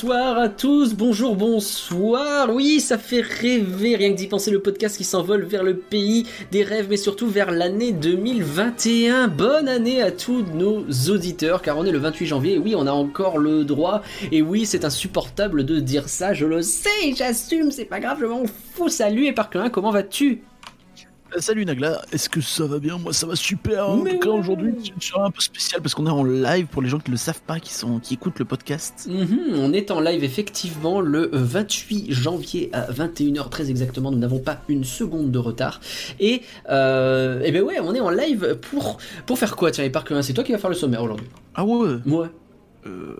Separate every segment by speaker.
Speaker 1: bonsoir à tous, bonjour, bonsoir. Oui, ça fait rêver rien que d'y penser le podcast qui s'envole vers le pays des rêves, mais surtout vers l'année 2021. Bonne année à tous nos auditeurs, car on est le 28 janvier. Et oui, on a encore le droit. Et oui, c'est insupportable de dire ça, je le sais, j'assume, c'est pas grave, je m'en fous. Salut et par comment vas-tu?
Speaker 2: Salut Nagla, est-ce que ça va bien? Moi ça va super. En tout cas aujourd'hui c'est un peu spécial parce qu'on est en live pour les gens qui ne le savent pas, qui, sont, qui écoutent le podcast.
Speaker 1: Mhm, on est en live effectivement le 28 janvier à 21h très exactement. Nous n'avons pas une seconde de retard. Et, euh, et ben ouais, on est en live pour, pour faire quoi? Tiens, et par c'est toi qui vas faire le sommaire aujourd'hui.
Speaker 2: Ah ouais
Speaker 1: Ouais.
Speaker 2: Euh,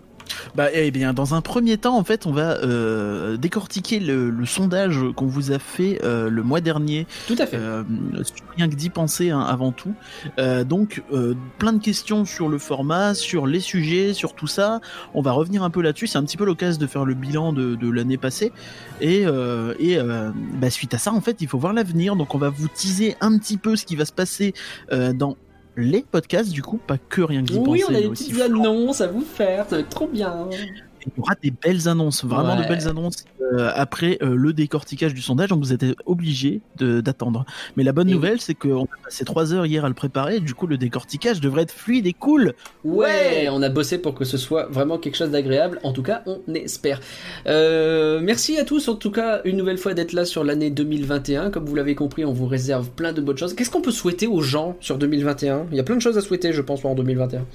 Speaker 2: bah, eh bien, dans un premier temps, en fait, on va euh, décortiquer le, sondage qu'on vous a fait euh, le mois dernier.
Speaker 1: Tout à fait.
Speaker 2: Euh, rien que d'y penser hein, avant tout. donc, plein de questions sur le format, sur les sujets, sur tout ça. On va revenir un peu là-dessus. C'est un petit peu l'occasion de faire le bilan de, l'année passée. Et, et bah, suite à ça, en fait, il faut voir l'avenir. Donc, on va vous teaser un petit peu ce qui va se passer dans les podcasts, du coup, pas que rien que d'y
Speaker 1: oui, on a des petites annonces à vous faire, ça va être trop bien
Speaker 2: il y aura des belles annonces, vraiment de belles annonces euh, après euh, le décortiquage du sondage, donc vous êtes obligé d'attendre. Mais la bonne nouvelle, c'est qu'on a passé 3 heures hier à le préparer, du coup le décortiquage devrait être fluide et cool.
Speaker 1: Ouais, on a bossé pour que ce soit vraiment quelque chose d'agréable, en tout cas on espère. Euh, merci à tous en tout cas une nouvelle fois d'être là sur l'année 2021, comme vous l'avez compris on vous réserve plein de bonnes choses. Qu'est-ce qu'on peut souhaiter aux gens sur 2021 Il y a plein de choses à souhaiter je pense en 2021.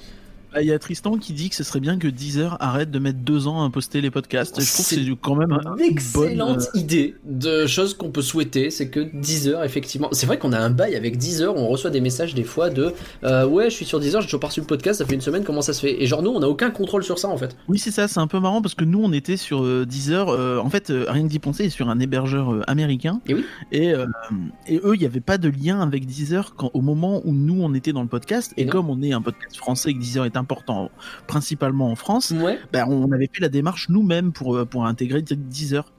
Speaker 2: Il y a Tristan qui dit que ce serait bien que Deezer arrête de mettre deux ans à poster les podcasts. je trouve que c'est quand même
Speaker 1: une excellente euh, idée de choses qu'on peut souhaiter. C'est que Deezer, effectivement, c'est vrai qu'on a un bail avec Deezer. On reçoit des messages des fois de euh, ouais, je suis sur Deezer, j'ai toujours pas reçu le podcast, ça fait une semaine, comment ça se fait? Et genre nous, on a aucun contrôle sur ça en fait.
Speaker 2: Oui, c'est ça. C'est un peu marrant parce que nous, on était sur euh, Deezer. en fait, rien que d'y penser, sur un hébergeur américain.
Speaker 1: Et oui.
Speaker 2: Et, et eux, il n'y avait pas de lien avec Deezer quand, au moment où nous, on était dans le podcast. Et, comme on est un podcast français et que Deezer est un important, principalement en France, ben, on avait fait la démarche nous-mêmes pour, euh, pour intégrer Deezer.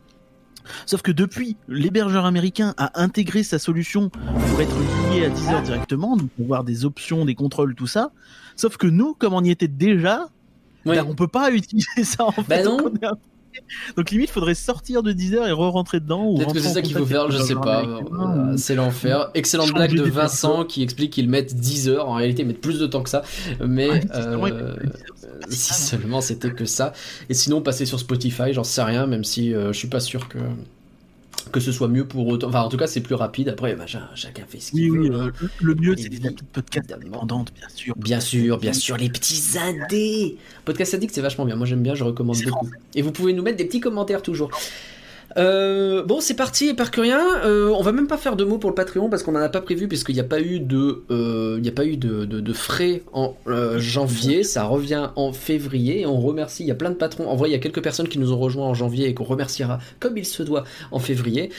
Speaker 2: Sauf que depuis, l'hébergeur américain a intégré sa solution pour être lié à Deezer directement, donc pour voir des options, des contrôles, tout ça. Sauf que nous, comme on y était déjà, ben, on peut pas utiliser ça en
Speaker 1: ben
Speaker 2: fait. Donc limite, faudrait sortir de Deezer et re-rentrer dedans.
Speaker 1: Peut-être que c'est ça qu'il faut faire, je sais pas. c'est l'enfer. Excellente blague de Vincent qui explique qu'ils mettent 10 heures. En réalité, ils mettent plus de temps que ça. Mais euh, si seulement c'était que ça. Et sinon, passer sur Spotify, j'en sais rien, même si euh, je suis pas sûr que que ce soit mieux pour autant. Enfin, en tout cas, c'est plus rapide. Après, chacun fait ce qu'il
Speaker 2: veut. Oui, hein. le, mieux, c'est des petites podcasts indépendantes, bien sûr.
Speaker 1: Bien sûr, bien sûr, les petits indés. Podcast addict, c'est vachement bien. Moi, j'aime bien, je recommande beaucoup. Et vous pouvez nous mettre des petits commentaires toujours. Euh, bon, c'est parti, Parcurien. Euh, on va même pas faire de mots pour le Patreon parce qu'on en a pas prévu puisqu'il n'y a pas eu de, euh, il y a pas eu de, de, frais en euh, janvier. Ça revient en février. Et on remercie. Il y a plein de patrons. En vrai, il y a quelques personnes qui nous ont rejoints en janvier et qu'on remerciera comme il se doit en février.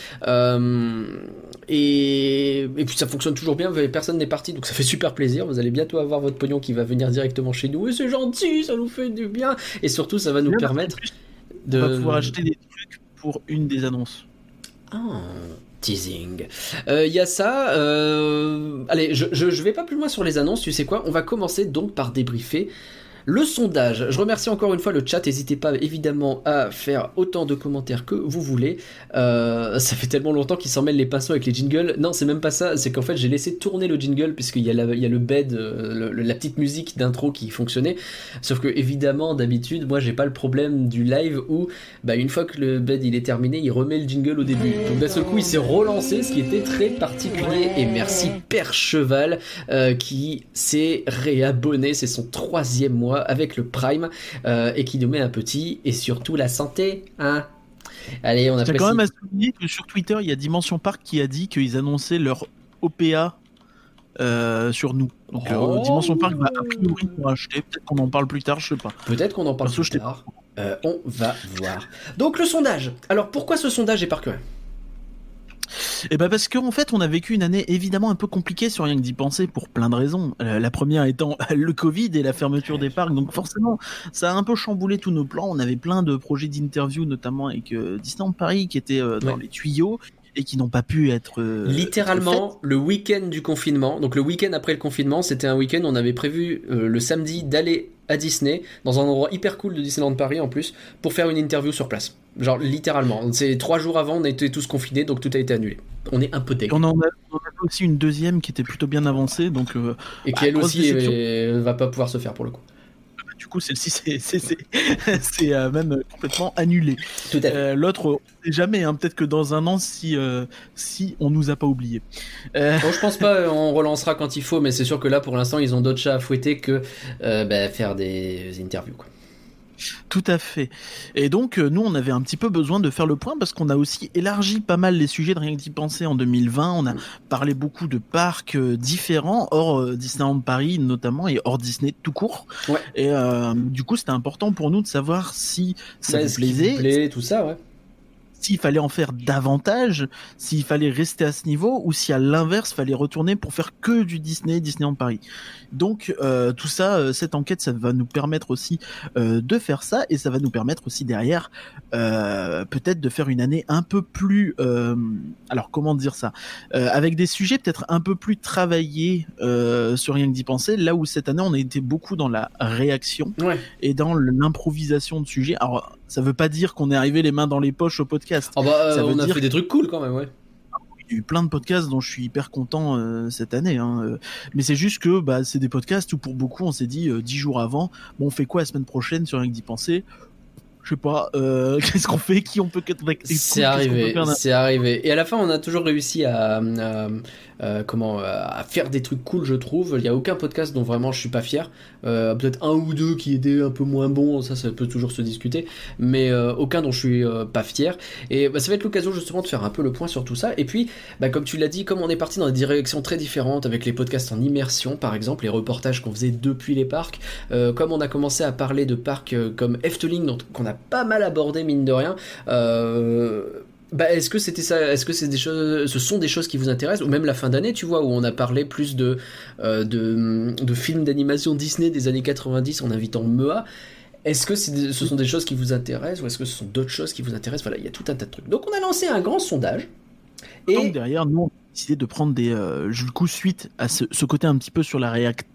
Speaker 1: Et, et, puis ça fonctionne toujours bien. Personne n'est parti, donc ça fait super plaisir. Vous allez bientôt avoir votre pognon qui va venir directement chez nous. Et c'est gentil, ça nous fait du bien. Et surtout, ça va nous permettre
Speaker 2: de. On va pouvoir acheter des trucs pour une des annonces.
Speaker 1: Ah, teasing. Il euh, y a ça. Euh, allez, je, je, vais pas plus loin sur les annonces. Tu sais quoi On va commencer donc par débriefer le sondage, je remercie encore une fois le chat, n'hésitez pas évidemment à faire autant de commentaires que vous voulez. Euh, ça fait tellement longtemps qu'ils s'en les pinceaux avec les jingles. Non, c'est même pas ça, c'est qu'en fait j'ai laissé tourner le jingle puisqu'il y, a il y a le bed, euh, la petite musique d'intro qui fonctionnait. Sauf que évidemment, d'habitude, moi j'ai pas le problème du live où bah, une fois que le bed il est terminé, il remet le jingle au début. Donc d'un seul coup il s'est relancé, ce qui était très particulier. Et merci Père Cheval euh, qui s'est réabonné, c'est son troisième mois avec le Prime euh, et qui nous met un petit et surtout la santé. Hein Allez, on a
Speaker 2: quand même à souligner que sur Twitter, il y a Dimension Park qui a dit qu'ils annonçaient leur OPA euh, sur nous. Donc euh, oh. Dimension Park va a priori pour acheter. Peut-être qu'on en parle plus tard, je sais pas.
Speaker 1: Peut-être qu'on en parle plus tard. on va voir. Donc le sondage. Alors pourquoi ce sondage est par cœur?
Speaker 2: Eh ben parce qu'en fait, on a vécu une année évidemment un peu compliquée sur rien que d'y penser pour plein de raisons. Euh, la première étant le Covid et la fermeture des parcs. Donc forcément, ça a un peu chamboulé tous nos plans. On avait plein de projets d'interview, notamment avec euh, Disneyland Paris, qui étaient euh, dans les tuyaux et qui n'ont pas pu être
Speaker 1: littéralement le week-end du confinement. Donc le week-end après le confinement, c'était un week-end. On avait prévu le samedi d'aller à Disney, dans un endroit hyper cool de Disneyland Paris en plus, pour faire une interview sur place. Genre littéralement. C'est trois jours avant, on était tous confinés, donc tout a été annulé. On est un peu dégueu.
Speaker 2: On en a, aussi une deuxième qui était plutôt bien avancée, donc. Euh,
Speaker 1: et qui bah, elle aussi ne va pas pouvoir se faire pour le coup
Speaker 2: du coup, celle-ci, c'est euh, même complètement annulé.
Speaker 1: Tout à fait.
Speaker 2: Euh, l'autre, on sait jamais. Hein, peut-être que dans un an, si, euh, si on nous a pas oublié.
Speaker 1: Bon, je pense pas. On relancera quand il faut, mais c'est sûr que là, pour l'instant, ils ont d'autres chats à fouetter que bah, faire des interviews. Quoi.
Speaker 2: Tout à fait. Et donc, euh, nous, on avait un petit peu besoin de faire le point parce qu'on a aussi élargi pas mal les sujets de rien que d'y penser en 2020. On a parlé beaucoup de parcs euh, différents, hors euh, Disneyland Paris notamment, et hors Disney tout court. Et du coup, c'était important pour nous de savoir si ça vous plaisait.
Speaker 1: tout ça, ouais
Speaker 2: s'il fallait en faire davantage, s'il fallait rester à ce niveau, ou si à l'inverse, fallait retourner pour faire que du Disney, Disneyland Paris. Donc euh, tout ça, euh, cette enquête, ça va nous permettre aussi euh, de faire ça, et ça va nous permettre aussi derrière, peut-être de faire une année un peu plus, alors comment dire ça, avec des sujets peut-être un peu plus travaillés sur rien que d'y penser. Là où cette année, on a été beaucoup dans la réaction et dans l'improvisation de sujets. Alors ça veut pas dire qu'on est arrivé les mains dans les poches au podcast.
Speaker 1: Oh bah, ça on a fait des trucs cool quand même, ouais.
Speaker 2: Il y a eu plein de podcasts dont je suis hyper content euh, cette année. Hein, euh. Mais c'est juste que bah, c'est des podcasts où pour beaucoup on s'est dit euh, dix jours avant, bon on fait quoi la semaine prochaine sur rien que d'y penser? Je sais pas, qu'est-ce qu'on fait, qui on peut
Speaker 1: C'est arrivé, c'est arrivé. Et à la fin, on a toujours réussi à, euh, comment euh, à faire des trucs cool je trouve. Il n'y a aucun podcast dont vraiment je suis pas fier. Euh, peut-être un ou deux qui étaient un peu moins bons ça ça peut toujours se discuter. Mais aucun dont je suis pas fier. Et bah, ça va être l'occasion justement de faire un peu le point sur tout ça. Et puis bah, comme tu l'as dit comme on est parti dans des directions très différentes avec les podcasts en immersion par exemple les reportages qu'on faisait depuis les parcs comme on a commencé à parler de parcs comme Efteling qu'on a pas mal abordé mine de rien bah, est-ce que c'était ça Est-ce que c'est des choses, ce sont des choses qui vous intéressent? Ou même la fin d'année, tu vois, où on a parlé plus de euh, de, films d'animation Disney des années 90 en invitant Mea. Est-ce que ce sont des choses qui vous intéressent ou est-ce que ce sont d'autres choses qui vous intéressent? Voilà, il y a tout un tas de trucs. Donc on a lancé un grand sondage.
Speaker 2: Et donc derrière, nous, on a décidé de prendre des, euh, du coup, suite à ce, ce, côté un petit peu sur la réaction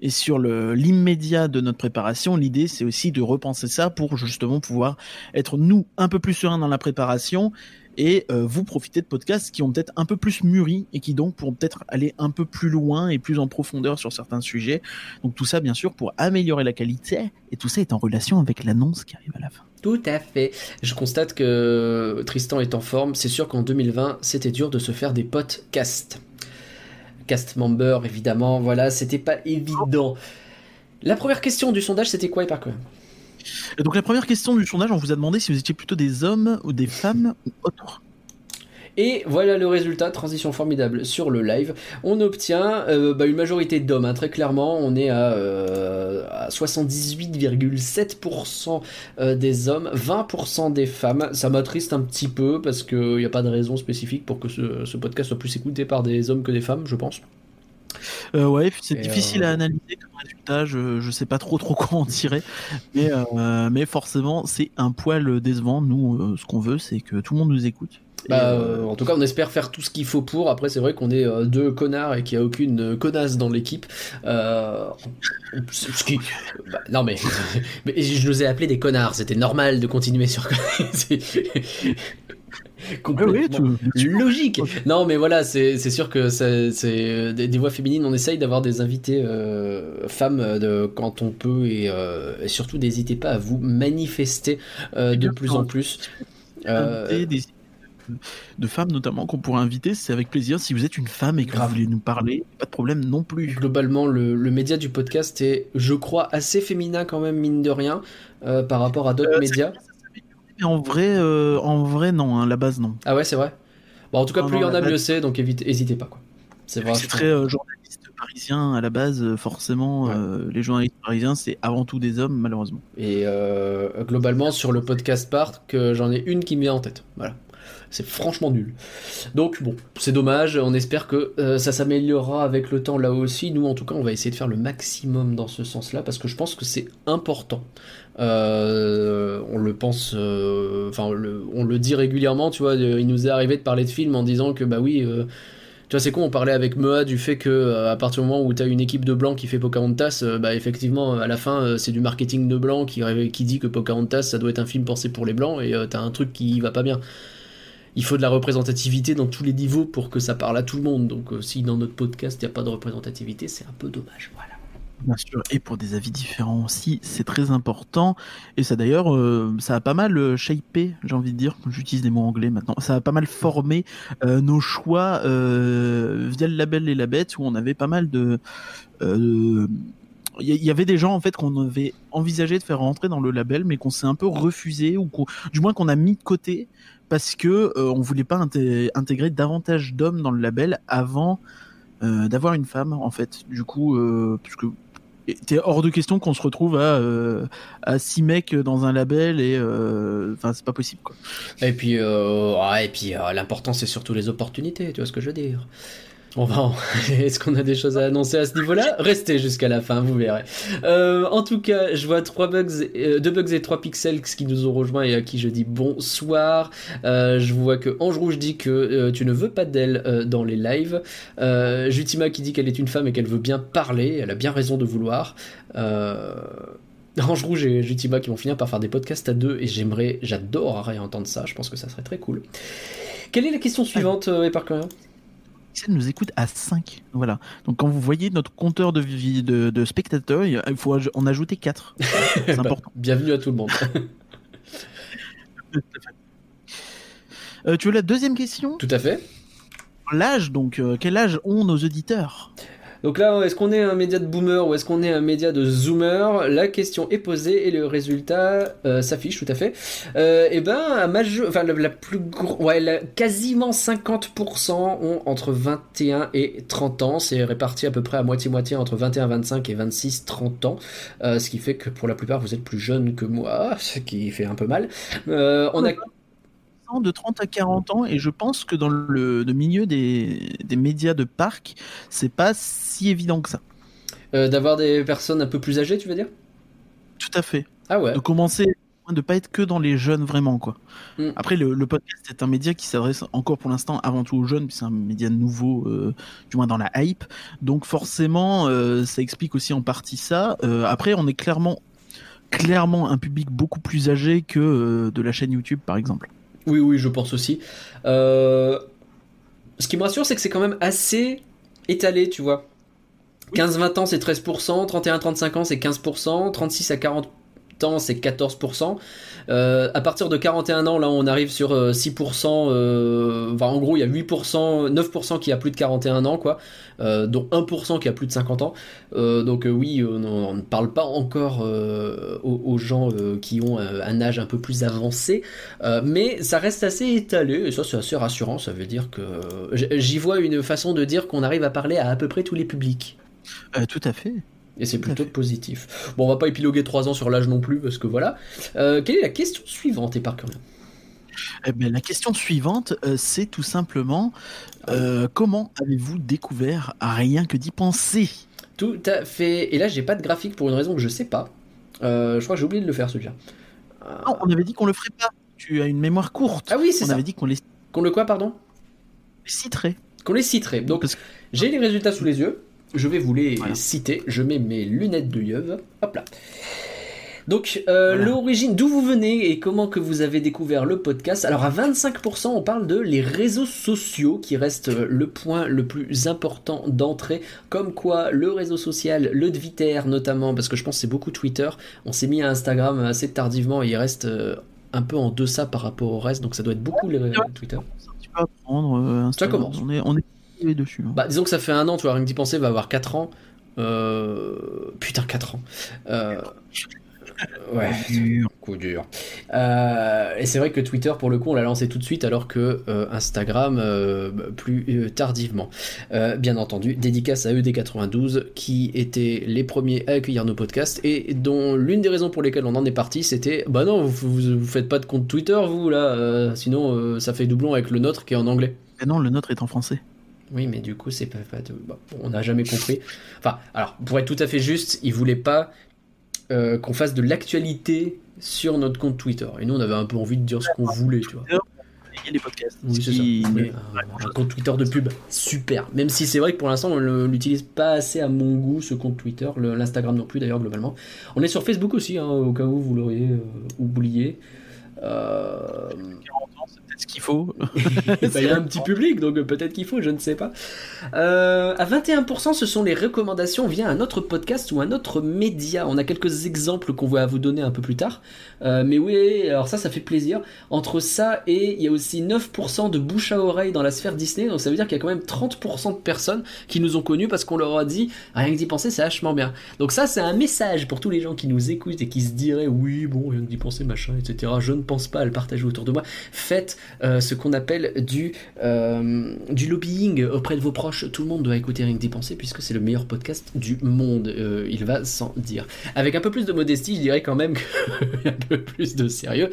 Speaker 2: et sur l'immédiat de notre préparation, l'idée c'est aussi de repenser ça pour justement pouvoir être nous un peu plus sereins dans la préparation et euh, vous profiter de podcasts qui ont peut-être un peu plus mûri et qui donc pourront peut-être aller un peu plus loin et plus en profondeur sur certains sujets. Donc tout ça bien sûr pour améliorer la qualité et tout ça est en relation avec l'annonce qui arrive à la fin.
Speaker 1: Tout à fait. Je constate que Tristan est en forme. C'est sûr qu'en 2020, c'était dur de se faire des podcasts cast member, évidemment. Voilà, c'était pas évident. La première question du sondage, c'était quoi, et par quoi
Speaker 2: Donc la première question du sondage, on vous a demandé si vous étiez plutôt des hommes ou des femmes ou autres.
Speaker 1: Et voilà le résultat, transition formidable sur le live. On obtient euh, bah, une majorité d'hommes, hein, très clairement. On est à, 78,7% euh, euh, des hommes, 20% des femmes. Ça m'attriste un petit peu parce qu'il n'y a pas de raison spécifique pour que ce, podcast soit plus écouté par des hommes que des femmes, je pense.
Speaker 2: ouais, c'est difficile à analyser comme résultat. Je, je sais pas trop trop quoi en tirer, mais, mais forcément c'est un poil décevant. Nous, ce qu'on veut, c'est que tout le monde nous écoute.
Speaker 1: Bah, euh, en tout cas, on espère faire tout ce qu'il faut pour. Après, c'est vrai qu'on est euh, deux connards et qu'il n'y a aucune connasse dans l'équipe. Euh, bah, non, mais, mais, je nous ai appelés des connards. C'était normal de continuer sur. complètement logique. Non, mais voilà, c'est sûr que c'est des, voix féminines. On essaye d'avoir des invités femmes de, quand on peut et, surtout n'hésitez pas à vous manifester de plus en plus.
Speaker 2: Euh, de femmes notamment qu'on pourrait inviter, c'est avec plaisir. Si vous êtes une femme et que vous voulez nous parler, pas de problème non plus.
Speaker 1: Globalement, le, média du podcast est, je crois, assez féminin quand même, mine de rien, euh, par rapport à d'autres euh, médias.
Speaker 2: Mais en vrai, euh, en vrai, non. Hein, la base, non.
Speaker 1: Ah ouais, c'est vrai. Bon, en tout cas, plus il y en a, mieux c'est. Donc, n'hésitez pas. Quoi.
Speaker 2: C'est très journaliste parisien à la base. Forcément, les journalistes parisiens, c'est avant tout des hommes, malheureusement.
Speaker 1: Et globalement, sur le podcast Park, j'en ai une qui me vient en tête. Voilà. C'est franchement nul. Donc bon, c'est dommage. On espère que euh, ça s'améliorera avec le temps là aussi. Nous, en tout cas, on va essayer de faire le maximum dans ce sens-là parce que je pense que c'est important. Euh, on le pense, euh, enfin, on le dit régulièrement. Tu vois, il nous est arrivé de parler de films en disant que bah oui Tu vois, c'est con, on parlait avec Mea du fait que à partir du moment où tu une équipe de blancs qui fait Pocahontas, bah effectivement, à la fin, c'est du marketing de blancs qui, qui dit que Pocahontas, ça doit être un film pensé pour les blancs et tu as un truc qui va pas bien. Il faut de la représentativité dans tous les niveaux pour que ça parle à tout le monde. Donc si dans notre podcast, il n'y a pas de représentativité, c'est un peu dommage. Voilà.
Speaker 2: Bien sûr, et pour des avis différents aussi, c'est très important. Et ça d'ailleurs, euh, ça a pas mal euh, shapé, j'ai envie de dire, j'utilise des mots anglais maintenant, ça a pas mal formé euh, nos choix via le label Les Labettes, où on avait pas mal de... il y avait des gens en fait qu'on avait envisagé de faire rentrer dans le label, mais qu'on s'est un peu refusé ou du moins qu'on a mis de côté parce que on voulait pas intégrer davantage d'hommes dans le label avant d'avoir une femme en fait. Du coup, puisque T'es hors de question qu'on se retrouve à, euh, six mecs dans un label et euh, enfin c'est pas possible quoi.
Speaker 1: Et puis euh, et puis l'important c'est surtout les opportunités, tu vois ce que je veux dire. On va. Est-ce qu'on a des choses à annoncer à ce niveau-là? Restez jusqu'à la fin, vous verrez. Euh, en tout cas, je vois trois bugs, euh, deux bugs et trois pixels qui nous ont rejoints et à qui je dis bonsoir. Euh, je vois que Ange Rouge dit que tu ne veux pas d'elle dans les lives. Jutima qui dit qu'elle est une femme et qu'elle veut bien parler. Elle a bien raison de vouloir. Ange Rouge et Jutima qui vont finir par faire des podcasts à deux et j'aimerais, j'adorerais entendre ça. Je pense que ça serait très cool. Quelle est la question suivante, et
Speaker 2: nous écoute à 5. Voilà. Donc quand vous voyez notre compteur de, de, de spectateurs, il faut en ajouter 4. C'est bah, important.
Speaker 1: bienvenue à tout le monde.
Speaker 2: Euh, tu veux la deuxième question?
Speaker 1: Tout à fait.
Speaker 2: L'âge, donc, euh, quel âge ont nos auditeurs?
Speaker 1: Donc là, est-ce qu'on est un média de boomer ou est-ce qu'on est un média de zoomer? La question est posée et le résultat euh, s'affiche tout à fait. Euh, et eh ben, la, plus ouais, quasiment 50% ont entre 21 et 30 ans. C'est réparti à peu près à moitié-moitié entre 21, 25 et 26, 30 ans. Euh, ce qui fait que pour la plupart, vous êtes plus jeune que moi, ce qui fait un peu mal. Euh, on a
Speaker 2: de 30 à 40 ans et je pense que dans le, milieu des, médias de parc, c'est pas si évident que ça.
Speaker 1: Euh, d'avoir des personnes un peu plus âgées, tu veux dire?
Speaker 2: Tout à fait.
Speaker 1: Ah ouais.
Speaker 2: De commencer de pas être que dans les jeunes vraiment quoi. Mm. Après le, podcast est un média qui s'adresse encore pour l'instant avant tout aux jeunes, c'est un média nouveau, euh, du moins dans la hype. Donc forcément, euh, ça explique aussi en partie ça. après, on est clairement clairement un public beaucoup plus âgé que de la chaîne YouTube par exemple.
Speaker 1: Oui, oui, je pense aussi. Euh, ce qui me rassure, c'est que c'est quand même assez étalé, tu vois. 15-20 ans, c'est 13%, 31-35 ans, c'est 15%, 36 à 40 ans, c'est 14%. Euh, à partir de 41 ans, là, on arrive sur 6%. Euh, euh, en gros, il y a 8%, 9% qui a plus de 41 ans, quoi. dont 1% qui a plus de 50 ans. donc oui, on, ne parle pas encore aux, gens qui ont un âge un peu plus avancé, mais ça reste assez étalé, et ça c'est assez rassurant, ça veut dire que j'y vois une façon de dire qu'on arrive à parler à à peu près tous les publics.
Speaker 2: tout à fait.
Speaker 1: Et c'est plutôt positif. Bon, on va pas épiloguer 3 ans sur l'âge non plus, parce que voilà. Euh, quelle est la question suivante, par
Speaker 2: eh bien, La question suivante, euh, c'est tout simplement euh, comment avez-vous découvert rien que d'y penser?
Speaker 1: Tout à fait. Et là, j'ai pas de graphique pour une raison que je sais pas. je crois que j'ai oublié de le faire celui-là.
Speaker 2: Non, on avait dit qu'on le ferait pas. Tu as une mémoire courte.
Speaker 1: Ah oui, c'est
Speaker 2: ça. On avait dit qu'on les.
Speaker 1: Qu'on le quoi, pardon?
Speaker 2: citerait.
Speaker 1: Qu'on les citerait. Donc, j'ai les résultats sous les yeux. Je vais vous les citer. Je mets mes lunettes de yeuve. Hop là. Donc, euh, l'origine, d'où vous venez et comment que vous avez découvert le podcast. Alors, à 25%, on parle de les réseaux sociaux qui restent euh, le point le plus important d'entrée. Comme quoi, le réseau social, le Twitter notamment, parce que je pense que c'est beaucoup Twitter. On s'est mis à Instagram assez tardivement et il reste euh, un peu en deçà par rapport au reste. Donc, ça doit être beaucoup les Twitter.
Speaker 2: Ça commence. On est, on est dessus. Hein.
Speaker 1: Bah, disons que ça fait un an, tu vois, rien que d'y penser, va avoir 4 ans. Euh... Putain, 4 ans. Euh... Ouais, coup dur. Euh, et c'est vrai que Twitter, pour le coup, on l'a lancé tout de suite, alors que euh, Instagram, euh, plus tardivement. bien entendu, dédicace à ED92, qui étaient les premiers à accueillir nos podcasts, et dont l'une des raisons pour lesquelles on en est parti, c'était Bah non, vous, vous, faites pas de compte Twitter, vous, là, sinon ça fait doublon avec le nôtre qui est en anglais.
Speaker 2: Et non, le nôtre est en français.
Speaker 1: Oui, mais du coup, c'est pas. on n'a jamais compris. Enfin, alors, pour être tout à fait juste, ils voulaient pas euh, qu'on fasse de l'actualité sur notre compte Twitter. Et nous, on avait un peu envie de dire ce qu'on voulait, tu vois.
Speaker 2: les podcasts.
Speaker 1: Oui, Un, compte Twitter de pub, super. Même si c'est vrai que pour l'instant, on l'utilise pas assez à mon goût, ce compte Twitter. L'Instagram non plus, d'ailleurs, globalement. On est sur Facebook aussi, hein, au cas où vous l'auriez euh, oublié.
Speaker 2: Euh qu'il faut.
Speaker 1: Bah, il y a un petit public, donc peut-être qu'il faut, je ne sais pas. Euh, à 21%, ce sont les recommandations via un autre podcast ou un autre média. On a quelques exemples qu'on va vous donner un peu plus tard. Euh, mais oui, alors ça, ça fait plaisir. Entre ça et il y a aussi 9% de bouche à oreille dans la sphère Disney. Donc ça veut dire qu'il y a quand même 30% de personnes qui nous ont connus parce qu'on leur a dit rien que d'y penser, c'est vachement bien. Donc ça, c'est un message pour tous les gens qui nous écoutent et qui se diraient oui, bon, rien que d'y penser, machin, etc. Je ne pense pas à le partager autour de moi. Faites euh, ce qu'on appelle du, euh, du lobbying auprès de vos proches. Tout le monde doit écouter Rien que puisque c'est le meilleur podcast du monde. Euh, il va sans dire. Avec un peu plus de modestie, je dirais quand même un peu plus de sérieux.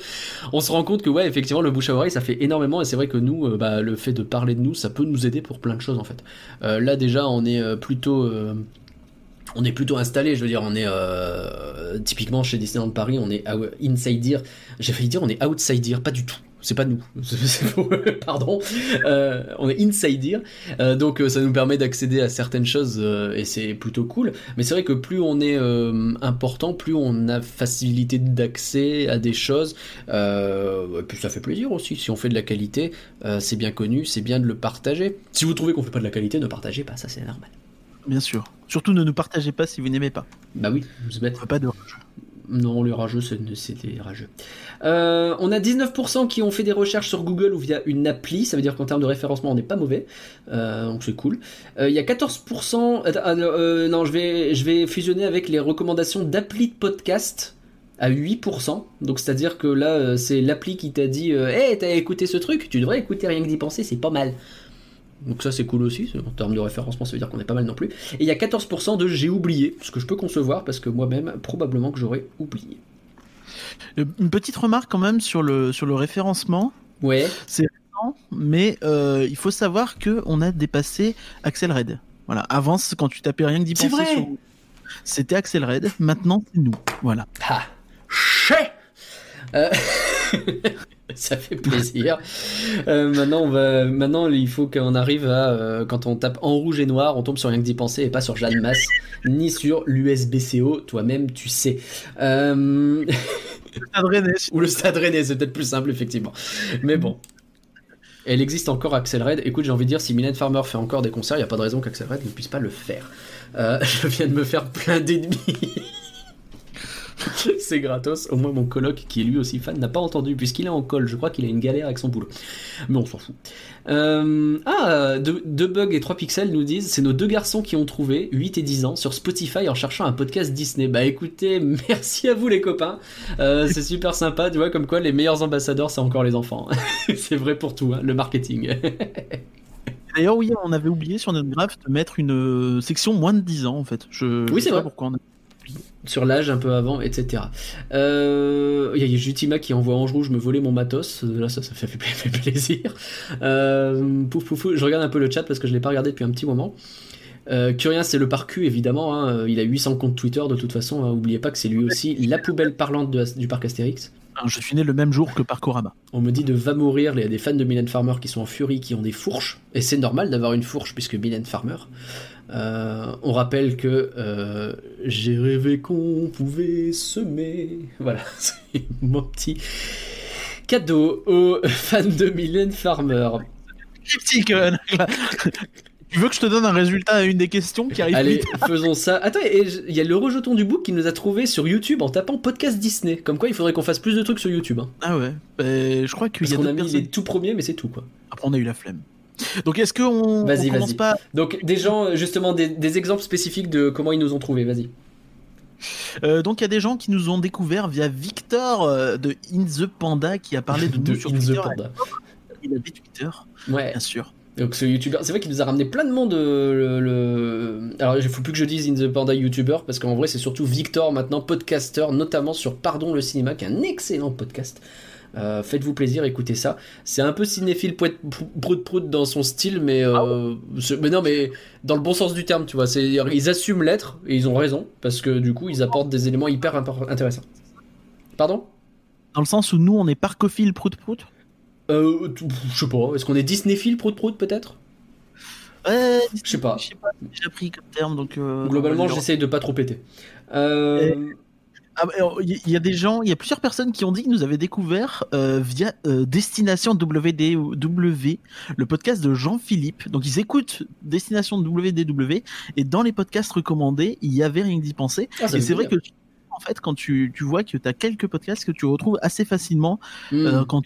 Speaker 1: On se rend compte que ouais, effectivement, le bouche à oreille, ça fait énormément et c'est vrai que nous, bah, le fait de parler de nous, ça peut nous aider pour plein de choses en fait. là déjà, on est plutôt on est plutôt installé, je veux dire, on est typiquement chez Disneyland Paris, on est insider, j'ai failli dire on est outsider, pas du tout c'est pas nous, pardon, euh, on est insider, euh, donc euh, ça nous permet d'accéder à certaines choses et c'est plutôt cool. Mais c'est vrai que plus on est important, plus on a facilité d'accès à des choses, et puis ça fait plaisir aussi. Si on fait de la qualité, c'est bien connu, c'est bien de le partager. Si vous trouvez qu'on fait pas de la qualité, ne partagez pas, ça c'est normal.
Speaker 2: Bien sûr. Surtout ne nous partagez pas si vous n'aimez pas.
Speaker 1: Bah oui, vous.
Speaker 2: Pas de
Speaker 1: non, les rageux, c'était rageux. Euh, on a 19% qui ont fait des recherches sur Google ou via une appli, ça veut dire qu'en termes de référencement, on n'est pas mauvais, euh, donc c'est cool. Euh, il y a 14%, ah, non, je vais, je vais fusionner avec les recommandations d'appli de podcast à 8%, donc c'est-à-dire que là, c'est l'appli qui t'a dit, hé, t'as écouté ce truc, tu devrais écouter rien que d'y penser, c'est pas mal. Donc ça c'est cool aussi, en termes de référencement ça veut dire qu'on est pas mal non plus. Et il y a 14% de j'ai oublié, ce que je peux concevoir parce que moi-même probablement que j'aurais oublié.
Speaker 2: Euh, une petite remarque quand même sur le, sur le référencement.
Speaker 1: Ouais.
Speaker 2: C'est récent, mais euh, il faut savoir que on a dépassé Axel Red. Voilà, avant quand tu tapais rien que d'y penser sur... C'était Axel Red, maintenant c'est nous. Voilà.
Speaker 1: Ah, chais euh... ça fait plaisir. Euh, maintenant, on va, maintenant, il faut qu'on arrive à, euh, quand on tape en rouge et noir, on tombe sur rien que d'y penser et pas sur Jeanne Masse, ni sur l'USBCO. Toi-même, tu sais. Euh...
Speaker 2: Le stade Rennais.
Speaker 1: Ou le stade Rennais, c'est peut-être plus simple, effectivement. Mais bon. Elle existe encore, Axel Red. Écoute, j'ai envie de dire, si Mylène Farmer fait encore des concerts, il n'y a pas de raison qu'Axel Red ne puisse pas le faire. Euh, je viens de me faire plein d'ennemis. c'est gratos. Au moins, mon coloc, qui est lui aussi fan, n'a pas entendu, puisqu'il est en col. Je crois qu'il a une galère avec son boulot. Mais on s'en fout. Euh, ah, deux, bugs et 3 pixels nous disent c'est nos deux garçons qui ont trouvé, 8 et 10 ans, sur Spotify en cherchant un podcast Disney. Bah écoutez, merci à vous les copains. Euh, c'est super sympa, tu vois, comme quoi les meilleurs ambassadeurs, c'est encore les enfants. c'est vrai pour tout, hein, le marketing.
Speaker 2: D'ailleurs, oui, on avait oublié sur notre graph de mettre une euh, section moins de 10 ans en fait. Je,
Speaker 1: oui, c'est vrai.
Speaker 2: pourquoi on a
Speaker 1: sur l'âge un peu avant, etc. Il euh, y a Jutima qui envoie Ange Rouge me voler mon matos. Là, ça, ça fait, fait plaisir. Euh, pouf, pouf, je regarde un peu le chat parce que je l'ai pas regardé depuis un petit moment. Euh, Curien, c'est le parcu, évidemment. Hein. Il a 800 comptes Twitter de toute façon. Hein. Oubliez pas que c'est lui aussi la poubelle parlante du parc Astérix.
Speaker 2: Je suis né le même jour que Parcorama.
Speaker 1: On me dit de va mourir. Il y a des fans de Mylène Farmer qui sont en furie, qui ont des fourches. Et c'est normal d'avoir une fourche puisque Mylène Farmer. Euh, on rappelle que euh, j'ai rêvé qu'on pouvait semer. Voilà, c'est mon petit cadeau aux fans de Mylène Farmer.
Speaker 2: Tu veux que je te donne un résultat à une des questions qui arrive
Speaker 1: Allez, faisons ça. Attends, il y a le rejeton du book qui nous a trouvé sur YouTube en tapant podcast Disney. Comme quoi, il faudrait qu'on fasse plus de trucs sur YouTube. Hein.
Speaker 2: Ah ouais. Bah, je crois qu'il y a
Speaker 1: qu'on a mis les tout premiers, mais c'est tout quoi.
Speaker 2: Après, on a eu la flemme. Donc est-ce qu'on
Speaker 1: vas-y, commence pas Donc des gens, justement, des, exemples spécifiques de comment ils nous ont trouvés, vas-y.
Speaker 2: Euh, donc il y a des gens qui nous ont découvert via Victor euh, de In the Panda qui a parlé de, nous sur Twitter. Panda. Il a des Twitter,
Speaker 1: ouais.
Speaker 2: bien sûr.
Speaker 1: Donc ce youtubeur, c'est vrai qu'il nous a ramené plein de monde. Euh, le, Alors il faut plus que je dise In the Panda YouTuber parce qu'en vrai c'est surtout Victor maintenant podcaster, notamment sur Pardon le cinéma, qui est un excellent podcast. Euh, faites-vous plaisir, écoutez ça. C'est un peu cinéphile prout prout dans son style, mais, euh, ah mais non, mais dans le bon sens du terme, tu vois. Ils assument l'être et ils ont raison parce que du coup, ils apportent des éléments hyper intéressants. Pardon?
Speaker 2: Dans le sens où nous, on est parcophile prout prout?
Speaker 1: Euh, Je sais pas. Est-ce qu'on est Disneyphile prout prout peut-être?
Speaker 2: Ouais,
Speaker 1: je sais pas.
Speaker 2: Je sais pas, j'ai pris comme terme donc. Euh,
Speaker 1: Globalement, j'essaye de pas trop péter. Euh...
Speaker 2: il y a des gens, il y a plusieurs personnes qui ont dit qu'ils nous avaient découvert euh, via euh, Destination WDW, le podcast de Jean-Philippe. Donc ils écoutent Destination WDW et dans les podcasts recommandés, il y avait rien d'y penser. Ah, et c'est vrai que en fait, quand tu, tu vois que tu as quelques podcasts que tu retrouves assez facilement, hmm. euh, quand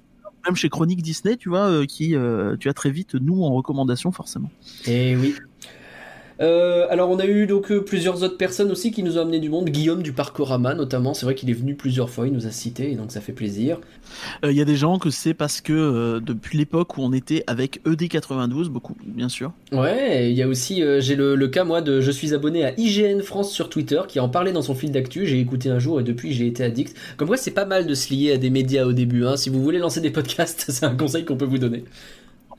Speaker 2: même chez Chronique Disney, tu vois, qui tu as très vite nous en recommandation forcément.
Speaker 1: Et eh oui. Euh, alors on a eu donc euh, plusieurs autres personnes aussi qui nous ont amené du monde. Guillaume du Parcorama notamment, c'est vrai qu'il est venu plusieurs fois, il nous a cité et donc ça fait plaisir.
Speaker 2: Euh, il y a des gens que c'est parce que depuis l'époque où on était avec ED92, beaucoup bien sûr.
Speaker 1: Ouais, il y a aussi, j'ai le, cas moi de je suis abonné à IGN France sur Twitter qui en parlait dans son fil d'actu, j'ai écouté un jour et depuis j'ai été addict. Comme quoi c'est pas mal de se lier à des médias au début, hein. si vous voulez lancer des podcasts c'est un conseil qu'on peut vous donner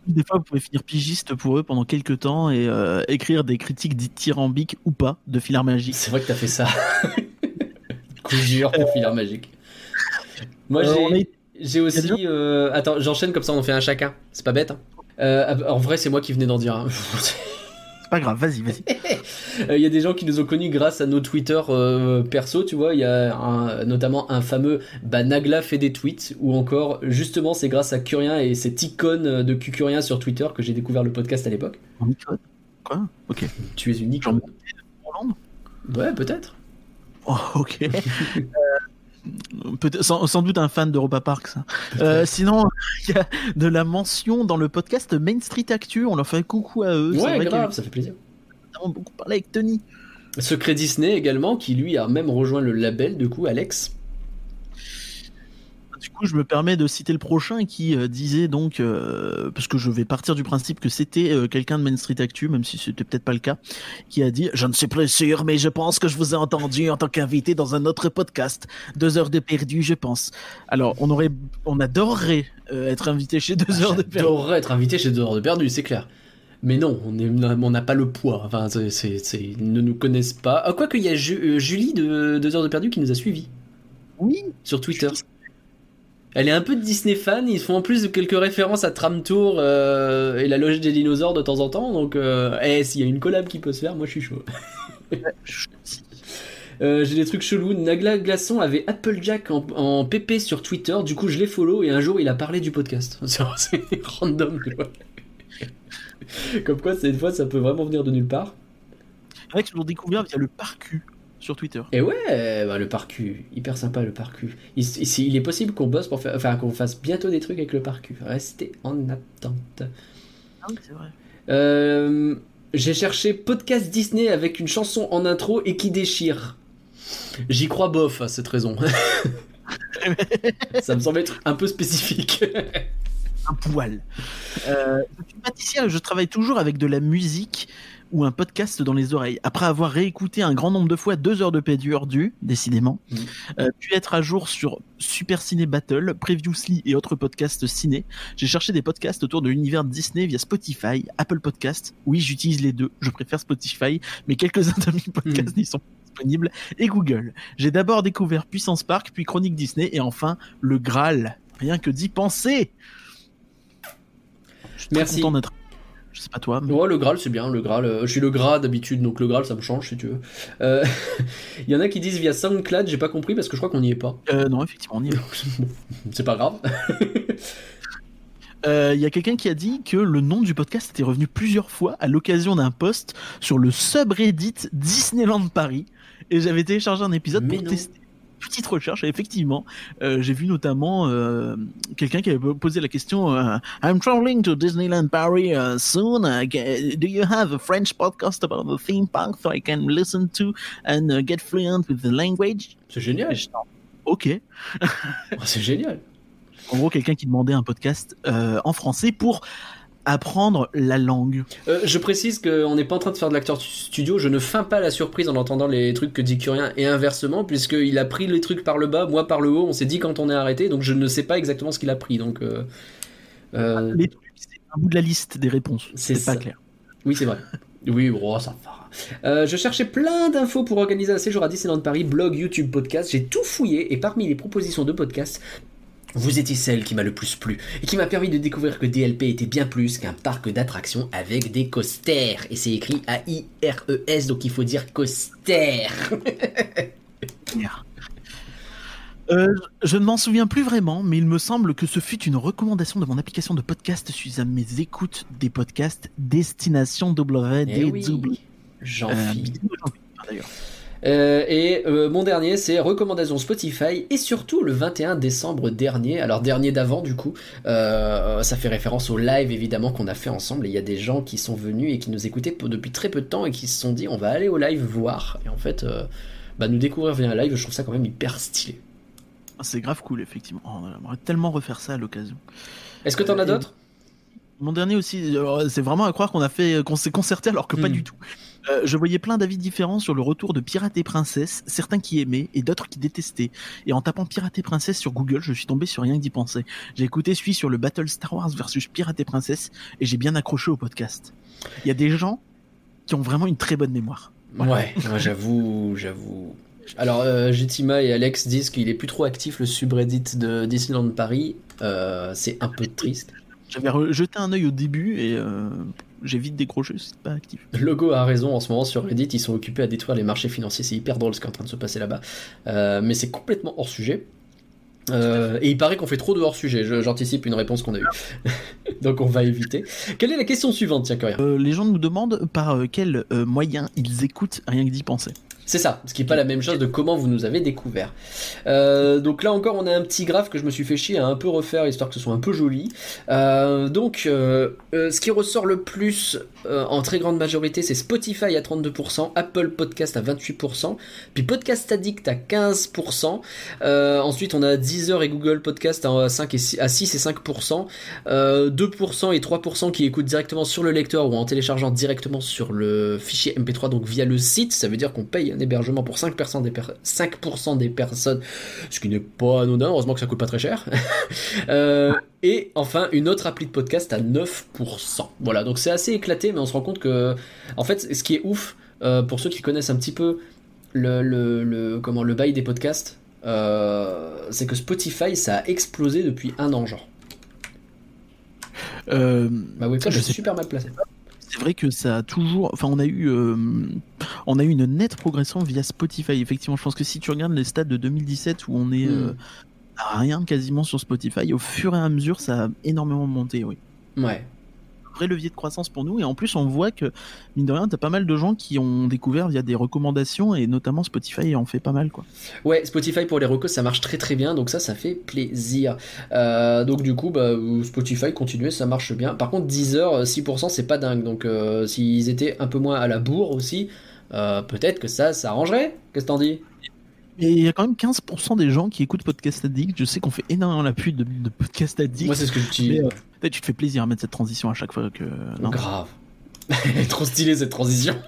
Speaker 2: des fois, vous pouvez finir pigiste pour eux pendant quelques temps et euh, écrire des critiques dithyrambiques ou pas de Filar Magique.
Speaker 1: C'est vrai que t'as fait ça. Coup dur pour Filar Magique. Moi, euh, j'ai aussi. Euh, attends, j'enchaîne comme ça, on fait un chacun. C'est pas bête. Hein. en vrai, c'est moi qui venais d'en dire. Hein.
Speaker 2: pas grave, vas-y, vas-y.
Speaker 1: Il euh, y a des gens qui nous ont connus grâce à nos Twitter euh, perso, tu vois. Il y a notamment un fameux bah, Nagla fait des tweets, ou encore, justement, c'est grâce à Curien et cette icône de Cucurien sur Twitter que j'ai découvert le podcast à l'époque.
Speaker 2: Quoi? Ok.
Speaker 1: Tu es unique. icône. Ouais, peut-être.
Speaker 2: Oh, ok. Euh, sans, sans, doute un fan d'Europa Park, ça. Euh, sinon, il y a de la mention dans le podcast Main Street Actu. On leur fait coucou à eux.
Speaker 1: Ouais, grave, ça fait plaisir.
Speaker 2: On a beaucoup parlé avec Tony.
Speaker 1: Secret Disney également, qui lui a même rejoint le label, du coup, Alex.
Speaker 2: Du coup, je me permets de citer le prochain qui euh, disait donc, euh, parce que je vais partir du principe que c'était euh, quelqu'un de Main Street Actu, même si c'était peut-être pas le cas, qui a dit Je ne suis plus sûr, mais je pense que je vous ai entendu en tant qu'invité dans un autre podcast. Deux heures de perdu, je pense. Alors, on aurait, on adorerait être invité chez Deux heures de perdu.
Speaker 1: adorerait être invité chez Deux heures de perdu, c'est clair. Mais non, on n'a pas le poids. Enfin, ils ne nous connaissent pas. Ah, quoi qu'il y a Julie de Deux heures de perdu qui nous a suivis.
Speaker 2: Oui.
Speaker 1: Sur Twitter. Elle est un peu de Disney fan. Ils font en plus quelques références à Tram Tour euh, et la loge des dinosaures de temps en temps. Donc, euh, eh, s'il y a une collab qui peut se faire, moi je suis chaud. Euh, j'ai des trucs chelous. Nagla Glaçon avait Applejack en, en PP sur Twitter. Du coup, je l'ai follow et un jour il a parlé du podcast. C'est random. Comme quoi, cette fois, ça peut vraiment venir de nulle part.
Speaker 2: Je l'ai découvert via le parcu sur Twitter.
Speaker 1: Et ouais, bah, le parcu, hyper sympa le parcu. Il, il est possible qu'on bosse pour faire, enfin qu'on fasse bientôt des trucs avec le parcu. Restez en attente.
Speaker 2: Ah oui, c'est vrai.
Speaker 1: Euh, j'ai cherché podcast Disney avec une chanson en intro et qui déchire. J'y crois bof à cette raison. Ça me semble être un peu spécifique.
Speaker 2: un poil. Euh, je suis pâtissier, je travaille toujours avec de la musique ou un podcast dans les oreilles. Après avoir réécouté un grand nombre de fois deux heures de pédure du, décidément, mm. euh, puis être à jour sur Super Ciné Battle, Previously et autres podcasts ciné, j'ai cherché des podcasts autour de l'univers Disney via Spotify, Apple Podcasts. Oui, j'utilise les deux. Je préfère Spotify, mais quelques-uns de mes podcasts mm. n'y sont pas disponibles. Et Google. J'ai d'abord découvert Puissance Park, puis Chronique Disney, et enfin le Graal. Rien que d'y penser.
Speaker 1: Je suis Merci. content d'être
Speaker 2: je sais pas toi.
Speaker 1: Mais... Ouais, le Graal, c'est bien. Le Graal, euh, je suis le Gras d'habitude, donc le Graal, ça me change si tu veux. Euh, il y en a qui disent via SoundCloud, j'ai pas compris parce que je crois qu'on n'y est pas.
Speaker 2: Euh, non, effectivement, on n'y est pas.
Speaker 1: c'est pas grave.
Speaker 2: Il y a quelqu'un qui a dit que le nom du podcast était revenu plusieurs fois à l'occasion d'un post sur le subreddit Disneyland Paris. Et j'avais téléchargé un épisode pour tester petite recherche, effectivement, euh, j'ai vu notamment euh, quelqu'un qui avait posé la question euh, I'm traveling to Disneyland Paris uh, soon. Uh, do you have a French podcast about the theme park so I can listen to and uh, get fluent with the language?
Speaker 1: C'est génial.
Speaker 2: Ok.
Speaker 1: Oh, c'est génial.
Speaker 2: En gros, quelqu'un qui demandait un podcast en français pour apprendre la langue.
Speaker 1: Euh, je précise qu'on n'est pas en train de faire de l'acteur studio, je ne feins pas la surprise en entendant les trucs que dit Curien et inversement, puisqu'il a pris les trucs par le bas, moi par le haut, on s'est dit quand on est arrêté, donc je ne sais pas exactement ce qu'il a pris. Donc, euh,
Speaker 2: euh, Les trucs, c'est un bout de la liste des réponses, c'est pas clair.
Speaker 1: Oui, c'est vrai. Oui, oh, ça va. je cherchais plein d'infos pour organiser un séjour à Disneyland Paris, blog, YouTube, podcast. J'ai tout fouillé et parmi les propositions de podcast, vous étiez celle qui m'a le plus plu et qui m'a permis de découvrir que DLP était bien plus qu'un parc d'attractions avec des coasters. Et c'est écrit A-I-R-E-S, donc il faut dire coaster.
Speaker 2: Euh, je ne m'en souviens plus vraiment, mais il me semble que ce fut une recommandation de mon application de podcast suite à mes écoutes des podcasts Destination W.
Speaker 1: Eh oui, Jean euh, d'ailleurs. Euh, et euh, mon dernier, c'est recommandation Spotify et surtout le 21 décembre dernier. Alors dernier d'avant du coup, euh, ça fait référence au live évidemment qu'on a fait ensemble. il y a des gens qui sont venus et qui nous écoutaient depuis très peu de temps et qui se sont dit on va aller au live voir. Et en fait, bah, nous découvrir via un live, je trouve ça quand même hyper stylé.
Speaker 2: Ah, c'est grave cool effectivement. On aimerait tellement refaire ça à l'occasion.
Speaker 1: Est-ce que t'en as d'autres?
Speaker 2: mon dernier aussi, c'est vraiment à croire qu'on a fait, qu'on s'est concerté alors que pas hmm. du tout. Euh, je voyais plein d'avis différents sur le retour de Pirate et Princesse, certains qui aimaient et d'autres qui détestaient. Et en tapant Pirate et Princesse sur Google, je suis tombé sur rien que d'y penser. J'ai écouté celui sur le Battle Star Wars versus Pirate et Princesse et j'ai bien accroché au podcast. Il y a des gens qui ont vraiment une très bonne mémoire.
Speaker 1: Ouais, j'avoue, j'avoue. Alors, euh, et Alex disent qu'il est plus trop actif le subreddit de Disneyland Paris. Euh, c'est un peu triste.
Speaker 2: J'avais jeté un œil au début et euh, j'ai vite décroché, c'est pas actif.
Speaker 1: Logo a raison, en ce moment sur Reddit, ils sont occupés à détruire les marchés financiers, c'est hyper drôle ce qui est en train de se passer là-bas. Euh, mais c'est complètement hors sujet. Euh, et il paraît qu'on fait trop de hors sujet, j'anticipe une réponse qu'on a eue. Donc on va éviter. Quelle est la question suivante, tiens,
Speaker 2: euh, Les gens nous demandent par quel moyen ils écoutent rien que d'y penser.
Speaker 1: C'est ça, ce qui n'est pas la même chose de comment vous nous avez découvert. Euh, donc là encore, on a un petit graphe que je me suis fait chier à un peu refaire, histoire que ce soit un peu joli. Euh, donc, euh, ce qui ressort le plus en très grande majorité, c'est Spotify à 32%, Apple Podcast à 28%, puis Podcast Addict à 15%. ensuite, on a Deezer et Google Podcast à, 5 et 6, à 6 et 5%. 2% et 3% qui écoutent directement sur le lecteur ou en téléchargeant directement sur le fichier MP3, donc via le site. Ça veut dire qu'on paye un hébergement pour 5%, des, 5 des personnes, ce qui n'est pas anodin, heureusement que ça coûte pas très cher. Euh, et enfin, une autre appli de podcast à 9%. Voilà, donc c'est assez éclaté, mais on se rend compte que, en fait, ce qui est ouf, euh, pour ceux qui connaissent un petit peu le, le, comment, le bail des podcasts, euh, c'est que Spotify, ça a explosé depuis un an, genre. bah oui, je suis super mal placé
Speaker 2: c'est vrai que ça a toujours. Enfin, on a eu, euh, on a eu une nette progression via Spotify. Effectivement, je pense que si tu regardes les stats de 2017 où on est hmm. Euh, à rien quasiment sur Spotify, au fur et à mesure, ça a énormément monté, oui.
Speaker 1: Ouais
Speaker 2: vrai levier de croissance pour nous. Et en plus, on voit que, mine de rien, t'as pas mal de gens qui ont découvert via des recommandations et notamment Spotify en fait pas mal, quoi.
Speaker 1: Ouais, Spotify pour les recos, ça marche très très bien. Donc ça, ça fait plaisir. Euh, donc du coup, bah, Spotify, continuez, ça marche bien. Par contre, Deezer, 6%, c'est pas dingue. Donc euh, s'ils étaient un peu moins à la bourre aussi, euh, peut-être que ça, ça arrangerait. Qu'est-ce que t'en dis?
Speaker 2: Et il y a quand même 15% des gens qui écoutent Podcast Addict. Je sais qu'on fait énormément l'appui de, de Podcast Addict.
Speaker 1: Moi, c'est ce que je dis. Euh,
Speaker 2: peut-être tu te fais plaisir à mettre cette transition à chaque fois que.
Speaker 1: Non. Grave. Trop stylé cette transition.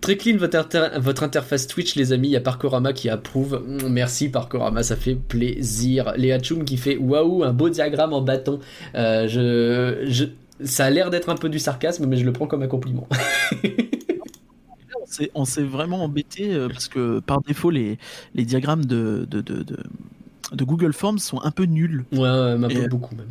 Speaker 1: Très clean votre, votre, interface Twitch, les amis. Il y a Parkorama qui approuve. Mm, merci Parkorama, ça fait plaisir. Léa Chum qui fait waouh, un beau diagramme en bâton. Euh, je, je, ça a l'air d'être un peu du sarcasme, mais je le prends comme un compliment.
Speaker 2: on s'est vraiment embêté euh, parce que par défaut, les, les diagrammes de, de, de, de, Google Forms sont un peu nuls.
Speaker 1: Ouais, un peu euh, beaucoup même.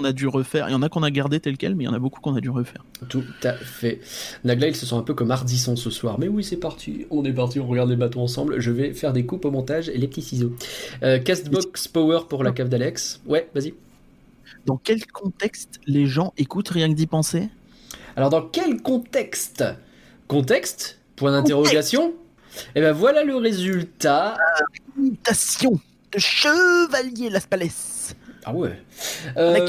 Speaker 2: On a dû refaire. Il y en a qu'on a gardé tel quel, mais il y en a beaucoup qu'on a dû refaire.
Speaker 1: Tout à fait. Nagla, ils se sont un peu comme Ardisson ce soir. Mais oui, c'est parti. On est parti, on regarde les bateaux ensemble. Je vais faire des coupes au montage et les petits ciseaux. Euh, Castbox Power pour la cave d'Alex. Ouais, vas-y.
Speaker 2: Dans quel contexte les gens écoutent rien que d'y penser?
Speaker 1: Alors, dans quel contexte Contexte Point d'interrogation Et eh ben voilà le résultat.
Speaker 2: De Chevalier Las Palais.
Speaker 1: Ah ouais.
Speaker 2: Euh...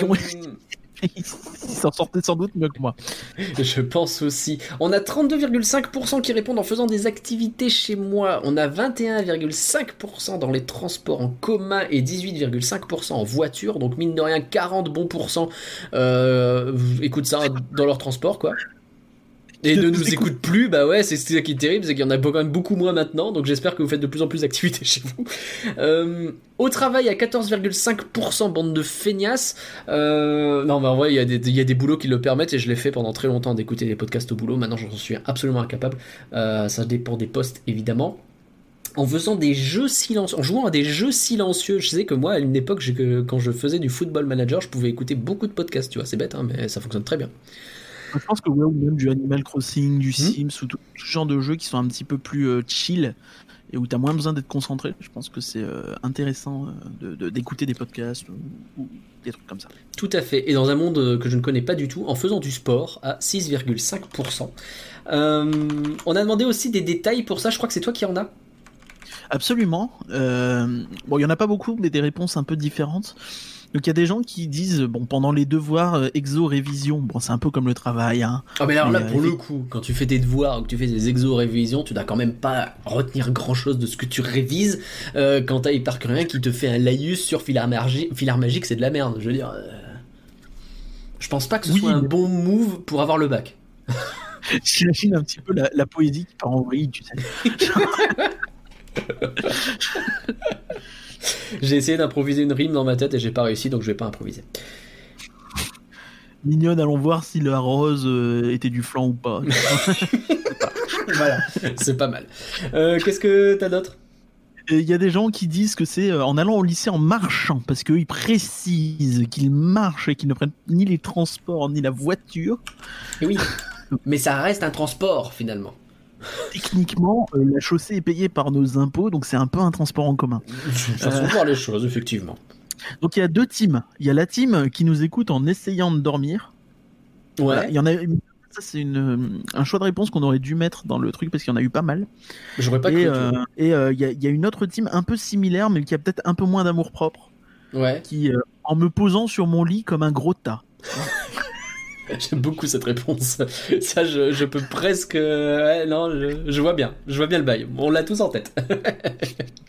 Speaker 2: Ils s'en sortaient sans doute mieux que moi.
Speaker 1: Je pense aussi. On a 32,5% qui répondent en faisant des activités chez moi. On a 21,5% dans les transports en commun et 18,5% en voiture. Donc mine de rien, 40 bons pourcents euh, écoute ça dans leur transport quoi et ne nous écoute plus, bah ouais, c'est ça qui est terrible, c'est qu'il y en a quand même beaucoup moins maintenant, donc j'espère que vous faites de plus en plus d'activités chez vous. Euh, au travail, à 14,5% bande de feignasses. Euh, non, mais en vrai, il y, a des, il y, a des boulots qui le permettent, et je l'ai fait pendant très longtemps d'écouter des podcasts au boulot, maintenant j'en suis absolument incapable. Euh, ça dépend des postes, évidemment. en faisant des jeux silencieux, en jouant à des jeux silencieux. Je sais que moi, à une époque, quand je faisais du football manager, je pouvais écouter beaucoup de podcasts, tu vois, c'est bête, hein, mais ça fonctionne très bien.
Speaker 2: Je pense que ouais, ou même du Animal Crossing, du hmm. Sims, ou tout, ce genre de jeux qui sont un petit peu plus euh, chill et où tu as moins besoin d'être concentré. Je pense que c'est euh, intéressant euh, d'écouter des podcasts ou, des trucs comme ça.
Speaker 1: Tout à fait. Et dans un monde que je ne connais pas du tout, en faisant du sport à 6,5%. on a demandé aussi des détails pour ça. Je crois que c'est toi qui en as.
Speaker 2: Absolument. Euh, bon, il y en a pas beaucoup, mais des réponses un peu différentes. Donc il y a des gens qui disent bon pendant les devoirs euh, exo révision bon c'est un peu comme le travail hein.
Speaker 1: Ah mais alors là pour le coup quand tu fais tes devoirs ou que tu fais des exo révisions tu dois quand même pas retenir grand chose de ce que tu révises euh, quand t'as rien qui te fait un laïus sur filar, magique c'est de la merde je veux dire euh, je pense pas que ce soit un bon move pour avoir le bac.
Speaker 2: J'imagine un petit peu la, la poésie qui part en vrille tu sais.
Speaker 1: j'ai essayé d'improviser une rime dans ma tête et j'ai pas réussi, donc je vais pas improviser.
Speaker 2: Mignonne, allons voir si la rose euh, était du flanc ou pas.
Speaker 1: voilà, c'est pas mal. Euh, qu'est-ce que t'as d'autre?
Speaker 2: Il y a des gens qui disent que c'est euh, en allant au lycée en marchant, parce qu'ils précisent qu'ils marchent et qu'ils ne prennent ni les transports ni la voiture.
Speaker 1: Oui, mais ça reste un transport finalement
Speaker 2: techniquement, euh, la chaussée est payée par nos impôts, donc c'est un peu un transport en commun.
Speaker 1: Façon de voir les choses, effectivement.
Speaker 2: Donc il y a deux teams. Il y a la team qui nous écoute en essayant de dormir. Ouais. Il y en a. Ça c'est une, un choix de réponse qu'on aurait dû mettre dans le truc parce qu'il y en a eu pas mal.
Speaker 1: J'aurais pas
Speaker 2: et,
Speaker 1: cru.
Speaker 2: Euh, et euh, il y, a, y, a une autre team un peu similaire, mais qui a peut-être un peu moins d'amour propre.
Speaker 1: Ouais.
Speaker 2: Qui, en me posant sur mon lit comme un gros tas.
Speaker 1: J'aime beaucoup cette réponse. Ça, je, peux presque. non, je, vois bien. Je vois bien le bail. On l'a tous en tête.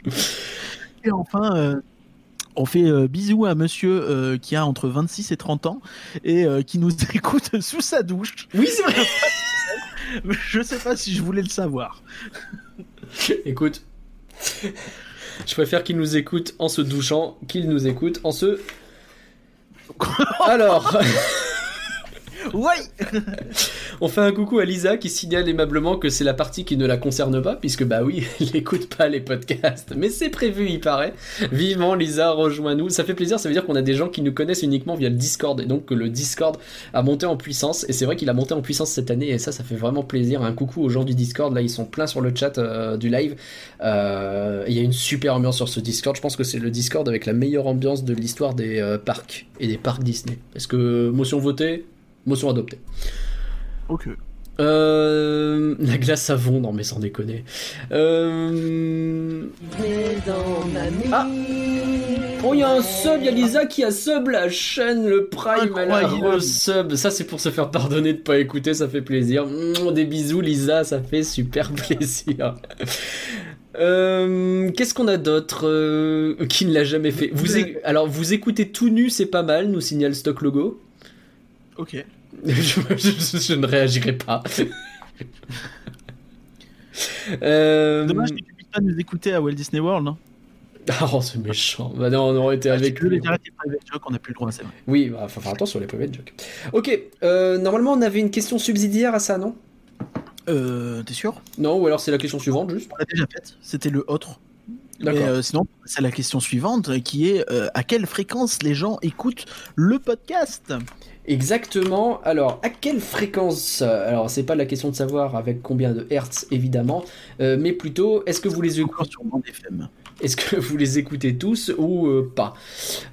Speaker 2: et enfin, euh, on fait euh, bisous à monsieur euh, qui a entre 26 et 30 ans et qui nous écoute sous sa douche.
Speaker 1: Oui, c'est vrai.
Speaker 2: je sais pas si je voulais le savoir.
Speaker 1: Écoute, je préfère qu'il nous écoute en se douchant qu'il nous écoute en se. Alors.
Speaker 2: Ouais
Speaker 1: On fait un coucou à Lisa qui signale aimablement que c'est la partie qui ne la concerne pas, puisque bah oui, elle n'écoute pas les podcasts. Mais c'est prévu, il paraît. Vivement, Lisa, rejoins-nous. Ça fait plaisir, ça veut dire qu'on a des gens qui nous connaissent uniquement via le Discord, et donc que le Discord a monté en puissance. Et c'est vrai qu'il a monté en puissance cette année, et ça, ça fait vraiment plaisir. Un coucou aux gens du Discord, là, ils sont pleins sur le chat euh, du live. Euh, il y a une super ambiance sur ce Discord. Je pense que c'est le Discord avec la meilleure ambiance de l'histoire des euh, parcs et des parcs Disney. Est-ce que motion votée? Motion adoptée.
Speaker 2: Ok.
Speaker 1: Euh, la glace savon, non mais sans déconner. Euh... Ah Oh, il y a un sub, il y a Lisa qui a sub la chaîne, le Prime, elle a sub. Ça, c'est pour se faire pardonner de pas écouter, ça fait plaisir. Des bisous, Lisa, ça fait super plaisir. Euh, Qu'est-ce qu'on a d'autre euh, qui ne l'a jamais fait? Vous Alors, vous écoutez tout nu, c'est pas mal, nous signale Stock Logo.
Speaker 2: Ok.
Speaker 1: Je, ne réagirai pas. euh...
Speaker 2: Dommage que tu puisses pas nous écouter à Walt Disney World, non
Speaker 1: ah, Oh, c'est méchant. Bah non, on aurait été ah, avec
Speaker 2: lui. Les private jokes, on n'a plus le droit, c'est vrai.
Speaker 1: Oui, bah, faut faire attention sur les private jokes. Ok, euh, normalement, on avait une question subsidiaire à ça, non?
Speaker 2: Euh, t'es sûr?
Speaker 1: Non, ou alors c'est la question suivante, juste
Speaker 2: On l'a déjà faite, c'était le autre. D'accord. Euh, sinon, c'est la question suivante qui est euh, à quelle fréquence les gens écoutent le podcast?
Speaker 1: Exactement. Alors, à quelle fréquence Alors, c'est pas la question de savoir avec combien de hertz, évidemment, euh, mais plutôt, est-ce que vous les écoutez Est-ce que vous les écoutez tous ou euh, pas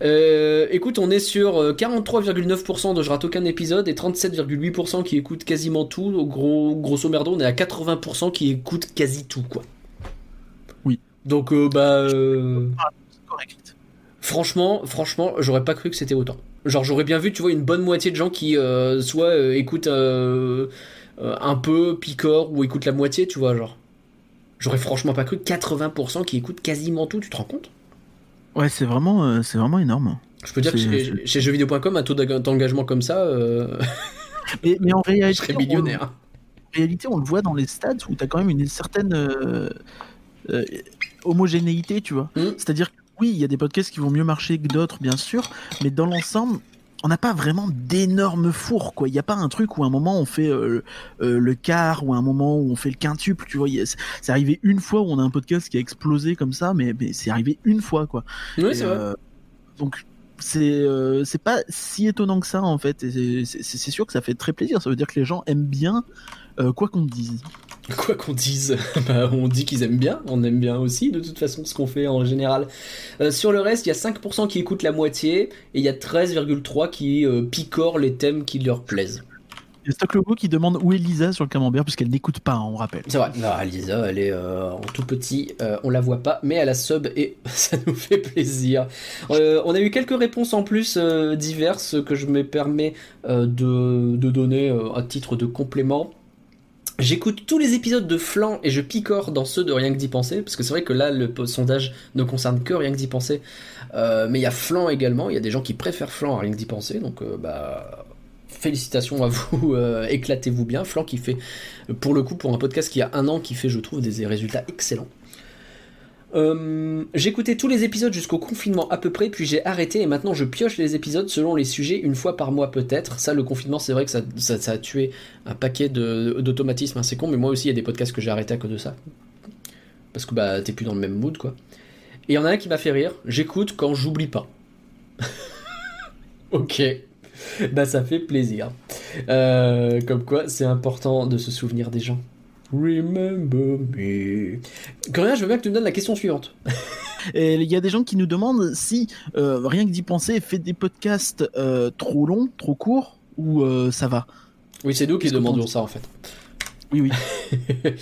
Speaker 1: euh, Écoute, on est sur 43,9% de je rate aucun épisode et 37,8% qui écoutent quasiment tout. Gros, grosso merdo, on est à 80% qui écoutent quasi tout, quoi.
Speaker 2: Oui.
Speaker 1: Donc, bah. Franchement, franchement, j'aurais pas cru que c'était autant. Genre j'aurais bien vu, tu vois, une bonne moitié de gens qui euh, soit euh, écoutent euh, un peu Picor ou écoutent la moitié, tu vois, genre. J'aurais franchement pas cru 80% qui écoutent quasiment tout, tu te rends compte?
Speaker 2: Ouais, c'est vraiment, c'est vraiment énorme.
Speaker 1: Je peux dire que chez, chez jeuxvideo.com, un taux d'engagement comme ça,
Speaker 2: mais, en réalité,
Speaker 1: je serais millionnaire.
Speaker 2: en réalité, on le voit dans les stats où tu as quand même une certaine homogénéité, tu vois. Hmm. C'est-à-dire que oui, il y a des podcasts qui vont mieux marcher que d'autres, bien sûr, mais dans l'ensemble, on n'a pas vraiment d'énormes fours quoi. Il n'y a pas un truc où à un moment on fait euh, euh, le quart ou un moment où on fait le quintuple. Tu vois, c'est arrivé une fois où on a un podcast qui a explosé comme ça, mais, c'est arrivé une fois quoi.
Speaker 1: Oui, c'est vrai. Euh,
Speaker 2: donc c'est c'est pas si étonnant que ça en fait. C'est sûr que ça fait très plaisir. Ça veut dire que les gens aiment bien quoi qu'on dise.
Speaker 1: Quoi qu'on dise, bah, on dit qu'ils aiment bien, on aime bien aussi de toute façon ce qu'on fait en général. Euh, sur le reste, il y a 5% qui écoutent la moitié et il y a 13,3% qui euh, picorent les thèmes qui leur plaisent.
Speaker 2: Il y a Stock Logo qui demande où est Lisa sur le camembert puisqu'elle n'écoute pas, hein, on rappelle.
Speaker 1: C'est vrai, Lisa, elle est euh, en tout petit, on la voit pas, mais elle a sub et ça nous fait plaisir. on a eu quelques réponses en plus diverses que je me permets de, de, donner à titre de complément. J'écoute tous les épisodes de Flan et je picore dans ceux de Rien que d'y penser, parce que c'est vrai que là, le sondage ne concerne que Rien que d'y penser. Euh, mais il y a Flan également, il y a des gens qui préfèrent Flan à Rien que d'y penser, donc euh, bah, félicitations à vous, euh, éclatez-vous bien. Flan qui fait, pour le coup, pour un podcast qui a un an, qui fait, je trouve, des résultats excellents. Euh, j'écoutais tous les épisodes jusqu'au confinement à peu près, puis j'ai arrêté et maintenant je pioche les épisodes selon les sujets une fois par mois peut-être. Ça, le confinement, c'est vrai que ça, a tué un paquet d'automatismes, hein, c'est con, mais moi aussi il y a des podcasts que j'ai arrêté à cause de ça. Parce que bah t'es plus dans le même mood quoi. Et il y en a un qui m'a fait rire, j'écoute quand j'oublie pas. ok. Bah ça fait plaisir. Euh, comme quoi c'est important de se souvenir des gens. Remember me. Coréen, je veux bien que tu me donnes la question suivante.
Speaker 2: Et il y a des gens qui nous demandent si euh, rien que d'y penser fait des podcasts euh, trop longs, trop courts ou euh, ça va?
Speaker 1: Oui, c'est nous qui demandons ça en fait.
Speaker 2: Oui, oui.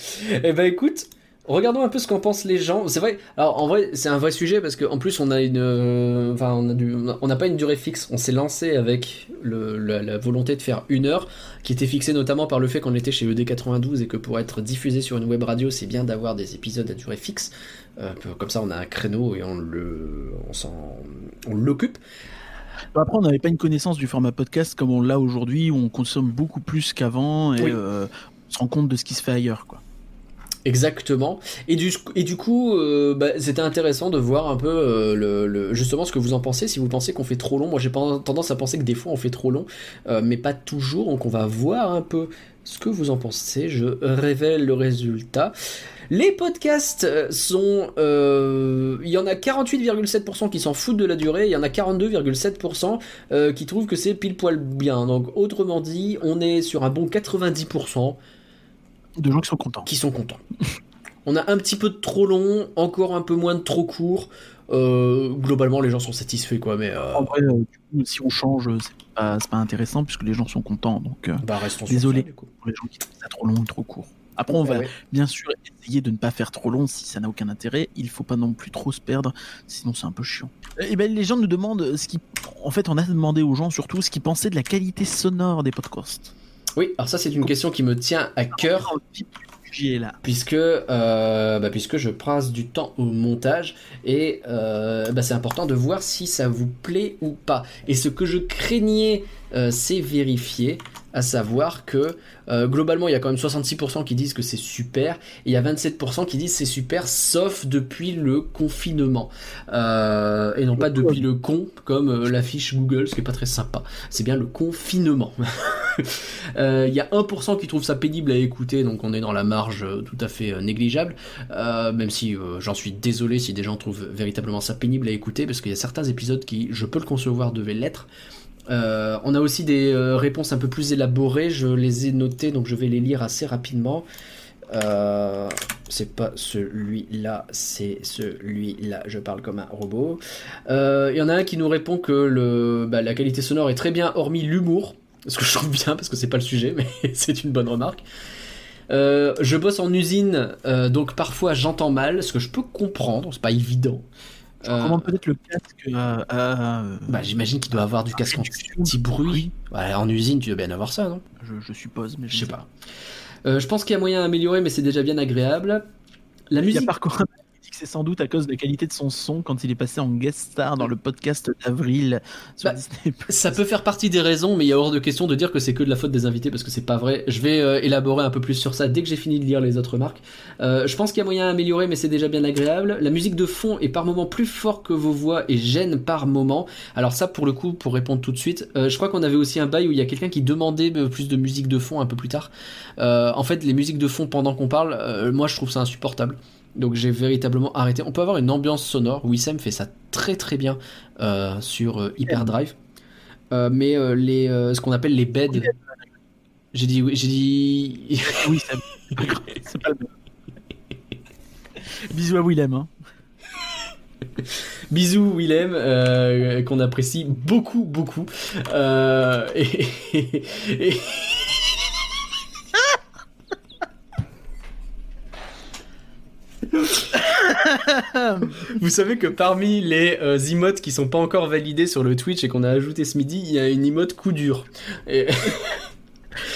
Speaker 1: eh ben écoute, regardons un peu ce qu'en pensent les gens. C'est vrai. Alors en vrai, c'est un vrai sujet parce qu'en plus on a une, euh, enfin on a du, on n'a pas une durée fixe. On s'est lancé avec le, la, volonté de faire une heure, qui était fixée notamment par le fait qu'on était chez ED92 et que pour être diffusé sur une web radio, c'est bien d'avoir des épisodes à durée fixe. Euh, comme ça, on a un créneau et on le, on l'occupe.
Speaker 2: Après, on n'avait pas une connaissance du format podcast comme on l'a aujourd'hui, où on consomme beaucoup plus qu'avant et euh, on se rend compte de ce qui se fait ailleurs, quoi.
Speaker 1: Exactement. Et du, coup, euh, bah, c'était intéressant de voir un peu euh, justement ce que vous en pensez. Si vous pensez qu'on fait trop long, moi j'ai tendance à penser que des fois on fait trop long, euh, mais pas toujours. Donc on va voir un peu ce que vous en pensez. Je révèle le résultat. Les podcasts sont... Il y en a 48,7% qui s'en foutent de la durée, il y en a 42,7% qui trouvent que c'est pile poil bien. Donc autrement dit, on est sur un bon 90%
Speaker 2: de gens qui sont contents.
Speaker 1: Qui sont contents. On a un petit peu de trop long, encore un peu moins de trop court. Euh, globalement, les gens sont satisfaits, quoi. Mais euh,
Speaker 2: en vrai, euh, si on change, c'est pas, pas, intéressant puisque les gens sont contents. Donc,
Speaker 1: bah,
Speaker 2: désolé pour les gens qui trouvent ça trop long ou trop court. Après, on va bien sûr essayer de ne pas faire trop long si ça n'a aucun intérêt. Il faut pas non plus trop se perdre, sinon c'est un peu chiant. Et ben, les gens nous demandent ce qui, en fait, on a demandé aux gens surtout ce qu'ils pensaient de la qualité sonore des podcasts.
Speaker 1: Oui, alors ça c'est une question qui me tient à cœur. Puisque, euh, bah, je passe du temps au montage et euh, bah, c'est important de voir si ça vous plaît ou pas. Et ce que je craignais, euh, c'est vérifier à savoir que euh, globalement il y a quand même 66% qui disent que c'est super et il y a 27% qui disent c'est super sauf depuis le confinement. Euh, et non pas depuis le con comme euh, l'affiche Google ce qui est pas très sympa. C'est bien le confinement. Il y a 1% qui trouve ça pénible à écouter donc on est dans la marge tout à fait négligeable. Même si j'en suis désolé si des gens trouvent véritablement ça pénible à écouter parce qu'il y a certains épisodes qui je peux le concevoir devaient l'être euh, on a aussi des euh, réponses un peu plus élaborées, je les ai notées, donc je vais les lire assez rapidement. Euh, c'est pas celui-là, c'est celui-là, je parle comme un robot. Il y en a un qui nous répond que bah, la qualité sonore est très bien, hormis l'humour, ce que je trouve bien parce que c'est pas le sujet, mais c'est une bonne remarque. je bosse en usine, donc parfois j'entends mal, ce que je peux comprendre, c'est pas évident.
Speaker 2: Euh, peut-être le casque euh,
Speaker 1: Bah, j'imagine qu'il doit avoir du casque anti-bruit. en usine, tu dois bien avoir ça, non?
Speaker 2: Je, suppose, mais
Speaker 1: je, sais pas. Euh, je pense qu'il y a moyen d'améliorer, mais c'est déjà bien agréable. La musique.
Speaker 2: Il y a par contre c'est sans doute à cause de la qualité de son son quand il est passé en guest star dans le podcast d'avril sur
Speaker 1: bah, Disney. Ça peut faire partie des raisons, mais il y a hors de question de dire que c'est que de la faute des invités parce que c'est pas vrai. Je vais euh, élaborer un peu plus sur ça dès que j'ai fini de lire les autres remarques. Euh, je pense qu'il y a moyen d'améliorer, mais c'est déjà bien agréable. La musique de fond est par moments plus fort que vos voix et gêne par moments. Alors ça, pour le coup, pour répondre tout de suite, euh, je crois qu'on avait aussi un bail où il y a quelqu'un qui demandait plus de musique de fond un peu plus tard. en fait, les musiques de fond pendant qu'on parle, moi je trouve ça insupportable. Donc j'ai véritablement arrêté. On peut avoir une ambiance sonore. Wissem fait ça très très bien euh, sur euh, Hyperdrive. Euh, mais les, ce qu'on appelle les beds. J'ai dit oui, j'ai dit. oui, c'est pas le
Speaker 2: Bisous à Willem. Hein.
Speaker 1: Bisous Willem, qu'on apprécie beaucoup, beaucoup. et... Vous savez que parmi les euh, emotes qui sont pas encore validés sur le Twitch et qu'on a ajouté ce midi, il y a une emote coup dur.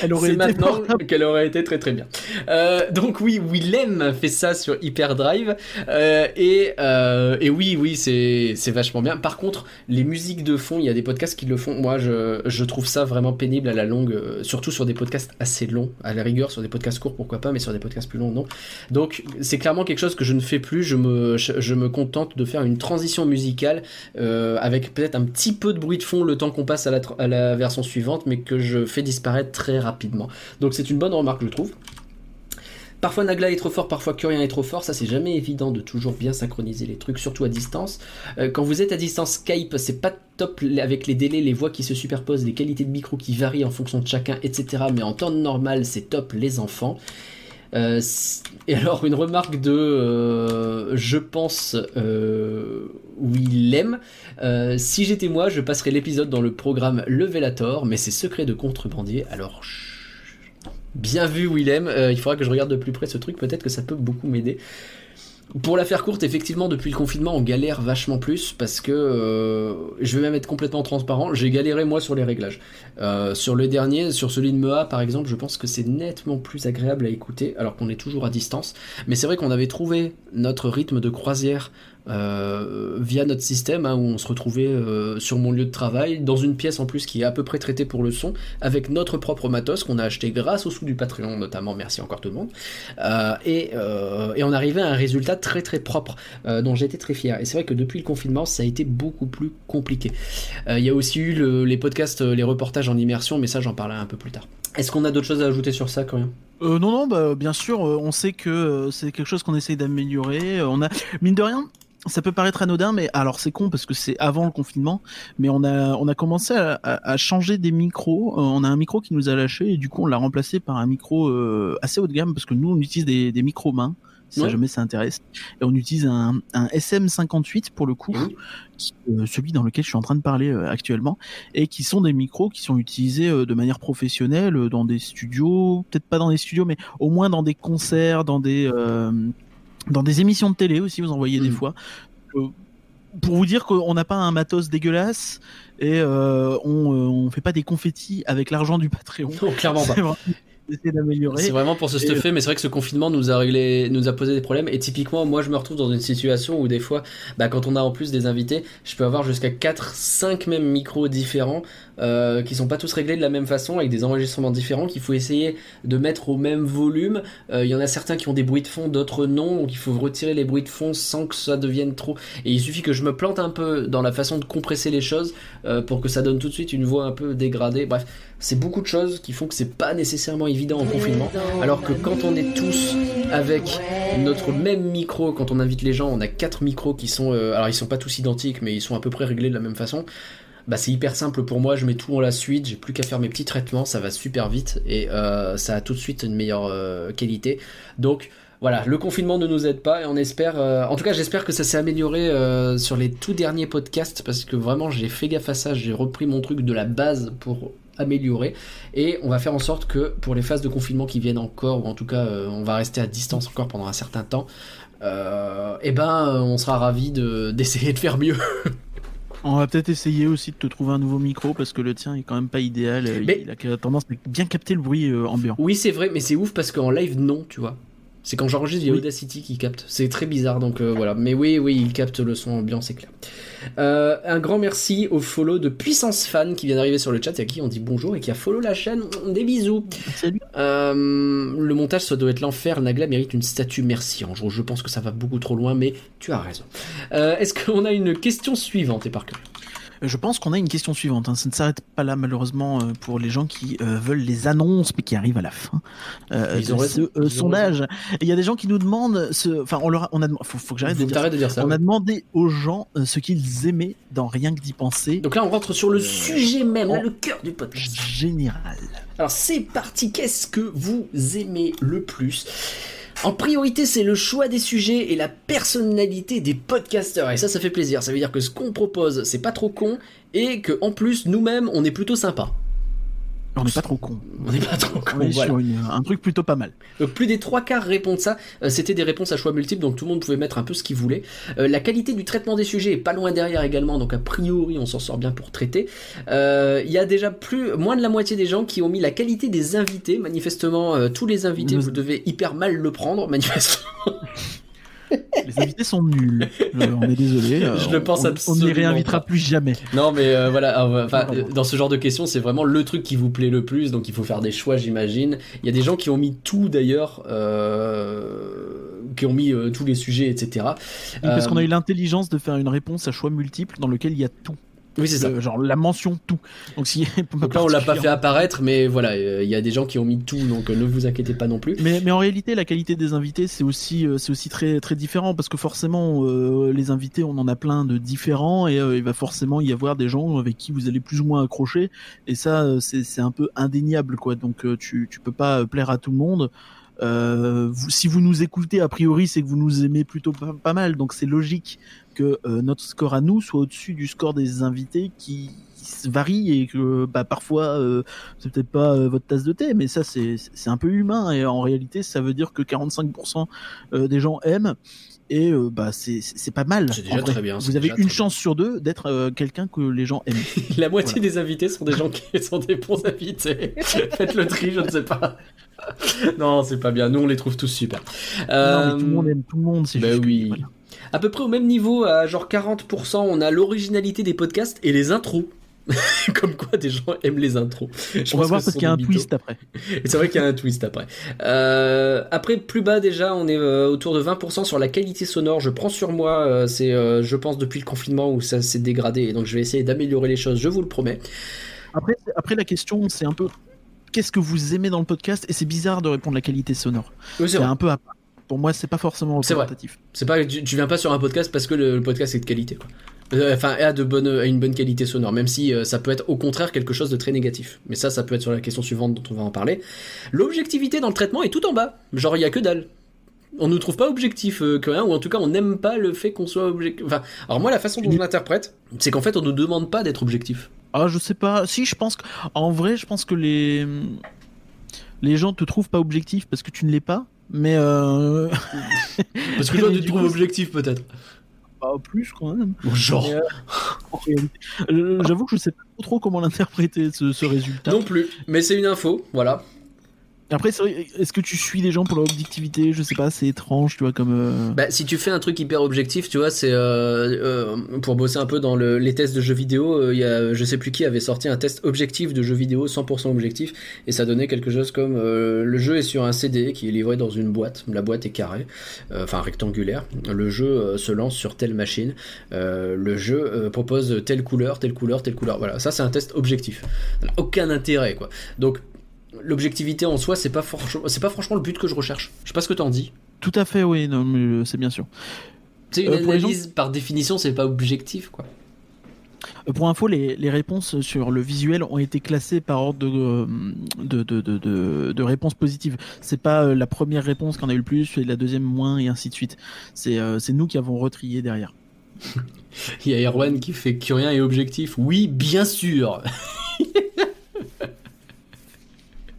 Speaker 1: Elle aurait été maintenant qu'elle aurait été très très bien. Euh, donc oui, Willem fait ça sur Hyperdrive euh, et, euh, et oui, oui, c'est c'est vachement bien. Par contre, les musiques de fond, il y a des podcasts qui le font. Moi, je, je trouve ça vraiment pénible à la longue, surtout sur des podcasts assez longs. À la rigueur, sur des podcasts courts, pourquoi pas, mais sur des podcasts plus longs, non. Donc c'est clairement quelque chose que je ne fais plus. Je me je, me contente de faire une transition musicale avec peut-être un petit peu de bruit de fond le temps qu'on passe à la, à la version suivante, mais que je fais disparaître très rapidement. Donc c'est une bonne remarque, je trouve. Parfois Nagla est trop fort, parfois Curien est trop fort, ça c'est jamais évident de toujours bien synchroniser les trucs, surtout à distance. Euh, quand vous êtes à distance Skype, c'est pas top avec les délais, les voix qui se superposent, les qualités de micro qui varient en fonction de chacun, etc. Mais en temps normal, c'est top les enfants. Euh, et alors une remarque de euh, je pense Willem. si j'étais moi, je passerais l'épisode dans le programme Levelator, mais c'est secret de contrebandier, alors Bien vu Willem, euh, il faudra que je regarde de plus près ce truc, peut-être que ça peut beaucoup m'aider. Pour la faire courte, effectivement, depuis le confinement, on galère vachement plus parce que euh, je vais même être complètement transparent. J'ai galéré moi sur les réglages. Euh, sur le dernier, sur celui de Mea par exemple, je pense que c'est nettement plus agréable à écouter alors qu'on est toujours à distance. Mais c'est vrai qu'on avait trouvé notre rythme de croisière euh, via notre système hein, où on se retrouvait euh, sur mon lieu de travail dans une pièce en plus qui est à peu près traitée pour le son avec notre propre matos qu'on a acheté grâce au sous du Patreon notamment. Merci encore tout le monde. Euh, et, et, on arrivait à un résultat très très propre dont j'étais très fier. Et c'est vrai que depuis le confinement ça a été beaucoup plus compliqué. Il y a aussi eu les podcasts les reportages en immersion mais ça j'en parlerai un peu plus tard. Est-ce qu'on a d'autres choses à ajouter sur ça quand même
Speaker 2: non, non, bah, bien sûr, on sait que c'est quelque chose qu'on essaye d'améliorer. On a, mine de rien, ça peut paraître anodin, mais alors c'est con parce que c'est avant le confinement, mais on a on a commencé à, changer des micros. Euh, on a un micro qui nous a lâché et du coup on l'a remplacé par un micro euh, assez haut de gamme parce que nous on utilise des, des micros mains. Si jamais ça intéresse. Et on utilise un, un SM58 pour le coup, euh, celui dans lequel je suis en train de parler actuellement, et qui sont des micros qui sont utilisés de manière professionnelle dans des studios, peut-être pas dans des studios, mais au moins dans des concerts, dans des dans des émissions de télé aussi, vous en voyez des mm. fois. Euh, pour vous dire qu'on n'a pas un matos dégueulasse et euh, on, euh, on fait pas des confettis avec l'argent du Patreon.
Speaker 1: Non, clairement pas. C'est vraiment pour se stuffer, mais c'est vrai que ce confinement nous a réglé, nous a posé des problèmes. Et typiquement, moi, je me retrouve dans une situation où des fois, bah, quand on a en plus des invités, je peux avoir jusqu'à 4, 5 mêmes micros différents euh, qui sont pas tous réglés de la même façon avec des enregistrements différents qu'il faut essayer de mettre au même volume. Euh, il y en a certains qui ont des bruits de fond, d'autres non, donc il faut retirer les bruits de fond sans que ça devienne trop. Et il suffit que je me plante un peu dans la façon de compresser les choses euh, pour que ça donne tout de suite une voix un peu dégradée. Bref, c'est beaucoup de choses qui font que c'est pas nécessairement évident en confinement. Alors que quand on est tous avec notre même micro, quand on invite les gens, on a quatre micros qui sont, alors ils sont pas tous identiques, mais ils sont à peu près réglés de la même façon bah c'est hyper simple pour moi, je mets tout en la suite, j'ai plus qu'à faire mes petits traitements, ça va super vite et euh, ça a tout de suite une meilleure euh, qualité. Donc voilà, le confinement ne nous aide pas et on espère, euh, en tout cas j'espère que ça s'est amélioré sur les tout derniers podcasts parce que vraiment j'ai fait gaffe à ça, j'ai repris mon truc de la base pour améliorer et on va faire en sorte que pour les phases de confinement qui viennent encore ou en tout cas on va rester à distance encore pendant un certain temps eh ben on sera ravi d'essayer de faire mieux
Speaker 2: On va peut-être essayer aussi de te trouver un nouveau micro parce que le tien est quand même pas idéal. Il a tendance à bien capter le bruit euh, ambiant.
Speaker 1: Oui, c'est vrai, mais c'est ouf parce qu'en live, non, tu vois. C'est quand j'enregistre, il y a Audacity qui capte. C'est très bizarre, donc euh, voilà. Mais oui, oui, il capte le son ambiant, c'est clair. Euh, un grand merci au follow de Puissance Fan qui vient d'arriver sur le chat et à qui on dit bonjour et qui a follow la chaîne. Des bisous.
Speaker 2: Salut.
Speaker 1: Euh, le montage, ça doit être l'enfer. Nagla mérite une statue. Merci, Ange. Je pense que ça va beaucoup trop loin, mais tu as raison. Est-ce qu'on a une question suivante, et par cœur?
Speaker 2: Je pense qu'on a une question suivante. Hein. Ça ne s'arrête pas là, malheureusement, euh, pour les gens qui euh, veulent les annonces, mais qui arrivent à la fin euh, de ce sondage. Il y a des gens qui nous demandent, ce... enfin, on leur, on a, faut, que j'arrête de,
Speaker 1: de, dire ça.
Speaker 2: On a demandé aux gens ce qu'ils aimaient dans rien que d'y penser.
Speaker 1: Donc là, on rentre sur le sujet même, le cœur du podcast.
Speaker 2: Général.
Speaker 1: Alors c'est parti. Qu'est-ce que vous aimez le plus? En priorité, c'est le choix des sujets et la personnalité des podcasteurs. Et ça, ça fait plaisir. Ça veut dire que ce qu'on propose, c'est pas trop con et que en plus, nous-mêmes, on est plutôt sympa.
Speaker 2: On n'est pas trop con.
Speaker 1: On n'est pas trop con.
Speaker 2: On est sur un truc plutôt pas mal.
Speaker 1: Donc plus des trois quarts répondent ça. Euh, c'était des réponses à choix multiples, donc tout le monde pouvait mettre un peu ce qu'il voulait. Euh, la qualité du traitement des sujets est pas loin derrière également, donc a priori on s'en sort bien pour traiter. Euh, il y a déjà plus moins de la moitié des gens qui ont mis la qualité des invités. Manifestement, tous les invités, vous devez hyper mal le prendre, manifestement.
Speaker 2: Les invités sont nuls. Euh, on est désolé.
Speaker 1: Je le pense
Speaker 2: On ne les réinvitera plus jamais.
Speaker 1: Non, mais euh, voilà. Euh, dans ce genre de questions, c'est vraiment le truc qui vous plaît le plus. Donc il faut faire des choix, j'imagine. Il y a des gens qui ont mis tout d'ailleurs. qui ont mis tous les sujets, etc.
Speaker 2: parce qu'on a eu l'intelligence de faire une réponse à choix multiples dans lequel il y a tout.
Speaker 1: Oui, c'est ça.
Speaker 2: Genre la mention tout.
Speaker 1: Donc, si, donc là, on l'a pas fait apparaître, mais voilà, il y a des gens qui ont mis tout, donc euh, ne vous inquiétez pas non plus.
Speaker 2: Mais, mais en réalité, la qualité des invités, c'est aussi, euh, c'est aussi très, très différent parce que forcément, euh, les invités, on en a plein de différents et il va forcément y avoir des gens avec qui vous allez plus ou moins accrocher. Et ça, c'est un peu indéniable, quoi. Donc, tu, tu peux pas plaire à tout le monde. Euh, si vous nous écoutez, a priori, c'est que vous nous aimez plutôt pas, mal, donc c'est logique que euh, notre score à nous soit au-dessus du score des invités qui, varie et que bah, parfois euh, c'est peut-être pas votre tasse de thé, mais ça c'est un peu humain et en réalité ça veut dire que 45% des gens aiment et bah c'est pas mal.
Speaker 1: C'est déjà très bien.
Speaker 2: Vous avez une chance sur deux d'être quelqu'un que les gens aiment.
Speaker 1: La moitié des invités sont des gens qui sont des bons invités. Faites le tri, je ne sais pas. non, c'est pas bien. Nous, on les trouve tous super.
Speaker 2: Non, mais tout le monde aime tout le monde, c'est
Speaker 1: bah oui. À peu près au même niveau, à genre 40%, on a l'originalité des podcasts et les intros. Comme quoi des gens aiment les intros.
Speaker 2: Je on va voir parce qu'il y a un twist après.
Speaker 1: c'est vrai qu'il y a un twist après. Euh, après, plus bas déjà, on est euh, autour de 20% sur la qualité sonore. Je prends sur moi, euh, c'est je pense depuis le confinement où ça s'est dégradé et donc je vais essayer d'améliorer les choses, je vous le promets.
Speaker 2: Après, après la question, c'est un peu qu'est-ce que vous aimez dans le podcast? Et c'est bizarre de répondre la qualité sonore. c'est un peu à Pour moi, c'est pas forcément représentatif.
Speaker 1: C'est pas tu, tu, viens pas sur un podcast parce que le, podcast est de qualité quoi. Euh, enfin, a de bonne, une bonne qualité sonore, même si euh, ça peut être au contraire quelque chose de très négatif. Mais ça, ça peut être sur la question suivante dont on va en parler. L'objectivité dans le traitement est tout en bas. Genre, il y a que dalle on ne trouve pas objectif euh, que rien, ou en tout cas on n'aime pas le fait qu'on soit objectif. Enfin, alors moi la façon dont je l'interprète, c'est qu'en fait on ne demande pas d'être objectif.
Speaker 2: Ah, je sais pas. Si, je pense que. En vrai, je pense que les. Les gens te trouvent pas objectif parce que tu ne l'es pas, mais. Euh...
Speaker 1: parce que toi, tu te trouves objectif peut-être.
Speaker 2: Pas plus quand même.
Speaker 1: Genre.
Speaker 2: Euh, j'avoue que je sais pas trop comment l'interpréter ce résultat.
Speaker 1: Non plus, mais c'est une info, voilà.
Speaker 2: Après, est-ce que tu suis les gens pour leur objectivité? Je sais pas, c'est étrange, tu vois, comme. Euh,
Speaker 1: bah, si tu fais un truc hyper objectif, tu vois, c'est euh, euh, pour bosser un peu dans les tests de jeux vidéo. Il y a, je sais plus qui avait sorti un test objectif de jeux vidéo, 100% objectif, et ça donnait quelque chose comme le jeu est sur un CD qui est livré dans une boîte. La boîte est carrée, enfin rectangulaire. Le jeu se lance sur telle machine. le jeu propose telle couleur, telle couleur, telle couleur. Voilà, ça c'est un test objectif. aucun intérêt, quoi. Donc l'objectivité en soi, c'est pas, c'est pas franchement le but que je recherche. Je sais pas ce que t'en dis.
Speaker 2: Tout à fait, oui, non, mais euh, c'est bien sûr.
Speaker 1: C'est une euh, analyse par définition, c'est pas objectif, quoi.
Speaker 2: Euh, pour info, les, les, réponses sur le visuel ont été classées par ordre de, de, de, de, de réponses positives. C'est pas la première réponse qu'on a eu le plus, et la deuxième moins, et ainsi de suite. C'est nous qui avons retrié derrière.
Speaker 1: Il y a Erwan qui fait que rien est objectif. Oui, bien sûr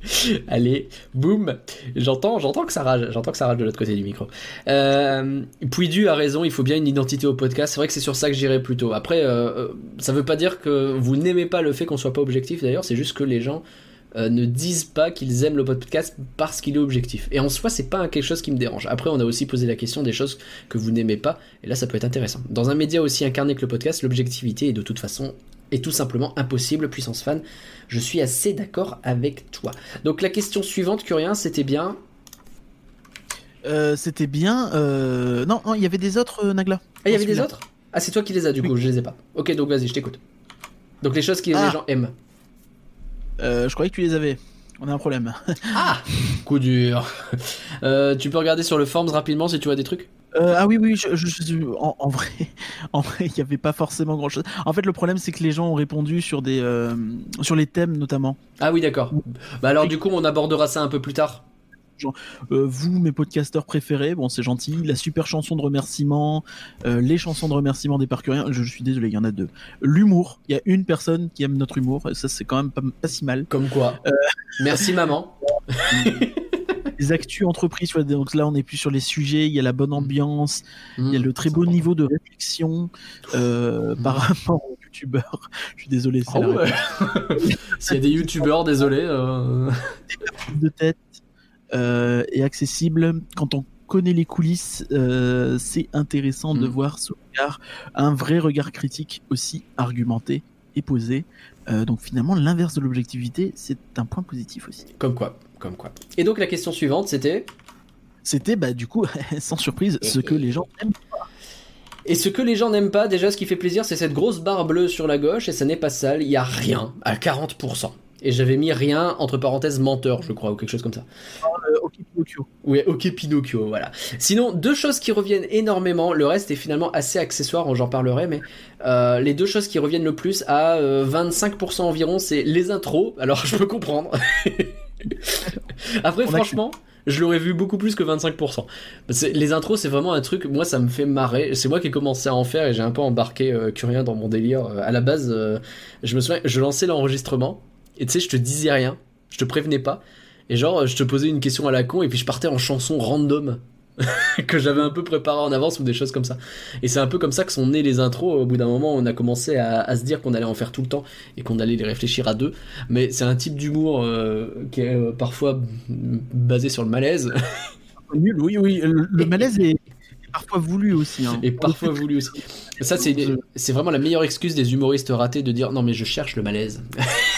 Speaker 1: Allez, boum. J'entends, j'entends que ça rage. J'entends que ça rage de l'autre côté du micro. Euh, Pouidu a raison. Il faut bien une identité au podcast. C'est vrai que c'est sur ça que j'irai plutôt. Après, euh, euh, ça veut pas dire que vous n'aimez pas le fait qu'on soit pas objectif. D'ailleurs, c'est juste que les gens euh, ne disent pas qu'ils aiment le podcast parce qu'il est objectif. Et en soi, c'est pas quelque chose qui me dérange. Après, on a aussi posé la question des choses que vous n'aimez pas, et là, ça peut être intéressant. Dans un média aussi incarné que le podcast, l'objectivité est de toute façon est tout simplement impossible, puissance fan. Je suis assez d'accord avec toi. Donc la question suivante, Curien, c'était bien?
Speaker 2: Euh, c'était bien. Euh, non, non, il y avait des autres, Nagla.
Speaker 1: Ah, il y avait des autres? Ah, c'est toi qui les as, du coup, je les ai pas. Ok, donc vas-y, je t'écoute. Donc les choses que les ah. gens aiment.
Speaker 2: Euh, je croyais que tu les avais. On a un problème.
Speaker 1: ah Coup dur. Euh, tu peux regarder sur le Forms rapidement si tu vois des trucs?
Speaker 2: Euh, ah oui oui en, vrai en vrai il n'y avait pas forcément grand chose en fait le problème c'est que les gens ont répondu sur des sur les thèmes notamment
Speaker 1: ah oui d'accord bah alors du coup on abordera ça un peu plus tard
Speaker 2: euh, vous, mes podcasteurs préférés, bon, c'est gentil. La super chanson de remerciement, euh, les chansons de remerciement des parcuriens. Je, suis désolé, il y en a deux. L'humour, il y a une personne qui aime notre humour, ça c'est quand même pas, si mal.
Speaker 1: Comme quoi. Euh, Merci maman.
Speaker 2: les actus entreprises, donc là on est plus sur les sujets, il y a la bonne mm. ambiance, il y a mm. le très beau niveau de réflexion mm. par rapport aux youtubeurs. Je suis désolé, c'est
Speaker 1: ah S'il y a des youtubeurs, désolé.
Speaker 2: de tête, euh, et accessible. Quand on connaît les coulisses, euh, c'est intéressant de voir ce regard, un vrai regard critique aussi argumenté et posé. Euh, donc finalement, l'inverse de l'objectivité, c'est un point positif aussi.
Speaker 1: Comme quoi, comme quoi. Et donc la question suivante, c'était
Speaker 2: C'était, bah du coup, sans surprise, ce que les gens n'aiment pas.
Speaker 1: Et ce que les gens n'aiment pas, déjà, ce qui fait plaisir, c'est cette grosse barre bleue sur la gauche, et ça n'est pas sale, il y a rien, à 40% et j'avais mis rien entre parenthèses menteur, je crois, ou quelque chose comme ça.
Speaker 2: Euh, ok Pinocchio.
Speaker 1: Oui, ok Pinocchio, voilà. Sinon, deux choses qui reviennent énormément, le reste est finalement assez accessoire, j'en parlerai, mais euh, les deux choses qui reviennent le plus à 25% euh, environ, c'est les intros, alors je peux comprendre. Après, franchement je l'aurais vu beaucoup plus que 25%. Les intros, c'est vraiment un truc, moi ça me fait marrer. C'est moi qui ai commencé à en faire et j'ai un peu embarqué euh, Curien dans mon délire. à la base, je me souviens, je lançais l'enregistrement et tu sais, je te disais rien, je te prévenais pas. Et genre, je te posais une question à la con et puis je partais en chanson random que j'avais un peu préparé en avance ou des choses comme ça. Et c'est un peu comme ça que sont nées les intros. Au bout d'un moment, on a commencé à, se dire qu'on allait en faire tout le temps et qu'on allait les réfléchir à deux. Mais c'est un type d'humour euh, qui est euh, parfois basé sur le malaise.
Speaker 2: Nul, oui, oui. Le, malaise est parfois voulu aussi. Hein.
Speaker 1: Et parfois voulu aussi. Ça, c'est vraiment la meilleure excuse des humoristes ratés de dire non, mais je cherche le malaise.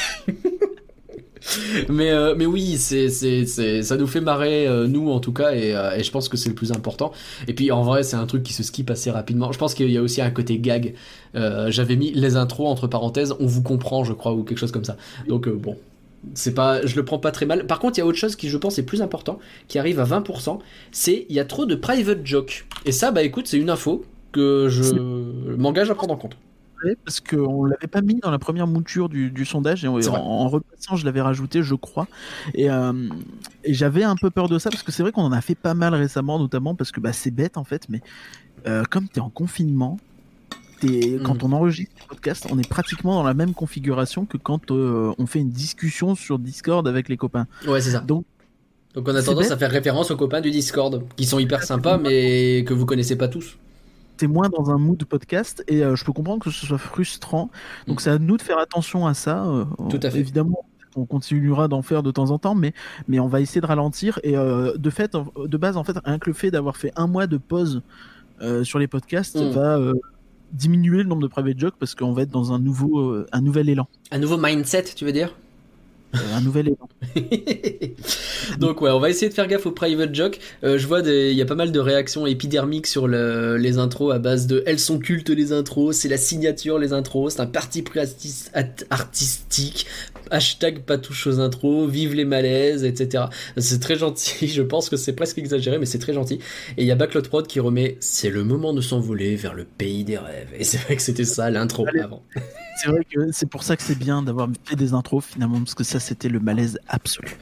Speaker 1: mais, euh, mais oui, c'est, c'est, ça nous fait marrer, euh, nous en tout cas, euh, et, je pense que c'est le plus important. Et puis en vrai, c'est un truc qui se skip assez rapidement. Je pense qu'il y a aussi un côté gag. j'avais mis les intros entre parenthèses, on vous comprend, je crois, ou quelque chose comme ça. Donc bon. C'est pas, je le prends pas très mal. Par contre, il y a autre chose qui, je pense, est plus important, qui arrive à 20%. C'est il y a trop de private jokes. Et ça, bah écoute, c'est une info que je m'engage à prendre en compte
Speaker 2: parce qu'on l'avait pas mis dans la première mouture du, sondage et en, repassant je l'avais rajouté je crois. Euh, et, j'avais un peu peur de ça parce que c'est vrai qu'on en a fait pas mal récemment notamment parce que bah, c'est bête en fait mais euh, comme tu es en confinement quand mm. on enregistre le podcast on est pratiquement dans la même configuration que quand euh, on fait une discussion sur Discord avec les copains.
Speaker 1: Ouais c'est ça. Donc donc on a tendance à faire référence aux copains du Discord qui sont hyper sympas mais que vous connaissez pas tous
Speaker 2: t'es moins dans un mood podcast et euh, je peux comprendre que ce soit frustrant. Donc mm. c'est à nous de faire attention à ça. Euh,
Speaker 1: Tout à fait.
Speaker 2: Évidemment, on continuera d'en faire de temps en temps, mais, mais on va essayer de ralentir. Et euh, de fait, de base, en fait, rien que le fait d'avoir fait un mois de pause sur les podcasts mm. va diminuer le nombre de private jokes parce qu'on va être dans un nouveau, un nouvel élan.
Speaker 1: Un nouveau mindset, tu veux dire?
Speaker 2: Un nouvel élan.
Speaker 1: Donc ouais, on va essayer de faire gaffe aux private jokes. Euh, je vois il y a pas mal de réactions épidermiques sur les intros à base de elles sont cultes les intros, c'est la signature les intros, c'est un parti pris artistique. Hashtag pas touche aux intros, vive les malaises, etc. C'est très gentil, je pense que c'est presque exagéré, mais c'est très gentil. Et il y a Backlot Prod qui remet c'est le moment de s'envoler vers le pays des rêves. Et c'est vrai que c'était ça l'intro avant.
Speaker 2: C'est vrai que c'est pour ça que c'est bien d'avoir fait des intros finalement, parce que ça c'était le malaise absolu.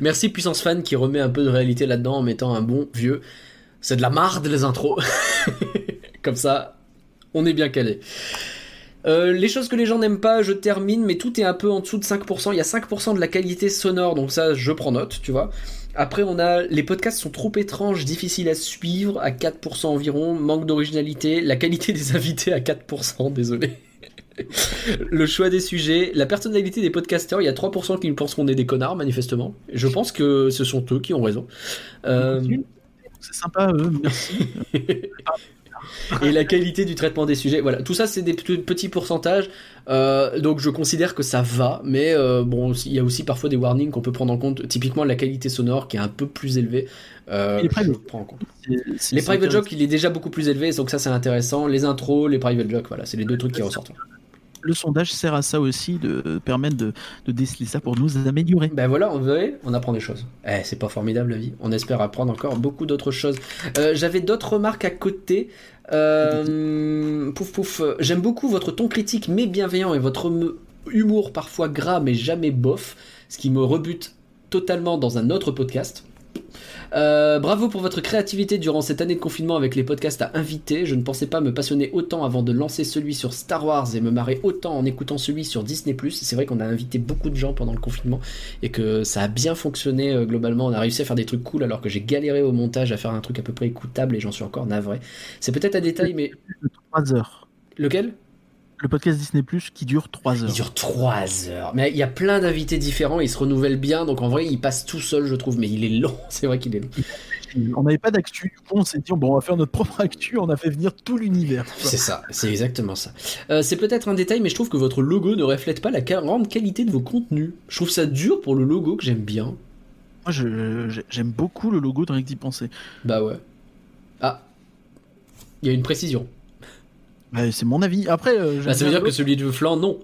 Speaker 1: Merci Puissance Fan qui remet un peu de réalité là-dedans en mettant un bon vieux. C'est de la marde les intros. Comme ça, on est bien calé. Euh, les choses que les gens n'aiment pas, je termine, mais tout est un peu en dessous de 5%. Il y a 5% de la qualité sonore, donc ça, je prends note, tu vois. Après, on a les podcasts sont trop étranges, difficiles à suivre, à 4% environ, manque d'originalité, la qualité des invités à 4%, désolé. le choix des sujets, la personnalité des podcasteurs, il y a 3% qui pensent qu'on est des connards, manifestement. Je pense que ce sont eux qui ont raison.
Speaker 2: Euh, c'est sympa, eux, merci.
Speaker 1: et la qualité du traitement des sujets. Voilà, tout ça c'est des petits pourcentages. Euh, donc je considère que ça va, mais euh, bon, il y a aussi parfois des warnings qu'on peut prendre en compte. Typiquement la qualité sonore qui est un peu plus élevée. Euh, les private, en compte. les private jokes, il est déjà beaucoup plus élevé, donc ça c'est intéressant. Les intros, les private jokes, voilà, c'est les deux trucs qui ressortent
Speaker 2: le sondage sert à ça aussi, de permettre de, déceler ça pour nous améliorer.
Speaker 1: Ben voilà, on, on apprend des choses. Eh, c'est pas formidable la vie. On espère apprendre encore beaucoup d'autres choses. Euh, j'avais d'autres remarques à côté. Euh, pouf pouf. J'aime beaucoup votre ton critique mais bienveillant et votre humour parfois gras mais jamais bof, ce qui me rebute totalement dans un autre podcast. Euh, bravo pour votre créativité durant cette année de confinement avec les podcasts à inviter. Je ne pensais pas me passionner autant avant de lancer celui sur Star Wars et me marrer autant en écoutant celui sur Disney+. C'est vrai qu'on a invité beaucoup de gens pendant le confinement et que ça a bien fonctionné euh, globalement. On a réussi à faire des trucs cool alors que j'ai galéré au montage à faire un truc à peu près écoutable et j'en suis encore navré. C'est peut-être un détail mais...
Speaker 2: 3 heures.
Speaker 1: Lequel?
Speaker 2: Le podcast Disney Plus qui dure 3 heures.
Speaker 1: Il dure 3 heures. Mais il y a plein d'invités différents, il se renouvelle bien, donc en vrai, il passe tout seul, je trouve, mais il est long. C'est vrai qu'il est long.
Speaker 2: On n'avait pas d'actu, du coup, on s'est dit, bon, on va faire notre propre actu, on a fait venir tout l'univers.
Speaker 1: C'est ça, c'est exactement ça. Euh, c'est peut-être un détail, mais je trouve que votre logo ne reflète pas la grande qualité de vos contenus. Je trouve ça dur pour le logo que j'aime bien.
Speaker 2: Moi, j'aime beaucoup le logo de Rien d'y penser.
Speaker 1: Bah ouais. Ah, il y a une précision.
Speaker 2: Bah, c'est mon avis. Après, euh,
Speaker 1: bah, ça veut dire que celui du flanc, non.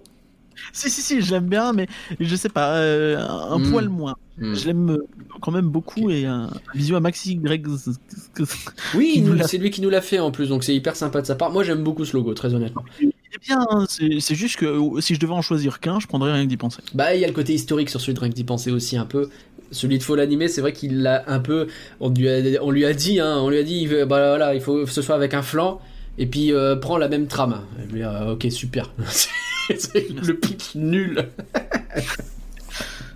Speaker 2: Si, si, si, j'aime bien, mais je sais pas, euh, un hmm. poil moins. Hmm. Je l'aime euh, quand même beaucoup et un bisou à Maxi Greg.
Speaker 1: Oui, c'est lui qui nous l'a fait en plus, donc c'est hyper sympa de sa part. Moi, j'aime beaucoup ce logo, très honnêtement.
Speaker 2: Il est bien, hein, c'est juste que si je devais en choisir qu'un, je prendrais rien que d'y penser.
Speaker 1: Bah, il y a le côté historique sur celui de rien que d'y penser aussi un peu. Celui de Faux l'animé, c'est vrai qu'il l'a un peu. On lui a, on lui a dit, hein, on lui a dit, bah voilà, il faut que ce soit avec un flanc et puis euh, prend la même trame. lui, euh, ok, super. c'est le pitch nul.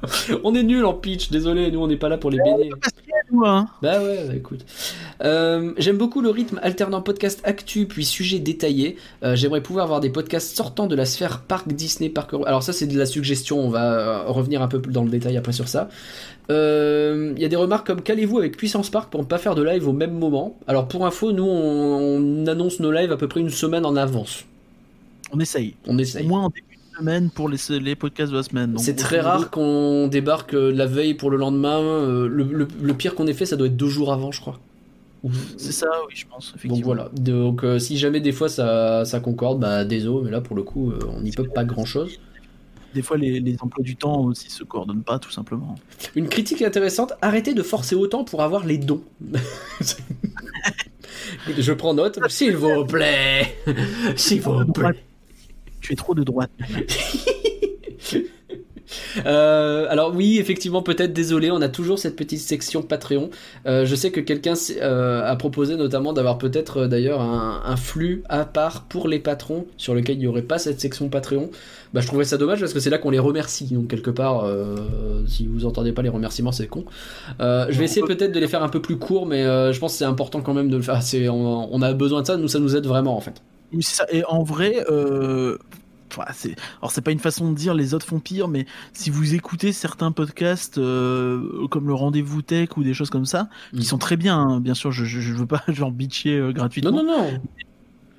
Speaker 1: on est nul en pitch, désolé, nous on n'est pas là pour les baigner. Hein. Bah ouais, bah écoute. Euh, j'aime beaucoup le rythme alternant podcast actu puis sujet détaillé. J'aimerais pouvoir avoir des podcasts sortant de la sphère parc Disney, parc. Alors ça c'est de la suggestion, on va revenir un peu plus dans le détail après sur ça. Il euh, y a des remarques comme qu'allez-vous avec Puissance Park pour ne pas faire de live au même moment? Alors pour info, nous on, annonce nos lives à peu près une semaine en avance.
Speaker 2: On essaye.
Speaker 1: On essaye.
Speaker 2: Au moins en début de semaine pour les, les podcasts de la semaine.
Speaker 1: C'est très rare qu'on débarque euh, la veille pour le lendemain. Euh, le, pire qu'on ait fait, ça doit être deux jours avant, je crois.
Speaker 2: C'est ça, oui, je pense.
Speaker 1: Donc voilà. Donc si jamais des fois ça, ça concorde, bah désolé, mais là pour le coup, on n'y peut pas grand chose
Speaker 2: des fois les, emplois du temps aussi se coordonnent pas tout simplement.
Speaker 1: Une critique intéressante, arrêtez de forcer autant pour avoir les dons. Je prends note, s'il vous plaît. S'il vous plaît.
Speaker 2: Tu es trop de droite.
Speaker 1: Euh, alors oui, effectivement, peut-être désolé, on a toujours cette petite section Patreon. Euh, je sais que quelqu'un euh, a proposé notamment d'avoir peut-être d'ailleurs un, flux à part pour les patrons sur lequel il n'y aurait pas cette section Patreon. Bah, je trouvais ça dommage parce que c'est là qu'on les remercie. Donc quelque part, si vous entendez pas les remerciements, c'est con. je vais essayer peut-être de les faire un peu plus courts, mais je pense que c'est important quand même de le faire. On, on, a besoin de ça, nous ça nous aide vraiment en fait.
Speaker 2: Oui, c'est ça. Et en vrai, alors c'est pas une façon de dire les autres font pire, mais si vous écoutez certains podcasts euh, comme le Rendez-vous Tech ou des choses comme ça, qui mm. sont très bien, hein, bien sûr, je, je, veux pas genre bitcher euh, gratuitement.
Speaker 1: Non, non, non.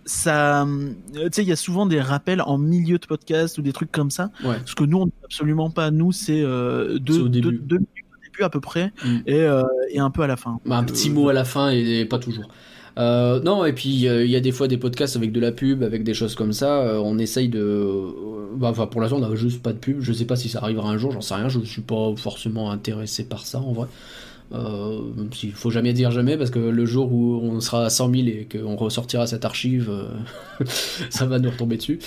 Speaker 2: Ça, euh, tu sais, il y a souvent des rappels en milieu de podcast ou des trucs comme ça. Ce que nous, on absolument pas. Nous, c'est deux, minutes au début à peu près mm. et, et, un peu à la fin.
Speaker 1: Bah, un petit mot à la fin et pas toujours. Euh, non, et puis il y a des fois des podcasts avec de la pub, avec des choses comme ça. Euh, on essaye de. Euh, bah, enfin, pour l'instant, on n'a juste pas de pub. Je sais pas si ça arrivera un jour, j'en sais rien. Je ne suis pas forcément intéressé par ça en vrai. Euh, il faut jamais dire jamais parce que le jour où on sera à 100 000 et qu'on ressortira cette archive, ça va nous retomber dessus.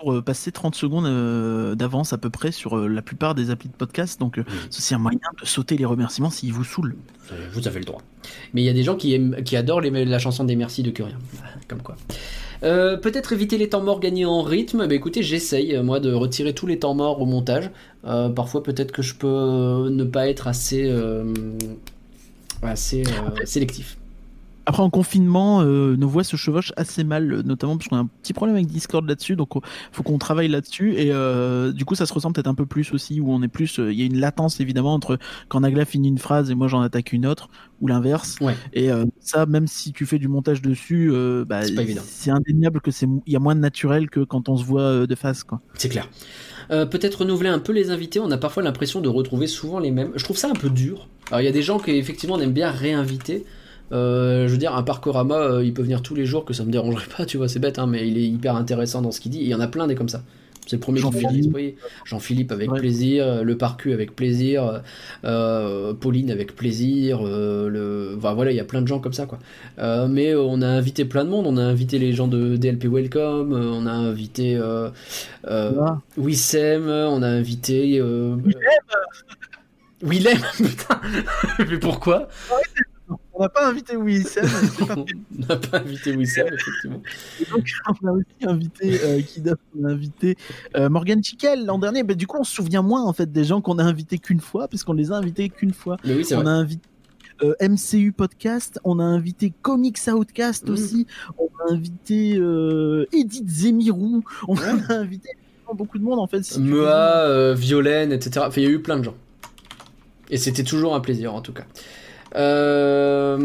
Speaker 2: Pour euh, passer 30 secondes euh, d'avance à peu près sur euh, la plupart des applis de podcast. Donc, c'est un moyen de sauter les remerciements s'ils vous saoulent.
Speaker 1: Vous avez le droit. Mais il y a des gens qui, aiment, qui adorent les, la chanson des merci de Curien. Comme quoi. Peut-être éviter les temps morts gagnés en rythme. Bah, écoutez, j'essaye moi de retirer tous les temps morts au montage. parfois, peut-être que je peux ne pas être assez, assez sélectif.
Speaker 2: Après, en confinement, euh, nos voix se chevauchent assez mal, notamment parce qu'on a un petit problème avec Discord là-dessus, donc il faut qu'on travaille là-dessus. Et euh, du coup, ça se ressent peut-être un peu plus aussi, où on est plus. Euh, il y a une latence évidemment entre quand Nagla finit une phrase et moi j'en attaque une autre, ou l'inverse. Et ça, même si tu fais du montage dessus, bah, c'est indéniable que c'est il y a moins de naturel que quand on se voit de face, quoi.
Speaker 1: C'est clair. peut-être renouveler un peu les invités. On a parfois l'impression de retrouver souvent les mêmes. Je trouve ça un peu dur. Alors il y a des gens qui effectivement on aime bien réinviter. Euh, je veux dire, un parcorama, euh, il peut venir tous les jours, que ça me dérangerait pas, tu vois, c'est bête, hein, mais il est hyper intéressant dans ce qu'il dit. il y en a plein des comme ça. C'est le premier Jean-Philippe. Jean-Philippe avec plaisir, le Parcu avec plaisir, euh, Pauline avec plaisir. le... voilà, il y a plein de gens comme ça, quoi. mais on a invité plein de monde. On a invité les gens de DLP Welcome. on a invité Wissem. On a invité. Willem Putain Mais pourquoi?
Speaker 2: On n'a pas invité Wissem.
Speaker 1: on n'a pas invité Wissem, effectivement.
Speaker 2: donc, on a aussi invité euh, On a invité? Euh, Morgan Chickel l'an dernier. Mais du coup, on se souvient moins en fait des gens qu'on a invités qu'une fois, puisqu'on les a invités qu'une fois.
Speaker 1: oui,
Speaker 2: on a invité euh, MCU Podcast, on a invité Comics Outcast mm. aussi, on a invité euh, Edith Zemirou, on a invité beaucoup de monde en fait.
Speaker 1: Si Mea, Violaine, etc. Enfin, il y a eu plein de gens. Et c'était toujours un plaisir en tout cas. Euh,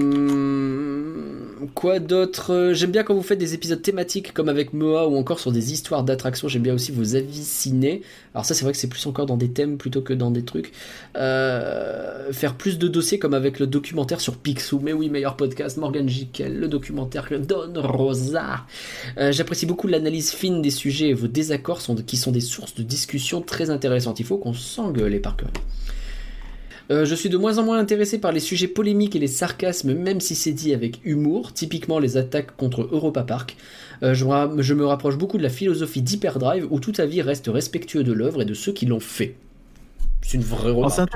Speaker 1: quoi d'autre? J'aime bien quand vous faites des épisodes thématiques comme avec Moa ou encore sur des histoires d'attractions. J'aime bien aussi vos avis ciné. Alors ça c'est vrai que c'est plus encore dans des thèmes plutôt que dans des trucs. Euh, faire plus de dossiers comme avec le documentaire sur Picsou. Mais oui, meilleur podcast, Morgan Jikel, le documentaire Don Rosa. Euh, j'apprécie beaucoup l'analyse fine des sujets et vos désaccords sont, qui sont des sources de discussion très intéressantes. Il faut qu'on s'engueule par cœur. Euh, je suis de moins en moins intéressé par les sujets polémiques et les sarcasmes, même si c'est dit avec humour, typiquement les attaques contre Europa Park. Euh, je, me rapproche beaucoup de la philosophie d'Hyperdrive, où tout avis reste respectueux de l'œuvre et de ceux qui l'ont fait. C'est une vraie remarque.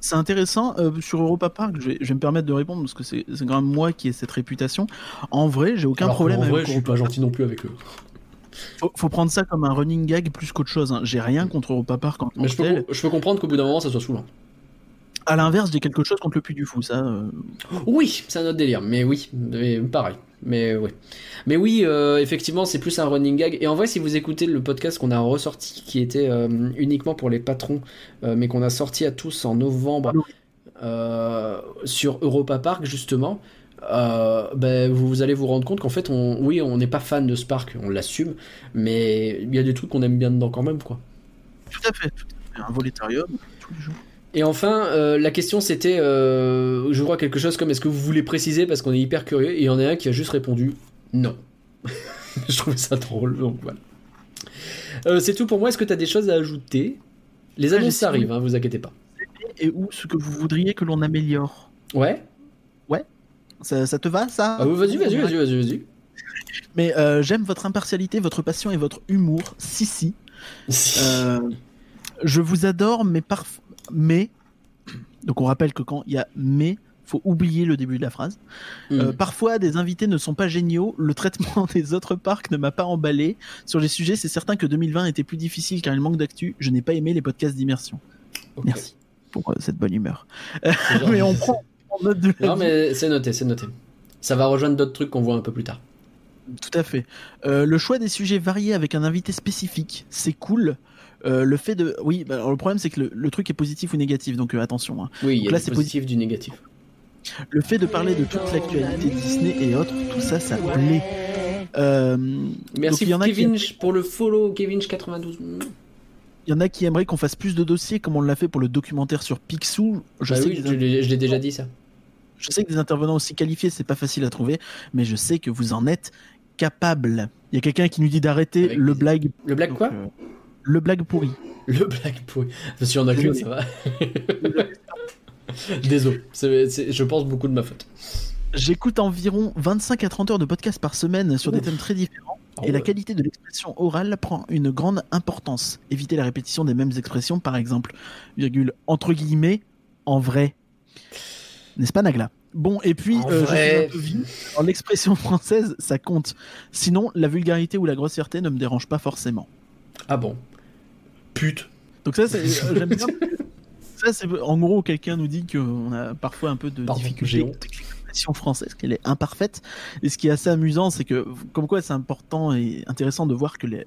Speaker 2: c'est intéressant. Euh, sur Europa Park, je vais, me permettre de répondre parce que c'est quand même moi qui ai cette réputation. En vrai, j'ai aucun problème
Speaker 1: en vrai, je suis pas gentil non plus avec eux.
Speaker 2: Faut, faut, prendre ça comme un running gag plus qu'autre chose. Hein. J'ai rien contre Europa Park en
Speaker 1: Mais je peux, je peux comprendre qu'au bout d'un moment, ça soit saoulant.
Speaker 2: À l'inverse, j'ai quelque chose contre le Puy du Fou, ça. Euh.
Speaker 1: Oui, c'est un autre délire, mais oui, pareil. Mais oui. Mais oui, euh, effectivement, c'est plus un running gag. Et en vrai, si vous écoutez le podcast qu'on a ressorti, qui était euh, uniquement pour les patrons, mais qu'on a sorti à tous en novembre sur Europa Park, justement, ben, vous allez vous rendre compte qu'en fait, on, oui, on n'est pas fan de ce parc, on l'assume, mais il y a des trucs qu'on aime bien dedans quand même, quoi.
Speaker 2: Tout à fait. Un volétarium tous les jours.
Speaker 1: Et enfin, euh, la question c'était, euh, je crois quelque chose comme est-ce que vous voulez préciser parce qu'on est hyper curieux Et il y en a un qui a juste répondu non. je trouve ça drôle, donc voilà. Euh, c'est tout pour moi. Est-ce que tu as des choses à ajouter? Les annonces arrivent, hein, vous inquiétez pas.
Speaker 2: Et où ce que vous voudriez que l'on améliore?
Speaker 1: Ouais.
Speaker 2: Ouais. Ça, te va ça?
Speaker 1: Ah, Vas-y, vas-y, vas-y, vas-y, vas-y.
Speaker 2: Mais j'aime votre impartialité, votre passion et votre humour. Si, si. je vous adore, mais parfois mais, donc on rappelle que quand il y a mais, faut oublier le début de la phrase. Euh, mm. parfois, des invités ne sont pas géniaux. Le traitement des autres parcs ne m'a pas emballé. Sur les sujets, c'est certain que 2020 était plus difficile car il manque d'actu. Je n'ai pas aimé les podcasts d'immersion. Merci pour euh, cette bonne humeur. mais on prend en note de
Speaker 1: Non, mais c'est noté, c'est noté. Ça va rejoindre d'autres trucs qu'on voit un peu plus tard.
Speaker 2: Tout à fait. Euh, le choix des sujets variés avec un invité spécifique, c'est cool. Euh, le fait de. Oui, bah, le problème, c'est que le, truc est positif ou négatif, donc euh, attention. Hein.
Speaker 1: Oui, là, c'est positif du négatif.
Speaker 2: Le fait de parler de toute l'actualité Disney et autres, tout ça, ça plaît. Euh,
Speaker 1: Merci Kevin pour le follow, Kevin92.
Speaker 2: Il y en a qui aimeraient qu'on fasse plus de dossiers comme on l'a fait pour le documentaire sur Picsou.
Speaker 1: Je, bah sais oui, je l'ai déjà dit ça.
Speaker 2: Je sais que des intervenants aussi qualifiés, c'est pas facile à trouver, mais je sais que vous en êtes capable. Il y a quelqu'un qui nous dit d'arrêter le blague.
Speaker 1: Le blague quoi?
Speaker 2: Le blague pourri.
Speaker 1: Le blague pourri. Si on a qu'une, ça va. Désolé, je pense beaucoup de ma faute.
Speaker 2: J'écoute environ 25 à 30 heures de podcast par semaine sur des thèmes très différents. Ah et la qualité de l'expression orale prend une grande importance. Éviter la répétition des mêmes expressions, par exemple, virgule, entre guillemets, en vrai. N'est-ce pas, Nagla? Bon, et puis, euh, l'expression française, ça compte. Sinon, la vulgarité ou la grossièreté ne me dérange pas forcément.
Speaker 1: Ah bon? Pute.
Speaker 2: Donc ça, c'est, j'aime bien. ça, c'est en gros quelqu'un nous dit qu'on a parfois un peu de difficulté l'expression française, qu'elle est imparfaite. Et ce qui est assez amusant, c'est que, comme quoi c'est important et intéressant de voir que les,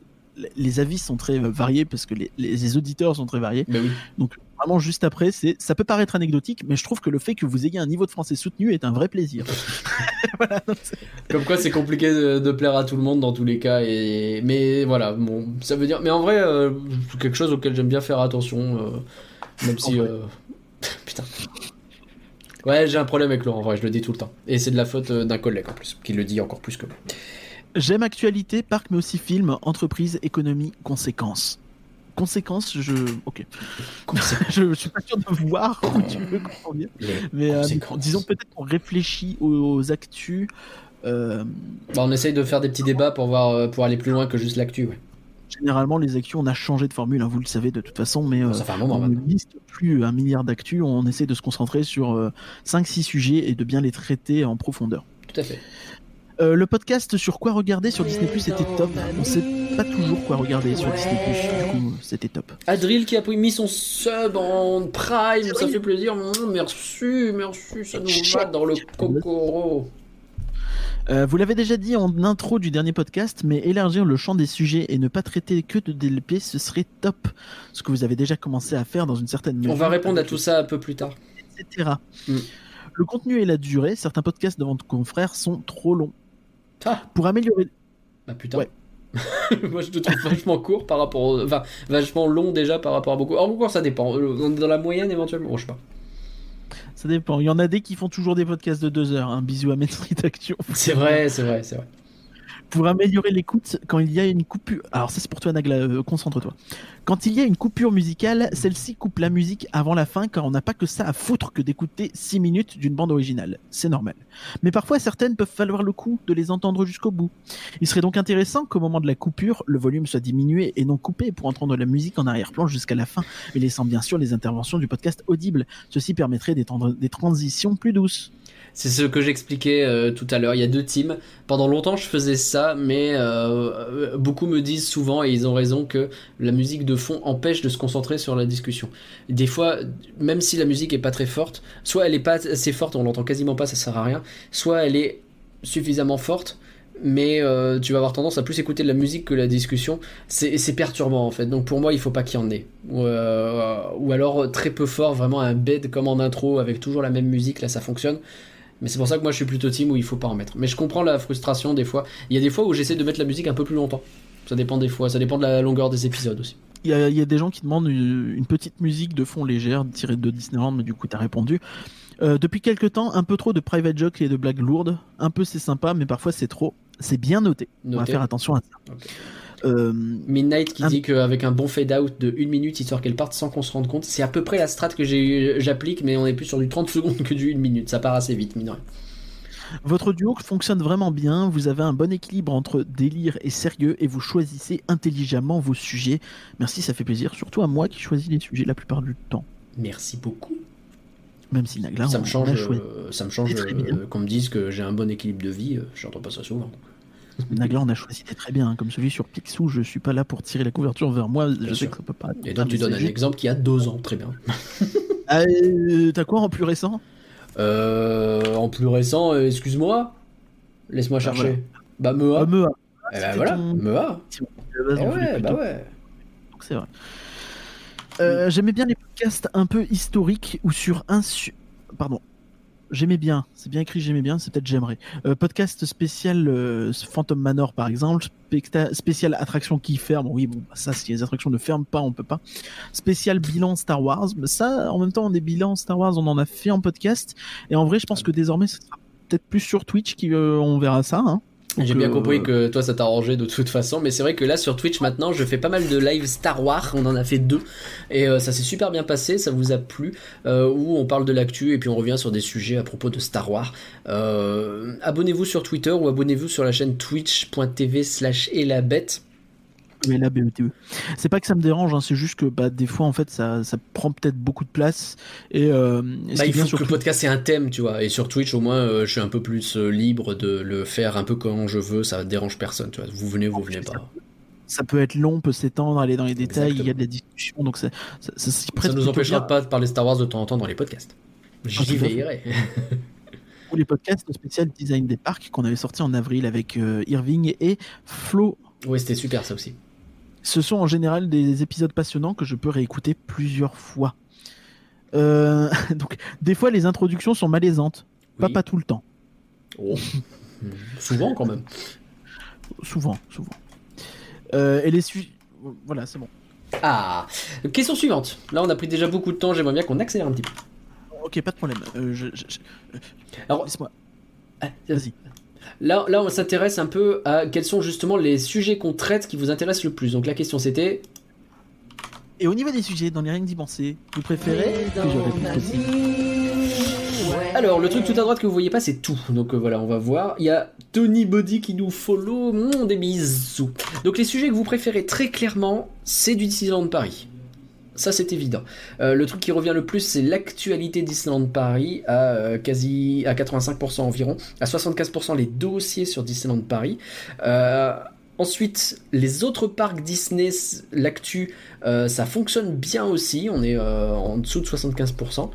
Speaker 2: les avis sont très variés parce que les, les auditeurs sont très variés.
Speaker 1: Ben oui.
Speaker 2: Donc vraiment juste après, c'est ça peut paraître anecdotique, mais je trouve que le fait que vous ayez un niveau de français soutenu est un vrai plaisir.
Speaker 1: Comme quoi, c'est compliqué de, plaire à tout le monde dans tous les cas, et mais voilà, bon, ça veut dire. Mais en vrai, euh, c'est quelque chose auquel j'aime bien faire attention, euh, même si. Euh, putain. Ouais, j'ai un problème avec Laurent, en vrai, je le dis tout le temps. Et c'est de la faute d'un collègue en plus, qui le dit encore plus que moi.
Speaker 2: J'aime actualité, parc, mais aussi film, entreprise, économie, conséquences. Conséquences, je. Ok. je, suis pas sûr de voir où tu veux qu'on Mais euh, disons peut-être qu'on réfléchit aux, actus. Euh,
Speaker 1: bah, on essaye de faire des petits débats pour, voir, euh, pour aller plus loin que juste l'actu.
Speaker 2: Généralement, les actus, on a changé de formule, hein, vous le savez de toute façon, mais
Speaker 1: ça fait un moment,
Speaker 2: on ne liste plus un milliard d'actus, on essaie de se concentrer sur 5-6 sujets et de bien les traiter en profondeur.
Speaker 1: Tout à fait.
Speaker 2: Euh, le podcast sur quoi regarder sur Disney Plus était top. On sait pas toujours quoi regarder sur Disney Plus. Du coup, c'était top.
Speaker 1: Adril qui a mis son sub en Prime, ça fait plaisir. Mmh, merci, merci, ça nous va dans le cocoro.
Speaker 2: Euh, vous l'avez déjà dit en intro du dernier podcast, mais élargir le champ des sujets et ne pas traiter que de DLP, ce serait top. Ce que vous avez déjà commencé à faire dans une certaine mesure.
Speaker 1: On va répondre à tout ça un peu plus tard.
Speaker 2: Etc. Mmh. Le contenu et la durée, certains podcasts de vos confrères sont trop longs.
Speaker 1: Ah.
Speaker 2: Pour améliorer.
Speaker 1: Bah putain. Moi je te trouve vachement court par rapport. Enfin, vachement long déjà par rapport à beaucoup. Encore ça dépend. Euh, dans la moyenne éventuellement. je sais pas.
Speaker 2: Ça dépend. Il y en a des qui font toujours des podcasts de deux heures. Un bisou à Maître Action.
Speaker 1: C'est vrai, c'est vrai, c'est vrai
Speaker 2: pour améliorer l'écoute quand il y a une coupure. Alors ça c'est pour toi Nagla, euh, concentre-toi. Quand il y a une coupure musicale, celle-ci coupe la musique avant la fin car on n'a pas que ça à foutre que d'écouter 6 minutes d'une bande originale. C'est normal. Mais parfois certaines peuvent valoir le coup de les entendre jusqu'au bout. Il serait donc intéressant qu'au moment de la coupure, le volume soit diminué et non coupé pour entendre la musique en arrière-plan jusqu'à la fin, mais laissant bien sûr les interventions du podcast audibles. Ceci permettrait des transitions plus douces.
Speaker 1: C'est ce que j'expliquais euh, tout à l'heure. Il y a deux teams. Pendant longtemps, je faisais ça, mais euh, beaucoup me disent souvent, et ils ont raison, que la musique de fond empêche de se concentrer sur la discussion. Des fois, même si la musique est pas très forte, soit elle est pas assez forte, on l'entend quasiment pas, ça sert à rien, soit elle est suffisamment forte, mais euh, tu vas avoir tendance à plus écouter de la musique que la discussion. C'est perturbant en fait. Donc pour moi, il faut pas qu'il y en ait. Ou, ou alors très peu fort, vraiment un bed comme en intro avec toujours la même musique, là ça fonctionne. Mais c'est pour ça que moi je suis plutôt team où il faut pas en mettre. Mais je comprends la frustration des fois. Il y a des fois où j'essaie de mettre la musique un peu plus longtemps. Ça dépend des fois, ça dépend de la longueur des épisodes aussi.
Speaker 2: Il y, a, des gens qui demandent une, petite musique de fond légère tirée de Disneyland, mais du coup t'as répondu. Euh, depuis quelques temps, un peu trop de private joke et de blagues lourdes. Un peu c'est sympa, mais parfois c'est trop. C'est bien noté. On va faire attention à ça.
Speaker 1: Euh, Midnight qui dit qu'avec un bon fade out de 1 minute histoire qu'elle parte sans qu'on se rende compte, c'est à peu près la strat que j'applique, mais on est plus sur du 30 secondes que du 1 minute, ça part assez vite, mine
Speaker 2: Votre duo fonctionne vraiment bien, vous avez un bon équilibre entre délire et sérieux et vous choisissez intelligemment vos sujets. Merci, ça fait plaisir, surtout à moi qui choisis les sujets la plupart du temps.
Speaker 1: Merci beaucoup.
Speaker 2: Même si Nagla,
Speaker 1: ça me change, euh, ça me change euh, qu'on me dise que j'ai un bon équilibre de vie, je n'entends pas ça souvent.
Speaker 2: Nagla, on a choisi des très bien, hein. comme celui sur Picsou. Je suis pas là pour tirer la couverture vers moi. je sais que ça peut pas.
Speaker 1: Et donc tu donnes un exemple qui a deux ans, très bien.
Speaker 2: Ah, euh, t'as quoi en plus récent?
Speaker 1: Euh, En plus récent, euh, excuse-moi. Laisse-moi ah, chercher. Bah Mea.
Speaker 2: Bah, Mea.
Speaker 1: Eh bah, voilà, Mea. Eh ouais, bah ouais.
Speaker 2: c'est vrai. J'aimais bien les podcasts un peu historiques ou sur un. Pardon, j'aimais bien, c'est bien écrit, j'aimais bien, c'est peut-être j'aimerais. Euh, podcast spécial euh, Phantom Manor par exemple, spécial attraction qui ferme. Oui, bon, bah, ça, si les attractions ne ferment pas, on peut pas. Spécial bilan Star Wars. Mais ça, en même temps, des bilans Star Wars, on en a fait en podcast. Et en vrai, je pense que désormais, ce sera peut-être plus sur Twitch qu'on on verra ça. Hein.
Speaker 1: J'ai bien compris que toi ça t'arrangeait de toute façon, mais c'est vrai que là sur Twitch maintenant je fais pas mal de live Star Wars, on en a fait deux. Et euh, ça s'est super bien passé, ça vous a plu, euh, où on parle de l'actu et puis on revient sur des sujets à propos de Star Wars. Euh, abonnez-vous sur Twitter ou abonnez-vous sur la chaîne twitch.tv slash et la bête
Speaker 2: mais la BETE. C'est pas que ça me dérange, hein, c'est juste que bah, des fois en fait ça, ça prend peut-être beaucoup de place. Et, euh,
Speaker 1: bah, il faut que le podcast c'est un thème, tu vois. Et sur Twitch au moins euh, je suis un peu plus euh, libre de le faire un peu quand je veux, ça dérange personne. Tu vois. Vous venez, vous venez pas.
Speaker 2: Ça peut être long, peut s'étendre, aller dans les détails, il y a des discussions, donc ça, ça,
Speaker 1: ça, ça nous empêchera pas de parler Star Wars de temps en temps dans les podcasts. J'y veillerai.
Speaker 2: ou les podcasts spécial design des parcs qu'on avait sorti en avril avec Irving et Flo.
Speaker 1: Oui, c'était super ça aussi.
Speaker 2: Ce sont en général des épisodes passionnants que je peux réécouter plusieurs fois. donc, des fois, les introductions sont malaisantes. Pas, pas tout le temps.
Speaker 1: Oh. souvent, quand même.
Speaker 2: Souvent, souvent. et les sujets. Voilà, c'est bon.
Speaker 1: Ah Question suivante. Là, on a pris déjà beaucoup de temps. J'aimerais bien qu'on accélère un petit peu.
Speaker 2: Ok, pas de problème. Euh, je,
Speaker 1: euh, Alors, laisse-moi. Ah, vas-y. Là, là, on s'intéresse un peu à quels sont justement les sujets qu'on traite qui vous intéressent le plus. Donc la question c'était.
Speaker 2: Et au niveau des sujets, dans les règles d'y penser, vous préférez
Speaker 1: alors, le truc tout à droite que vous voyez pas, c'est tout. Donc euh, voilà, on va voir. Il y a Tony Body qui nous follow. Mon des bisous. Donc les sujets que vous préférez très clairement, c'est du Disneyland Paris. Ça c'est évident. Euh, le truc qui revient le plus c'est l'actualité Disneyland Paris à euh, quasi à 85% environ, à 75% les dossiers sur Disneyland Paris. ensuite les autres parcs Disney, l'actu, ça fonctionne bien aussi. On est en dessous de 75%.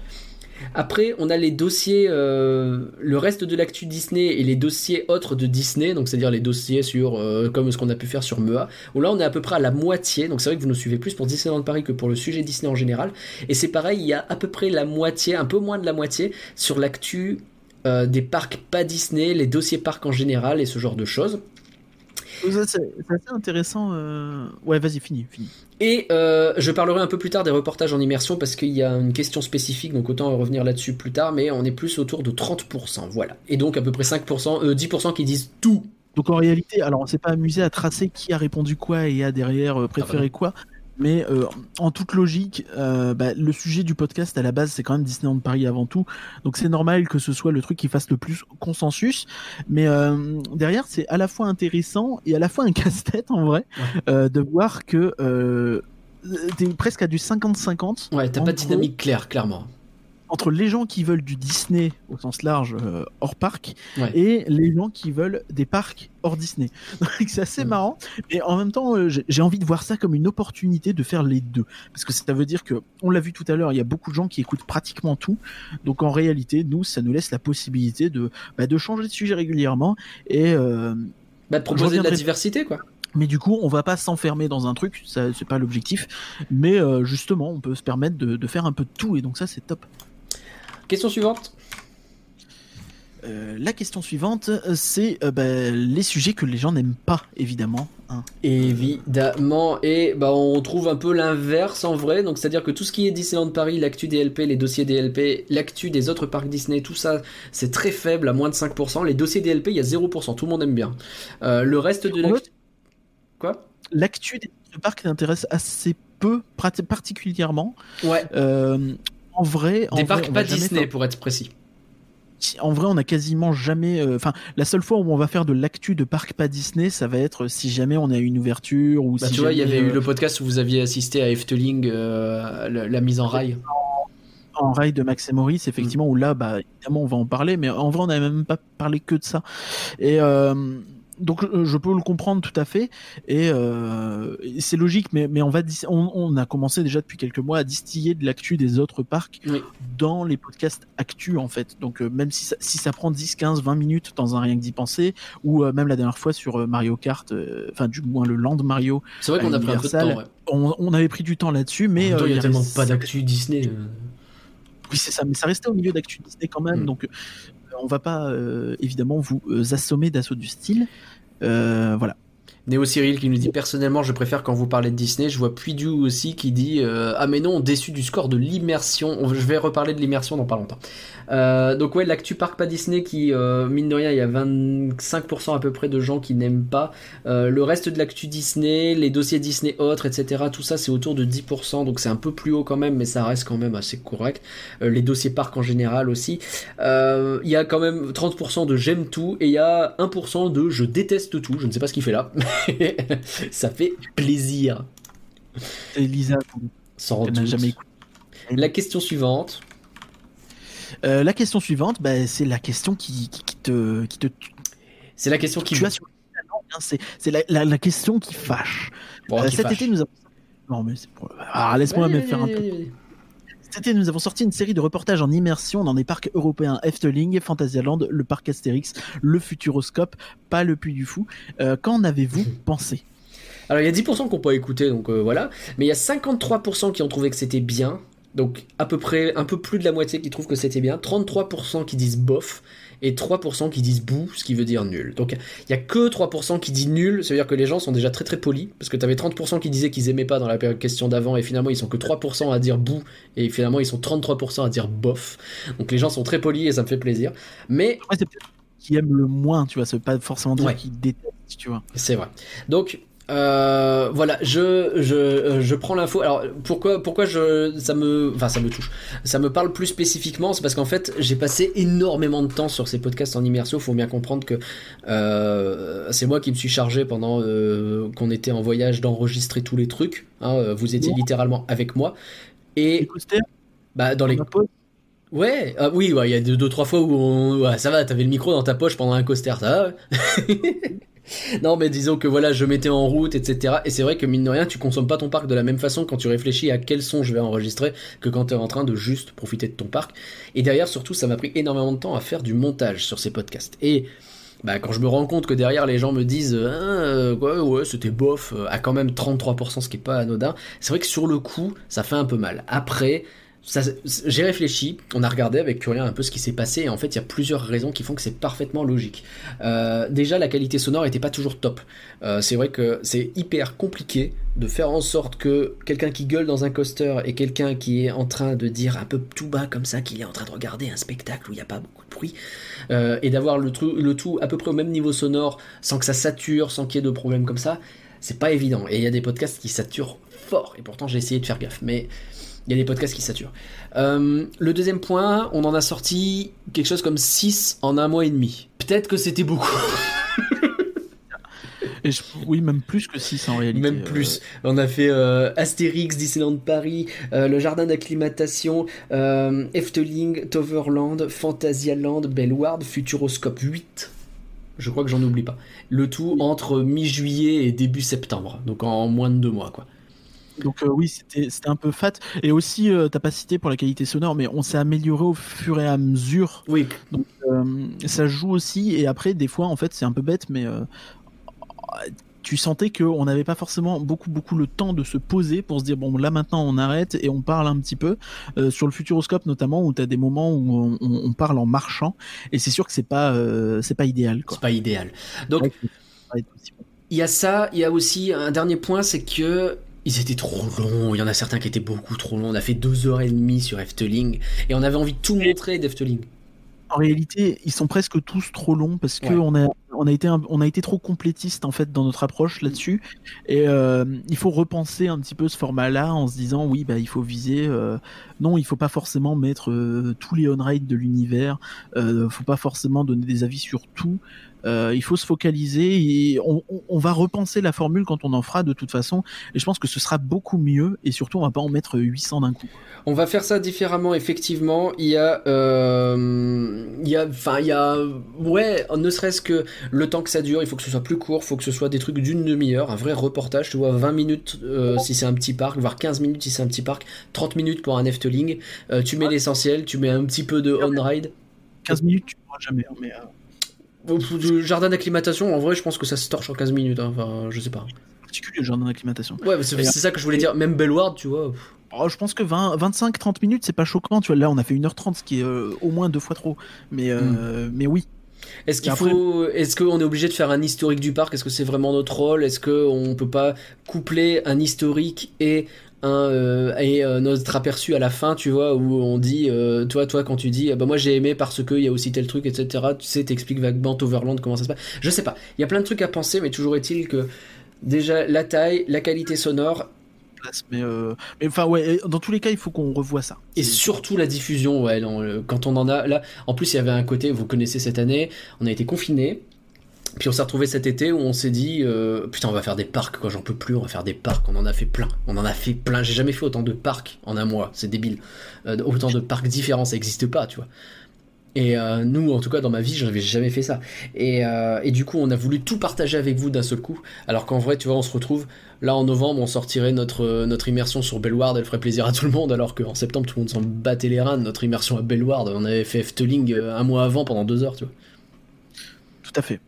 Speaker 1: Après, on a les dossiers, euh, le reste de l'actu Disney et les dossiers autres de Disney, donc c'est-à-dire les dossiers sur, euh, comme ce qu'on a pu faire sur MEA, où là on est à peu près à la moitié, donc c'est vrai que vous nous suivez plus pour Disneyland Paris que pour le sujet Disney en général, et c'est pareil, il y a à peu près la moitié, un peu moins de la moitié, sur l'actu euh, des parcs pas Disney, les dossiers parcs en général et ce genre de choses.
Speaker 2: C'est assez intéressant. Euh. Ouais, vas-y, fini, fini.
Speaker 1: Et euh, je parlerai un peu plus tard des reportages en immersion parce qu'il y a une question spécifique, donc autant revenir là-dessus plus tard, mais on est plus autour de 30%, voilà. Et donc à peu près 5%, 10% euh, qui disent tout.
Speaker 2: Donc en réalité, alors on s'est pas amusé à tracer qui a répondu quoi et a derrière préféré ah bah quoi, mais euh, en toute logique, euh, bah, le sujet du podcast à la base, c'est quand même Disneyland Paris avant tout. Donc c'est normal que ce soit le truc qui fasse le plus consensus. Mais euh, derrière, c'est à la fois intéressant et à la fois un casse-tête en vrai de voir que t'es presque à du 50-50.
Speaker 1: Ouais, t'as pas de dynamique claire, clairement
Speaker 2: entre les gens qui veulent du Disney au sens large euh, hors parc et les gens qui veulent des parcs hors Disney. c'est assez marrant, mais en même temps, euh, j'ai envie de voir ça comme une opportunité de faire les deux, parce que ça veut dire que, on l'a vu tout à l'heure, il y a beaucoup de gens qui écoutent pratiquement tout, donc en réalité, nous, ça nous laisse la possibilité de, bah, de changer de sujet régulièrement et euh,
Speaker 1: bah, de proposer de la diversité, quoi.
Speaker 2: Mais du coup, on va pas s'enfermer dans un truc, ça c'est pas l'objectif. Mais justement, on peut se permettre de, de, faire un peu de tout, et donc ça c'est top.
Speaker 1: Question suivante.
Speaker 2: Euh, la question suivante, c'est euh, bah, les sujets que les gens n'aiment pas, évidemment.
Speaker 1: Hein. Évidemment, et bah, on trouve un peu l'inverse en vrai, donc c'est-à-dire que tout ce qui est Disneyland Paris, l'actu DLP, les dossiers DLP, l'actu des autres parcs Disney, tout ça, c'est très faible, à moins de 5%. Les dossiers DLP, il y a 0%, tout le monde aime bien. Euh, le reste de l'actu...
Speaker 2: Quoi? L'actu des parcs t'intéresse assez peu, particulièrement.
Speaker 1: Ouais
Speaker 2: en vrai.
Speaker 1: Des parcs pas Disney, pour être précis.
Speaker 2: En vrai, on a quasiment jamais. Euh, enfin, la seule fois où on va faire de l'actu de parcs pas Disney, ça va être si jamais on a une ouverture ou
Speaker 1: bah,
Speaker 2: si.
Speaker 1: Tu vois, il y avait eu euh, le podcast où vous aviez assisté à Efteling, euh, la, mise en rail.
Speaker 2: En, rail de Max et Maurice, effectivement, mm. où là, bah, évidemment, on va en parler, mais en vrai, on n'avait même pas parlé que de ça. Et donc euh, je peux le comprendre tout à fait. Et euh, c'est logique mais mais on va on, a commencé déjà depuis quelques mois à distiller de l'actu des autres parcs dans les podcasts actu en fait. Donc euh, même si ça, si ça prend 10 15 20 minutes dans un rien que d'y penser ou même la dernière fois sur Mario Kart enfin du moins le Land Mario
Speaker 1: c'est vrai qu'on a pris un peu de temps
Speaker 2: on, avait pris du temps là-dessus mais
Speaker 1: il y a tellement pas d'actu Disney
Speaker 2: oui c'est ça mais ça restait au milieu d'actu Disney quand même mm. donc on va pas euh, évidemment vous euh, assommer d'assauts du style. Euh, voilà.
Speaker 1: Néo Cyril qui nous dit personnellement je préfère quand vous parlez de Disney. Je vois Puidu aussi qui dit ah mais non déçu du score de l'immersion. Je vais reparler de l'immersion dans pas longtemps. Euh, donc ouais, l'actu parc pas Disney qui, euh, mine de rien, il y a 25% à peu près de gens qui n'aiment pas. Euh, le reste de l'actu Disney, les dossiers Disney autres, etc. Tout ça c'est autour de 10%, donc c'est un peu plus haut quand même, mais ça reste quand même assez correct. les dossiers parc en général aussi. Il y a quand même 30% de j'aime tout et il y a 1% de je déteste tout. Je ne sais pas ce qu'il fait là, ça fait plaisir.
Speaker 2: C'est Lisa.
Speaker 1: Sans jamais écouté. La question suivante.
Speaker 2: Euh, la question suivante, bah, c'est la question qui, te, qui te.
Speaker 1: C'est la question qui.
Speaker 2: Tu as c'est la, la, question qui fâche.
Speaker 1: Euh,
Speaker 2: cet été, nous avons. Non, mais c'est pour. Ah, laisse-moi même faire un peu. C'était, nous avons sorti une série de reportages en immersion dans des parcs européens Efteling, Fantasyland, le parc Astérix, le Futuroscope, pas le Puy du Fou. Euh, qu'en avez-vous pensé?
Speaker 1: Alors il y a 10% qui n'ont pas écouté, donc euh, voilà. Mais il y a 53% qui ont trouvé que c'était bien. Donc à peu près un peu plus de la moitié qui trouvent que c'était bien. 33% qui disent bof et 3% qui disent bou, ce qui veut dire nul. Donc il y a que 3% qui disent nul, ça veut dire que les gens sont déjà très très polis, parce que tu avais 30% qui disaient qu'ils aimaient pas dans la question d'avant, et finalement ils sont que 3% à dire bou, et finalement ils sont 33% à dire bof. Donc les gens sont très polis et ça me fait plaisir. Mais...
Speaker 2: c'est peut-être qui aiment le moins, tu vois, ça veut pas forcément dire qu'ils détestent, tu vois.
Speaker 1: C'est vrai. Donc euh, voilà, je, je, euh, je prends l'info. Alors pourquoi, pourquoi je, ça me, enfin ça me touche, ça me parle plus spécifiquement, c'est parce qu'en fait j'ai passé énormément de temps sur ces podcasts en immersion. Faut bien comprendre que euh, c'est moi qui me suis chargé pendant euh, qu'on était en voyage d'enregistrer tous les trucs. Hein, vous étiez littéralement avec moi et bah dans les Ouais, ah, oui, il y a deux, deux, trois fois où on... ouais, ça va, t'avais le micro dans ta poche pendant un coaster, ça va non, mais disons que voilà, je mettais en route, etc. Et c'est vrai que mine de rien, tu consommes pas ton parc de la même façon quand tu réfléchis à quel son je vais enregistrer que quand tu es en train de juste profiter de ton parc. Et derrière, surtout, ça m'a pris énormément de temps à faire du montage sur ces podcasts. Et bah, quand je me rends compte que derrière les gens me disent ah, ouais, ouais c'était bof euh, à quand même 33% ce qui est pas anodin c'est vrai que sur le coup ça fait un peu mal après j'ai réfléchi, on a regardé avec Curien un peu ce qui s'est passé, et en fait, il y a plusieurs raisons qui font que c'est parfaitement logique. Euh, déjà, la qualité sonore n'était pas toujours top. Euh, c'est vrai que c'est hyper compliqué de faire en sorte que quelqu'un qui gueule dans un coaster et quelqu'un qui est en train de dire un peu tout bas comme ça qu'il est en train de regarder un spectacle où il n'y a pas beaucoup de bruit, euh, et d'avoir le, le tout à peu près au même niveau sonore, sans que ça sature, sans qu'il y ait de problèmes comme ça, c'est pas évident. Et il y a des podcasts qui saturent fort, et pourtant j'ai essayé de faire gaffe. Mais il y a des podcasts qui saturent. Euh, le deuxième point, on en a sorti quelque chose comme 6 en un mois et demi. Peut-être que c'était beaucoup.
Speaker 2: Et oui, même plus que 6 en réalité.
Speaker 1: Même plus. On a fait euh, Astérix, Disneyland Paris, euh, le jardin d'acclimatation, Efteling, Toverland, Fantasyland, Bellward, Futuroscope 8. Je crois que j'en oublie pas. Le tout entre mi-juillet et début septembre. Donc en moins de deux mois, quoi.
Speaker 2: Donc euh, oui, c'était un peu fat. Et aussi, euh, t'as pas cité pour la qualité sonore, mais on s'est amélioré au fur et à mesure.
Speaker 1: Oui.
Speaker 2: Donc euh, ça joue aussi. Et après, des fois, en fait, c'est un peu bête, mais tu sentais qu'on n'avait pas forcément beaucoup beaucoup le temps de se poser pour se dire bon là maintenant on arrête et on parle un petit peu sur le futuroscope notamment où tu as des moments où on, parle en marchant et c'est sûr que c'est pas c'est pas idéal
Speaker 1: c'est pas idéal donc il y a ça il y a aussi un dernier point c'est que ils étaient trop longs. Il y en a certains qui étaient beaucoup trop longs. On a fait deux heures et demie sur Efteling et on avait envie de tout montrer d'Efteling.
Speaker 2: En réalité, ils sont presque tous trop longs parce que on a on a été on a été trop complétiste en fait dans notre approche là-dessus et euh, il faut repenser un petit peu ce format-là en se disant oui bah il faut viser euh, non il faut pas forcément mettre euh, tous les on-ride de l'univers euh, faut pas forcément donner des avis sur tout euh, il faut se focaliser et on, va repenser la formule quand on en fera de toute façon. Et je pense que ce sera beaucoup mieux et surtout on va pas en mettre 800 d'un coup.
Speaker 1: On va faire ça différemment effectivement. Il y a, euh, il y a, enfin il y a, ouais, ne serait-ce que le temps que ça dure, il faut que ce soit plus court, il faut que ce soit des trucs d'une demi-heure, un vrai reportage. Tu vois, 20 minutes euh, si c'est un petit parc, voire 15 minutes si c'est un petit parc, 30 minutes pour un Efteling. tu mets l'essentiel, tu mets un petit peu de on-ride.
Speaker 2: 15 minutes, tu pourras jamais, hein, mais.
Speaker 1: Le jardin d'acclimatation, en vrai, je pense que ça se torche en 15 minutes. Hein. Enfin, je sais pas.
Speaker 2: Particulier le jardin d'acclimatation.
Speaker 1: Ouais, c'est ça que je voulais dire. Même Bellward, tu vois.
Speaker 2: Oh, je pense que 25-30 minutes, c'est pas choquant. Tu vois, là, on a fait 1h30, ce qui est euh, au moins deux fois trop. Mais, euh, hmm. mais oui.
Speaker 1: Est-ce qu'il faut, est-ce qu'on est obligé de faire un historique du parc? Est-ce que c'est vraiment notre rôle? Est-ce qu'on peut pas coupler un historique et euh, et euh, notre aperçu à la fin, tu vois, où on dit, euh, toi, toi, quand tu dis, bah moi j'ai aimé parce que il y a aussi tel truc, etc. Tu sais, t'expliques vaguement Overland comment ça se passe. Je sais pas. Il y a plein de trucs à penser, mais toujours est-il que déjà la taille, la qualité sonore.
Speaker 2: Mais, enfin ouais, dans tous les cas, il faut qu'on revoie ça.
Speaker 1: Et surtout la diffusion, ouais. quand on en a là, en plus il y avait un côté, vous connaissez cette année, on a été confinés puis on s'est retrouvé cet été où on s'est dit euh, putain on va faire des parcs quoi j'en peux plus on va faire des parcs on en a fait plein on en a fait plein j'ai jamais fait autant de parcs en un mois c'est débile euh, autant de parcs différents ça n'existe pas tu vois et euh, nous en tout cas dans ma vie je n'avais jamais fait ça et, et, du coup on a voulu tout partager avec vous d'un seul coup alors qu'en vrai tu vois on se retrouve Là, en novembre, on sortirait notre, immersion sur Bellward, elle ferait plaisir à tout le monde, alors qu'en septembre, tout le monde s'en battait les reins notre immersion à Bellward. On avait fait Efteling un mois avant pendant deux heures, tu vois.
Speaker 2: Tout à fait.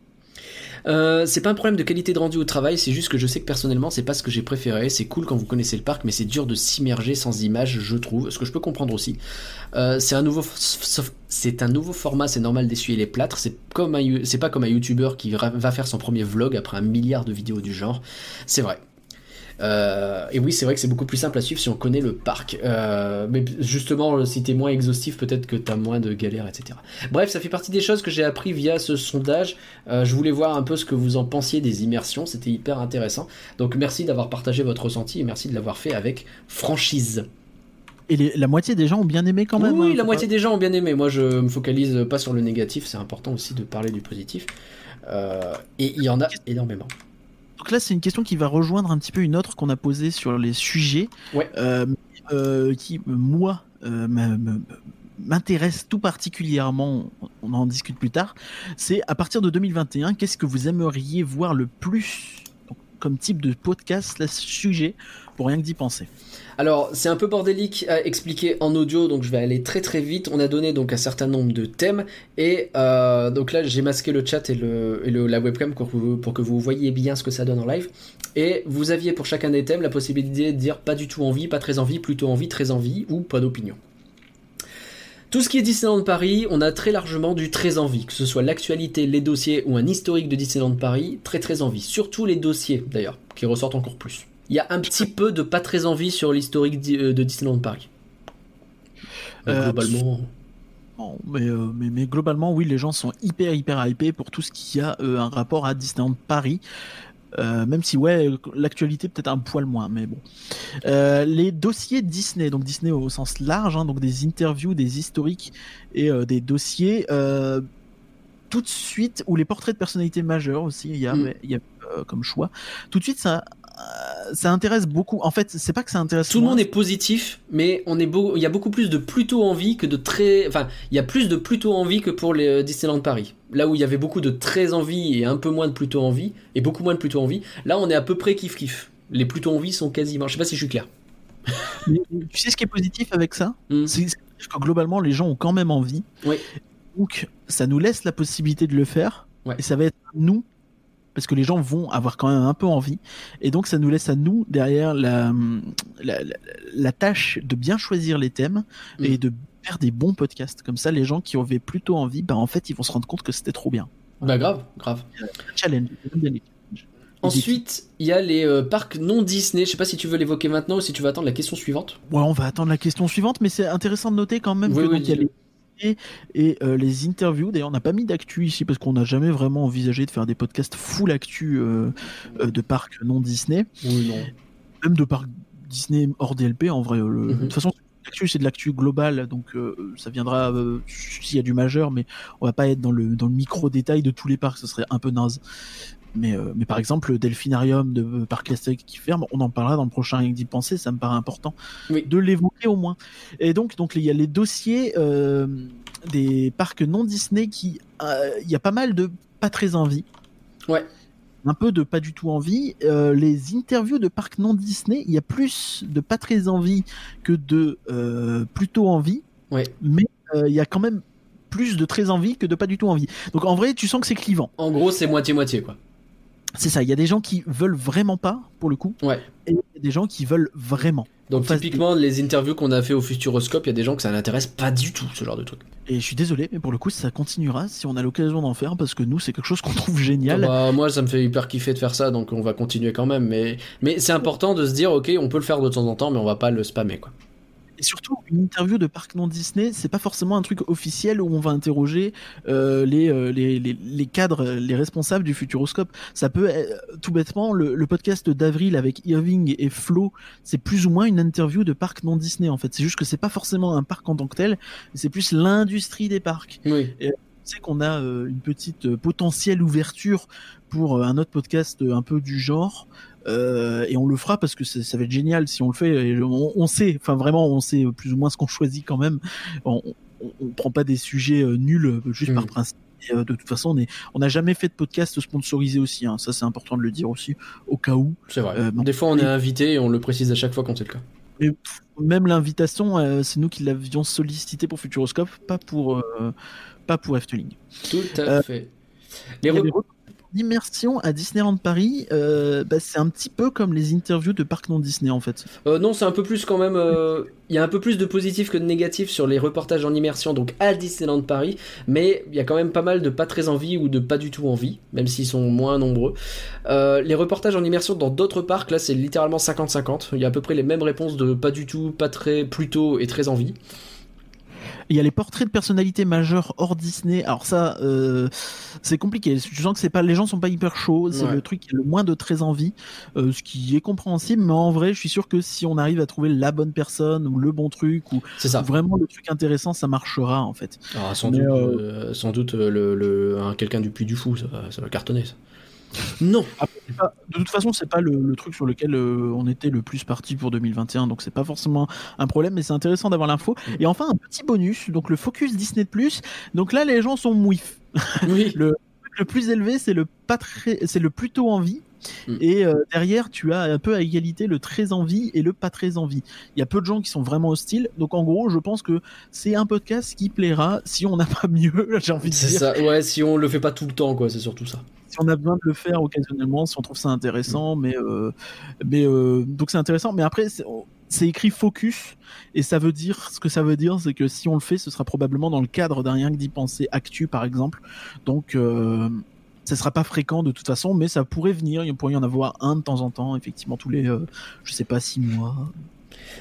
Speaker 1: Euh, c'est pas un problème de qualité de rendu au travail, c'est juste que je sais que personnellement c'est pas ce que j'ai préféré. C'est cool quand vous connaissez le parc, mais c'est dur de s'immerger sans images, je trouve. Ce que je peux comprendre aussi. Euh, c'est un nouveau, format, c'est normal d'essuyer les plâtres. C'est c'est pas comme un YouTuber qui va faire son premier vlog après un milliard de vidéos du genre. C'est vrai. Euh, et oui, c'est vrai que c'est beaucoup plus simple à suivre si on connaît le parc. Euh, mais justement, si t'es moins exhaustif, peut-être que t'as moins de galères, etc. Bref, ça fait partie des choses que j'ai appris via ce sondage. Euh, je voulais voir un peu ce que vous en pensiez des immersions. C'était hyper intéressant. Donc merci d'avoir partagé votre ressenti et merci de l'avoir fait avec franchise.
Speaker 2: Et la moitié des gens ont bien aimé quand même.
Speaker 1: Oui, hein, la moitié des gens ont bien aimé. Moi, je me focalise pas sur le négatif. C'est important aussi de parler du positif. et il y en a énormément.
Speaker 2: Donc là, c'est une question qui va rejoindre un petit peu une autre qu'on a posée sur les sujets, euh, euh, qui, moi, euh, m'intéresse tout particulièrement, on en discute plus tard, c'est à partir de 2021, qu'est-ce que vous aimeriez voir le plus comme type de podcast, là, sujet, pour rien que d'y penser?
Speaker 1: Alors, c'est un peu bordélique à expliquer en audio, donc je vais aller très très vite. On a donné donc un certain nombre de thèmes, et euh, donc là j'ai masqué le chat et, le, la webcam pour, pour, que vous voyez bien ce que ça donne en live. Et vous aviez pour chacun des thèmes la possibilité de dire pas du tout envie, pas très envie, plutôt envie, très envie, ou pas d'opinion. Tout ce qui est Disneyland Paris, on a très largement du très envie, que ce soit l'actualité, les dossiers ou un historique de Disneyland Paris, très très envie. Surtout les dossiers d'ailleurs, qui ressortent encore plus il y a un petit peu de pas très envie sur l'historique euh, de Disneyland Paris.
Speaker 2: Euh, globalement. Euh, mais, mais, globalement, oui, les gens sont hyper hyper hypés pour tout ce qui a un rapport à Disneyland Paris. même si ouais, l'actualité peut-être un poil moins, mais bon. les dossiers Disney, donc Disney au sens large, hein, donc des interviews, des historiques et des dossiers. tout de suite, ou les portraits de personnalités majeures aussi, il y a, mm. il y a comme choix. Tout de suite, ça euh, ça intéresse beaucoup. En fait, c'est pas que ça intéresse.
Speaker 1: Tout le monde est positif, mais on est beau... il y a beaucoup plus de plutôt envie que de très. Enfin, il y a plus de plutôt envie que pour les euh, Disneyland Paris. Là où il y avait beaucoup de très envie et un peu moins de plutôt envie, et beaucoup moins de plutôt envie, là on est à peu près kiff kiff. Les plutôt envie sont quasiment. Je sais pas si je suis clair.
Speaker 2: tu sais ce qui est positif avec ça? Hmm. C'est que globalement les gens ont quand même envie.
Speaker 1: Oui.
Speaker 2: Donc ça nous laisse la possibilité de le faire. Et ça va être nous parce que les gens vont avoir quand même un peu envie. Et donc ça nous laisse à nous derrière la, la, tâche de bien choisir les thèmes mm. et de faire des bons podcasts. Comme ça, les gens qui avaient plutôt envie, bah, en fait, ils vont se rendre compte que c'était trop bien.
Speaker 1: Bah grave, grave.
Speaker 2: Challenge.
Speaker 1: Ensuite, il y a les euh, parcs non Disney. Je sais pas si tu veux l'évoquer maintenant ou si tu veux attendre la question suivante.
Speaker 2: Ouais, on va attendre la question suivante, mais c'est intéressant de noter quand même que y a les et euh, les interviews. D'ailleurs, on n'a pas mis d'actu ici parce qu'on n'a jamais vraiment envisagé de faire des podcasts full actu euh, euh, de parcs non Disney. Même de parcs Disney hors DLP en vrai. Mhm. De toute façon, l'actu c'est de l'actu globale, donc ça viendra s'il y a du majeur, mais on va pas être dans le, dans le micro détail de tous les parcs, ce serait un peu naze. Mais, mais par exemple, le Delphinarium de Parc Classique qui ferme, on en parlera dans le prochain Rien d'y penser, ça me paraît important de l'évoquer au moins. Et donc, donc il y a les dossiers euh, des parcs non Disney qui, euh, il y a pas mal de pas très envie.
Speaker 1: Ouais.
Speaker 2: Un peu de pas du tout envie. Euh, les interviews de parcs non Disney, il y a plus de pas très envie que de plutôt envie.
Speaker 1: Ouais.
Speaker 2: Mais il y a quand même plus de très envie que de pas du tout envie. Donc en vrai, tu sens que c'est clivant.
Speaker 1: En gros, c'est moitié-moitié, quoi.
Speaker 2: C'est ça, il y a des gens qui veulent vraiment pas, pour le coup.
Speaker 1: Ouais.
Speaker 2: Et il y a des gens qui veulent vraiment.
Speaker 1: Donc typiquement, les interviews qu'on a fait au Futuroscope, il y a des gens que ça n'intéresse pas du tout, ce genre de truc.
Speaker 2: Et je suis désolé, mais pour le coup, ça continuera si on a l'occasion d'en faire, parce que nous, c'est quelque chose qu'on trouve génial.
Speaker 1: Bah, moi, ça me fait hyper kiffer de faire ça, donc on va continuer quand même. Mais, mais c'est important de se dire, ok, on peut le faire de temps en temps, mais on va pas le spammer, quoi.
Speaker 2: Et surtout, une interview de parc non Disney, c'est pas forcément un truc officiel où on va interroger euh, les, les, les, cadres, les responsables du Futuroscope. Ça peut être, tout bêtement, le, podcast d'avril avec Irving et Flo, c'est plus ou moins une interview de parc non Disney en fait. C'est juste que c'est pas forcément un parc en tant que tel, c'est plus l'industrie des parcs.
Speaker 1: Oui.
Speaker 2: Et, on sait qu'on a une petite potentielle ouverture pour un autre podcast un peu du genre. Euh, et on le fera parce que ça, va être génial si on le fait. on, sait, enfin vraiment, on sait plus ou moins ce qu'on choisit quand même. On, on, prend pas des sujets euh, nuls euh, juste par mm. principe. Et, de toute façon, on n'a jamais fait de podcast sponsorisé aussi. Hein. Ça, c'est important de le dire aussi, au cas où.
Speaker 1: C'est vrai. Des fois, on est invité et on le précise à chaque fois quand c'est le cas.
Speaker 2: Et même l'invitation, c'est nous qui l'avions sollicité pour Futuroscope, pas pour, pas pour Efteling.
Speaker 1: Tout à fait.
Speaker 2: Les, d'immersion à Disneyland Paris, euh, bah, c'est un petit peu comme les interviews de parcs non Disney en fait.
Speaker 1: Euh, non, c'est un peu plus quand même. Euh, il y a un peu plus de positifs que de négatifs sur les reportages en immersion, donc à Disneyland Paris, mais il y a quand même pas mal de pas très envie ou de pas du tout envie, même s'ils sont moins nombreux. les reportages en immersion dans d'autres parcs, là c'est littéralement 50-50. Il y a à peu près les mêmes réponses de pas du tout, pas très, plutôt et très envie.
Speaker 2: Il y a les portraits de personnalités majeures hors Disney. Alors ça, euh, c'est compliqué. Je sens que c'est pas, les gens sont pas hyper chauds. C'est le truc qui a le moins de très envie, euh, ce qui est compréhensible. Mais en vrai, je suis sûr que si on arrive à trouver la bonne personne ou le bon truc ou, vraiment le truc intéressant, ça marchera en fait.
Speaker 1: Ah, sans, doute, euh, sans doute, le, quelqu'un du puits du fou, ça, ça va cartonner. Ça. Non.
Speaker 2: de toute façon, c'est pas le, truc sur lequel euh, on était le plus parti pour 2021, donc c'est pas forcément un problème, mais c'est intéressant d'avoir l'info. Et enfin, un petit bonus, donc le focus Disney Plus. Donc là, les gens sont mouifs. Oui. le, le plus élevé, c'est le pas très, c'est le plutôt envie. Mm. Et euh, derrière, tu as un peu à égalité le très envie et le pas très envie. Il y a peu de gens qui sont vraiment hostiles. Donc en gros, je pense que c'est un podcast qui plaira si on n'a pas mieux, j'ai envie de dire. C'est
Speaker 1: ça, ouais, si on le fait pas tout le temps, quoi, c'est surtout ça
Speaker 2: si on a besoin de le faire occasionnellement, si on trouve ça intéressant, mm. mais euh, mais euh, donc c'est intéressant. Mais après, c'est écrit focus et ça veut dire ce que ça veut dire, c'est que si on le fait, ce sera probablement dans le cadre d'un rien que d'y penser actu par exemple. Donc euh, ça sera pas fréquent de toute façon, mais ça pourrait venir. Il pourrait y en avoir un de temps en temps, effectivement tous les, je sais pas, six mois.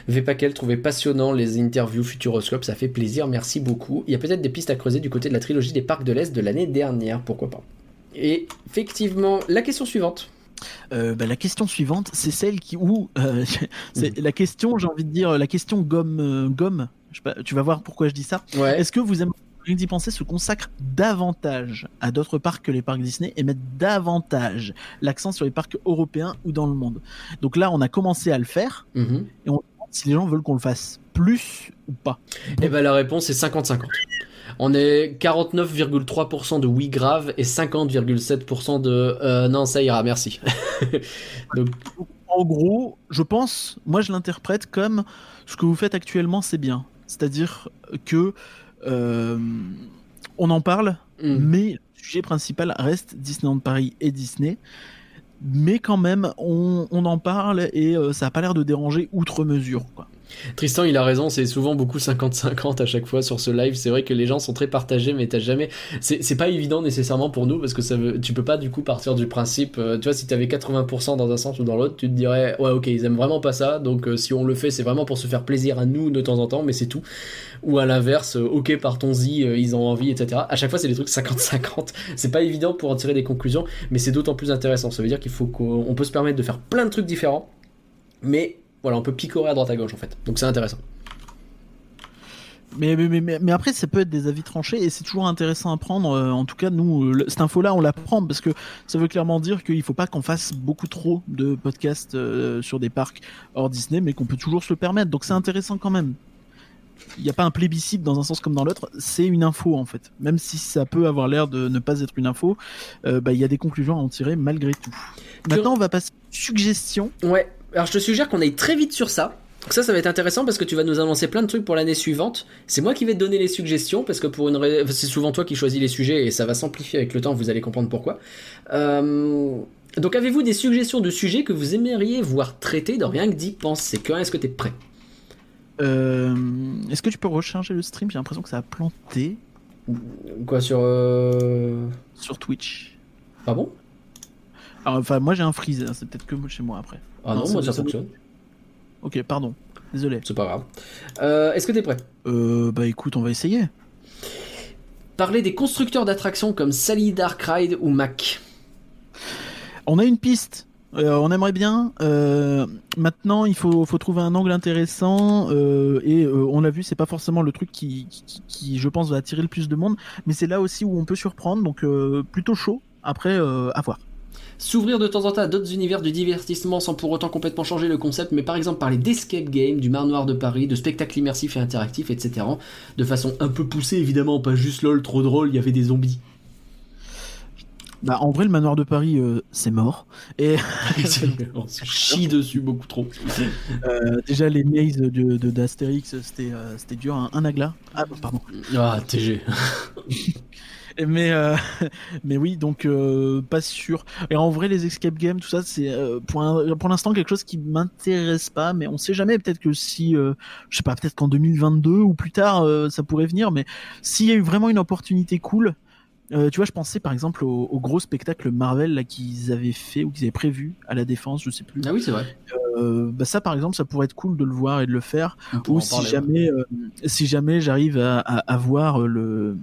Speaker 1: Vpaquel trouvait passionnant les interviews Futuroscope, ça fait plaisir, merci beaucoup. Il y a peut-être des pistes à creuser du côté de la trilogie des parcs de l'Est de l'année dernière, pourquoi pas. Et effectivement, la question suivante.
Speaker 2: Euh, bah, la question suivante, c'est celle qui où euh, c'est la question, j'ai envie de dire la question gomme euh, gomme. tu vas voir pourquoi je dis ça. Est-ce que vous aimeriez d'y penser se consacre davantage à d'autres parcs que les parcs Disney et mettre davantage l'accent sur les parcs européens ou dans le monde? Donc là, on a commencé à le faire mhm. et on demande si les gens veulent qu'on le fasse plus ou pas.
Speaker 1: Et eh ben la réponse est 50-50. On est 49,3% de oui grave et 50,7% de euh, non ça ira merci.
Speaker 2: En gros, je pense, moi je l'interprète comme ce que vous faites actuellement c'est bien. C'est-à-dire que euh, on en parle, mm. mais le sujet principal reste Disneyland Paris et Disney mais quand même, on, en parle et euh, ça n'a pas l'air de déranger outre mesure. Quoi.
Speaker 1: Tristan, il a raison, c'est souvent beaucoup 50-50 à chaque fois sur ce live. C'est vrai que les gens sont très partagés, mais t'as jamais. C'est pas évident nécessairement pour nous parce que ça veut... tu peux pas du coup partir du principe. Euh, tu vois, si t'avais 80% dans un sens ou dans l'autre, tu te dirais, ouais, ok, ils aiment vraiment pas ça, donc euh, si on le fait, c'est vraiment pour se faire plaisir à nous de temps en temps, mais c'est tout. Ou à l'inverse, euh, ok, partons-y, ils ont envie, etc. À chaque fois, c'est des trucs 50-50. C'est pas évident pour en tirer des conclusions, mais c'est d'autant plus intéressant. Ça veut dire qu'il faut qu'on peut se permettre de faire plein de trucs différents, mais voilà, on peut picorer à droite à gauche en fait. Donc c'est intéressant.
Speaker 2: Mais, mais, mais, après, ça peut être des avis tranchés et c'est toujours intéressant à prendre. Euh, en tout cas, nous, cette info-là, on la prend parce que ça veut clairement dire qu'il ne faut pas qu'on fasse beaucoup trop de podcasts euh, sur des parcs hors Disney, mais qu'on peut toujours se le permettre. Donc c'est intéressant quand même. Il n'y a pas un plébiscite dans un sens comme dans l'autre, c'est une info en fait. Même si ça peut avoir l'air de ne pas être une info, euh, bah, il y a des conclusions à en tirer malgré tout. Maintenant, on va passer aux suggestions.
Speaker 1: Ouais, alors je te suggère qu'on aille très vite sur ça. Donc ça, ça va être intéressant parce que tu vas nous annoncer plein de trucs pour l'année suivante. C'est moi qui vais te donner les suggestions parce que pour une c'est souvent toi qui choisis les sujets et ça va s'amplifier avec le temps. Vous allez comprendre pourquoi. Euh, donc avez-vous des suggestions de sujets que vous aimeriez voir traités dans rien que d'y penser? Quand est-ce que tu es prêt?
Speaker 2: Euh, Est-ce que tu peux recharger le stream? J'ai l'impression que ça a planté.
Speaker 1: Quoi sur euh,
Speaker 2: sur Twitch
Speaker 1: Ah bon
Speaker 2: Alors, enfin, moi j'ai un freeze. Hein, c'est peut-être que chez moi après.
Speaker 1: Ah non, moi ça, fonctionne.
Speaker 2: Ok, pardon. Désolé.
Speaker 1: C'est pas grave. Euh, est-ce que t'es prêt?
Speaker 2: Euh, bah écoute, on va essayer.
Speaker 1: Parler des constructeurs d'attractions comme Sally Dark Ride ou Mac.
Speaker 2: On a une piste. Euh, on aimerait bien. Euh, maintenant, il faut, faut, trouver un angle intéressant et on l'a vu, c'est pas forcément le truc qui, qui, qui, je pense, va attirer le plus de monde, mais c'est là aussi où on peut surprendre. Donc plutôt chaud. Après, à voir.
Speaker 1: S'ouvrir de temps en temps à d'autres univers du divertissement sans pour autant complètement changer le concept, mais par exemple parler d'escape game, du Mar Noir de Paris, de spectacles immersifs et interactifs, etc. De façon un peu poussée évidemment, pas juste lol, trop drôle, il y avait des zombies.
Speaker 2: bah, en vrai, le manoir de Paris, euh, c'est mort. Et
Speaker 1: on se chie dessus beaucoup trop.
Speaker 2: Euh, déjà, les mazes de d'Astérix, c'était euh, c'était dur. Un, un agla. Ah, pardon.
Speaker 1: Ah, TG.
Speaker 2: mais mais oui donc pas sûr et en vrai les escape games tout ça c'est pour pour l'instant quelque chose qui m'intéresse pas mais on sait jamais peut-être que si je sais pas peut-être qu'en 2022 ou plus tard ça pourrait venir mais s'il y a eu vraiment une opportunité cool euh, tu vois, je pensais par exemple au, gros spectacle Marvel là qu'ils avaient fait ou qu'ils avaient prévu à la Défense, je sais plus.
Speaker 1: Ah oui, c'est vrai.
Speaker 2: Euh, bah ça, par exemple, ça pourrait être cool de le voir et de le faire. Ou si jamais, euh, si jamais j'arrive à, à, voir le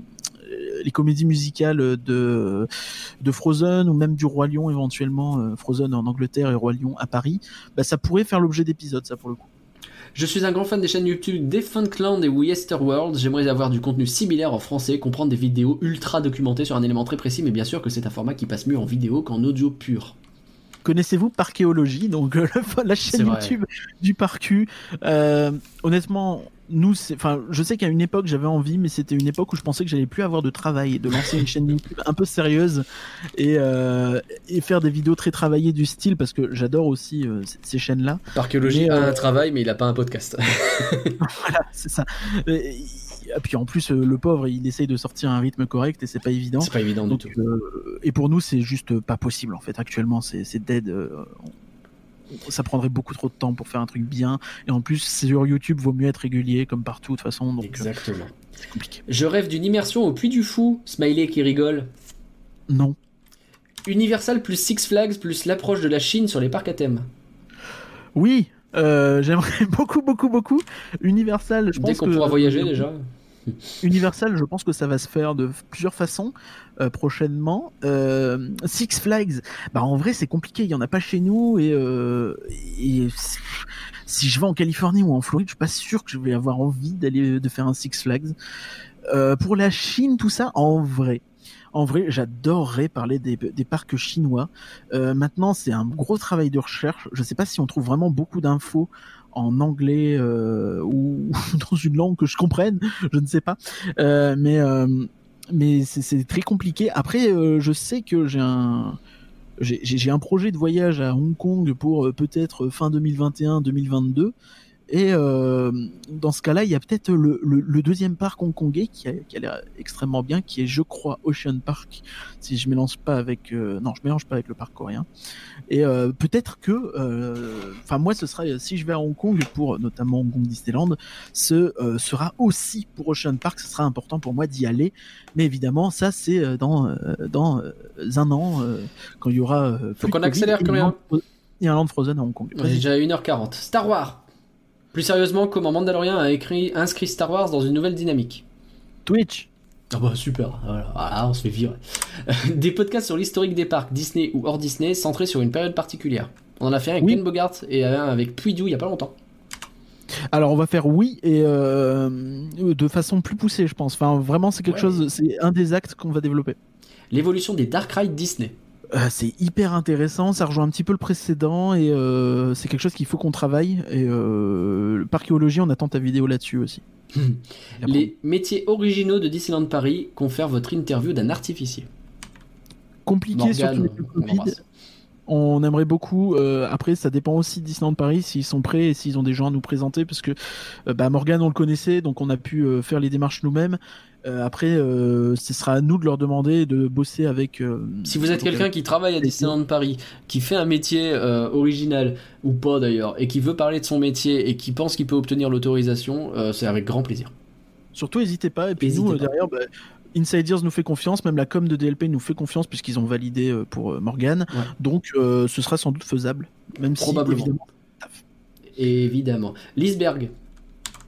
Speaker 2: les comédies musicales de de Frozen ou même du Roi Lion éventuellement Frozen en Angleterre et Roi Lion à Paris, bah ça pourrait faire l'objet d'épisodes ça pour le coup.
Speaker 1: Je suis un grand fan des chaînes YouTube Defunctland et Westerworld. J'aimerais avoir du contenu similaire en français, comprendre des vidéos ultra documentées sur un élément très précis, mais bien sûr que c'est un format qui passe mieux en vidéo qu'en audio pur.
Speaker 2: Connaissez-vous Parchéologie, donc euh, la chaîne YouTube du Parcu euh, Honnêtement, nous, enfin, je sais qu'à une époque j'avais envie, mais c'était une époque où je pensais que j'allais plus avoir de travail, de lancer une chaîne YouTube un peu sérieuse et, euh, et faire des vidéos très travaillées du style, parce que j'adore aussi euh, ces chaînes-là.
Speaker 1: Archéologie a un euh, travail, mais il a pas un podcast.
Speaker 2: voilà, c'est ça. Et, puis en plus, le pauvre, il essaye de sortir un rythme correct et c'est pas évident.
Speaker 1: C'est pas évident du tout.
Speaker 2: et pour nous, c'est juste pas possible en fait. Actuellement, c'est dead ça prendrait beaucoup trop de temps pour faire un truc bien. Et en plus, sur YouTube, vaut mieux être régulier comme partout de toute façon. Donc, euh,
Speaker 1: Exactement. c'est compliqué. Je rêve d'une immersion au Puy du Fou. Smiley qui rigole.
Speaker 2: Non.
Speaker 1: Universal plus Six Flags plus l'approche de la Chine sur les parcs à thème.
Speaker 2: Oui, euh, j'aimerais beaucoup, beaucoup, beaucoup. Universal, je
Speaker 1: Dès qu'on pourra voyager déjà.
Speaker 2: Universal, je pense que ça va se faire de plusieurs façons euh, prochainement. Euh, Six Flags, bah en vrai c'est compliqué, il y en a pas chez nous et, euh, si je vais en Californie ou en Floride, je suis pas sûr que je vais avoir envie d'aller de faire un Six Flags. pour la Chine, tout ça, en vrai, en vrai, j'adorerais parler des, des, parcs chinois. maintenant, c'est un gros travail de recherche. Je sais pas si on trouve vraiment beaucoup d'infos en anglais ou, dans une langue que je comprenne, je ne sais pas. Mais mais c'est très compliqué. Après, je sais que j'ai un projet de voyage à Hong Kong pour peut-être fin 2021-2022 et euh, dans ce cas-là, il y a peut-être le, le, le, deuxième parc hongkongais qui a, qui a l'air extrêmement bien, qui est, je crois, Ocean Park. Si je mélange pas avec, euh, non, je mélange pas avec le parc coréen. Et euh, peut-être que, euh, enfin moi, ce sera si je vais à Hong Kong pour notamment Hong Kong Disneyland, ce euh, sera aussi pour Ocean Park. Ce sera important pour moi d'y aller. Mais évidemment, ça c'est dans dans un an quand il y aura.
Speaker 1: Faut qu'on accélère quand même.
Speaker 2: Il y a un Land Frozen à Hong Kong.
Speaker 1: J'ai déjà 1h40. Star Wars. Plus sérieusement, comment Mandalorian a écrit, inscrit Star Wars dans une nouvelle dynamique
Speaker 2: Twitch
Speaker 1: ah bah super, voilà, on se fait vivre. des podcasts sur l'historique des parcs Disney ou hors Disney centrés sur une période particulière. On en a fait un avec Ken Bogart et un avec Puidou il y a pas longtemps.
Speaker 2: Alors on va faire oui et euh, de façon plus poussée je pense. Enfin vraiment c'est quelque chose, c'est un des actes qu'on va développer.
Speaker 1: L'évolution des Dark Ride Disney.
Speaker 2: Euh, c'est hyper intéressant, ça rejoint un petit peu le précédent et euh, c'est quelque chose qu'il faut qu'on travaille. Et euh, on attend ta vidéo là-dessus aussi.
Speaker 1: Les métiers originaux de Disneyland Paris confèrent votre interview d'un artificier.
Speaker 2: Compliqué surtout avec le Covid. On aimerait beaucoup. Euh, après, ça dépend aussi de Disneyland Paris s'ils sont prêts et s'ils ont des gens à nous présenter, parce que bah, Morgan on le connaissait, donc on a pu faire les démarches nous-mêmes. Euh, après, euh, ce sera à nous de leur demander de bosser avec. Euh,
Speaker 1: si vous êtes quelqu'un qui travaille à Disneyland Paris, qui fait un métier original ou pas d'ailleurs, et qui veut parler de son métier et qui pense qu'il peut obtenir l'autorisation, c'est avec grand plaisir.
Speaker 2: Surtout, n'hésitez pas. Et puis nous, derrière, bah, Insiders nous fait confiance, même la com de DLP nous fait confiance puisqu'ils ont validé pour Morgan. Donc, ce sera sans doute faisable, même
Speaker 1: Probablement.
Speaker 2: si
Speaker 1: évidemment. évidemment. Lisberg,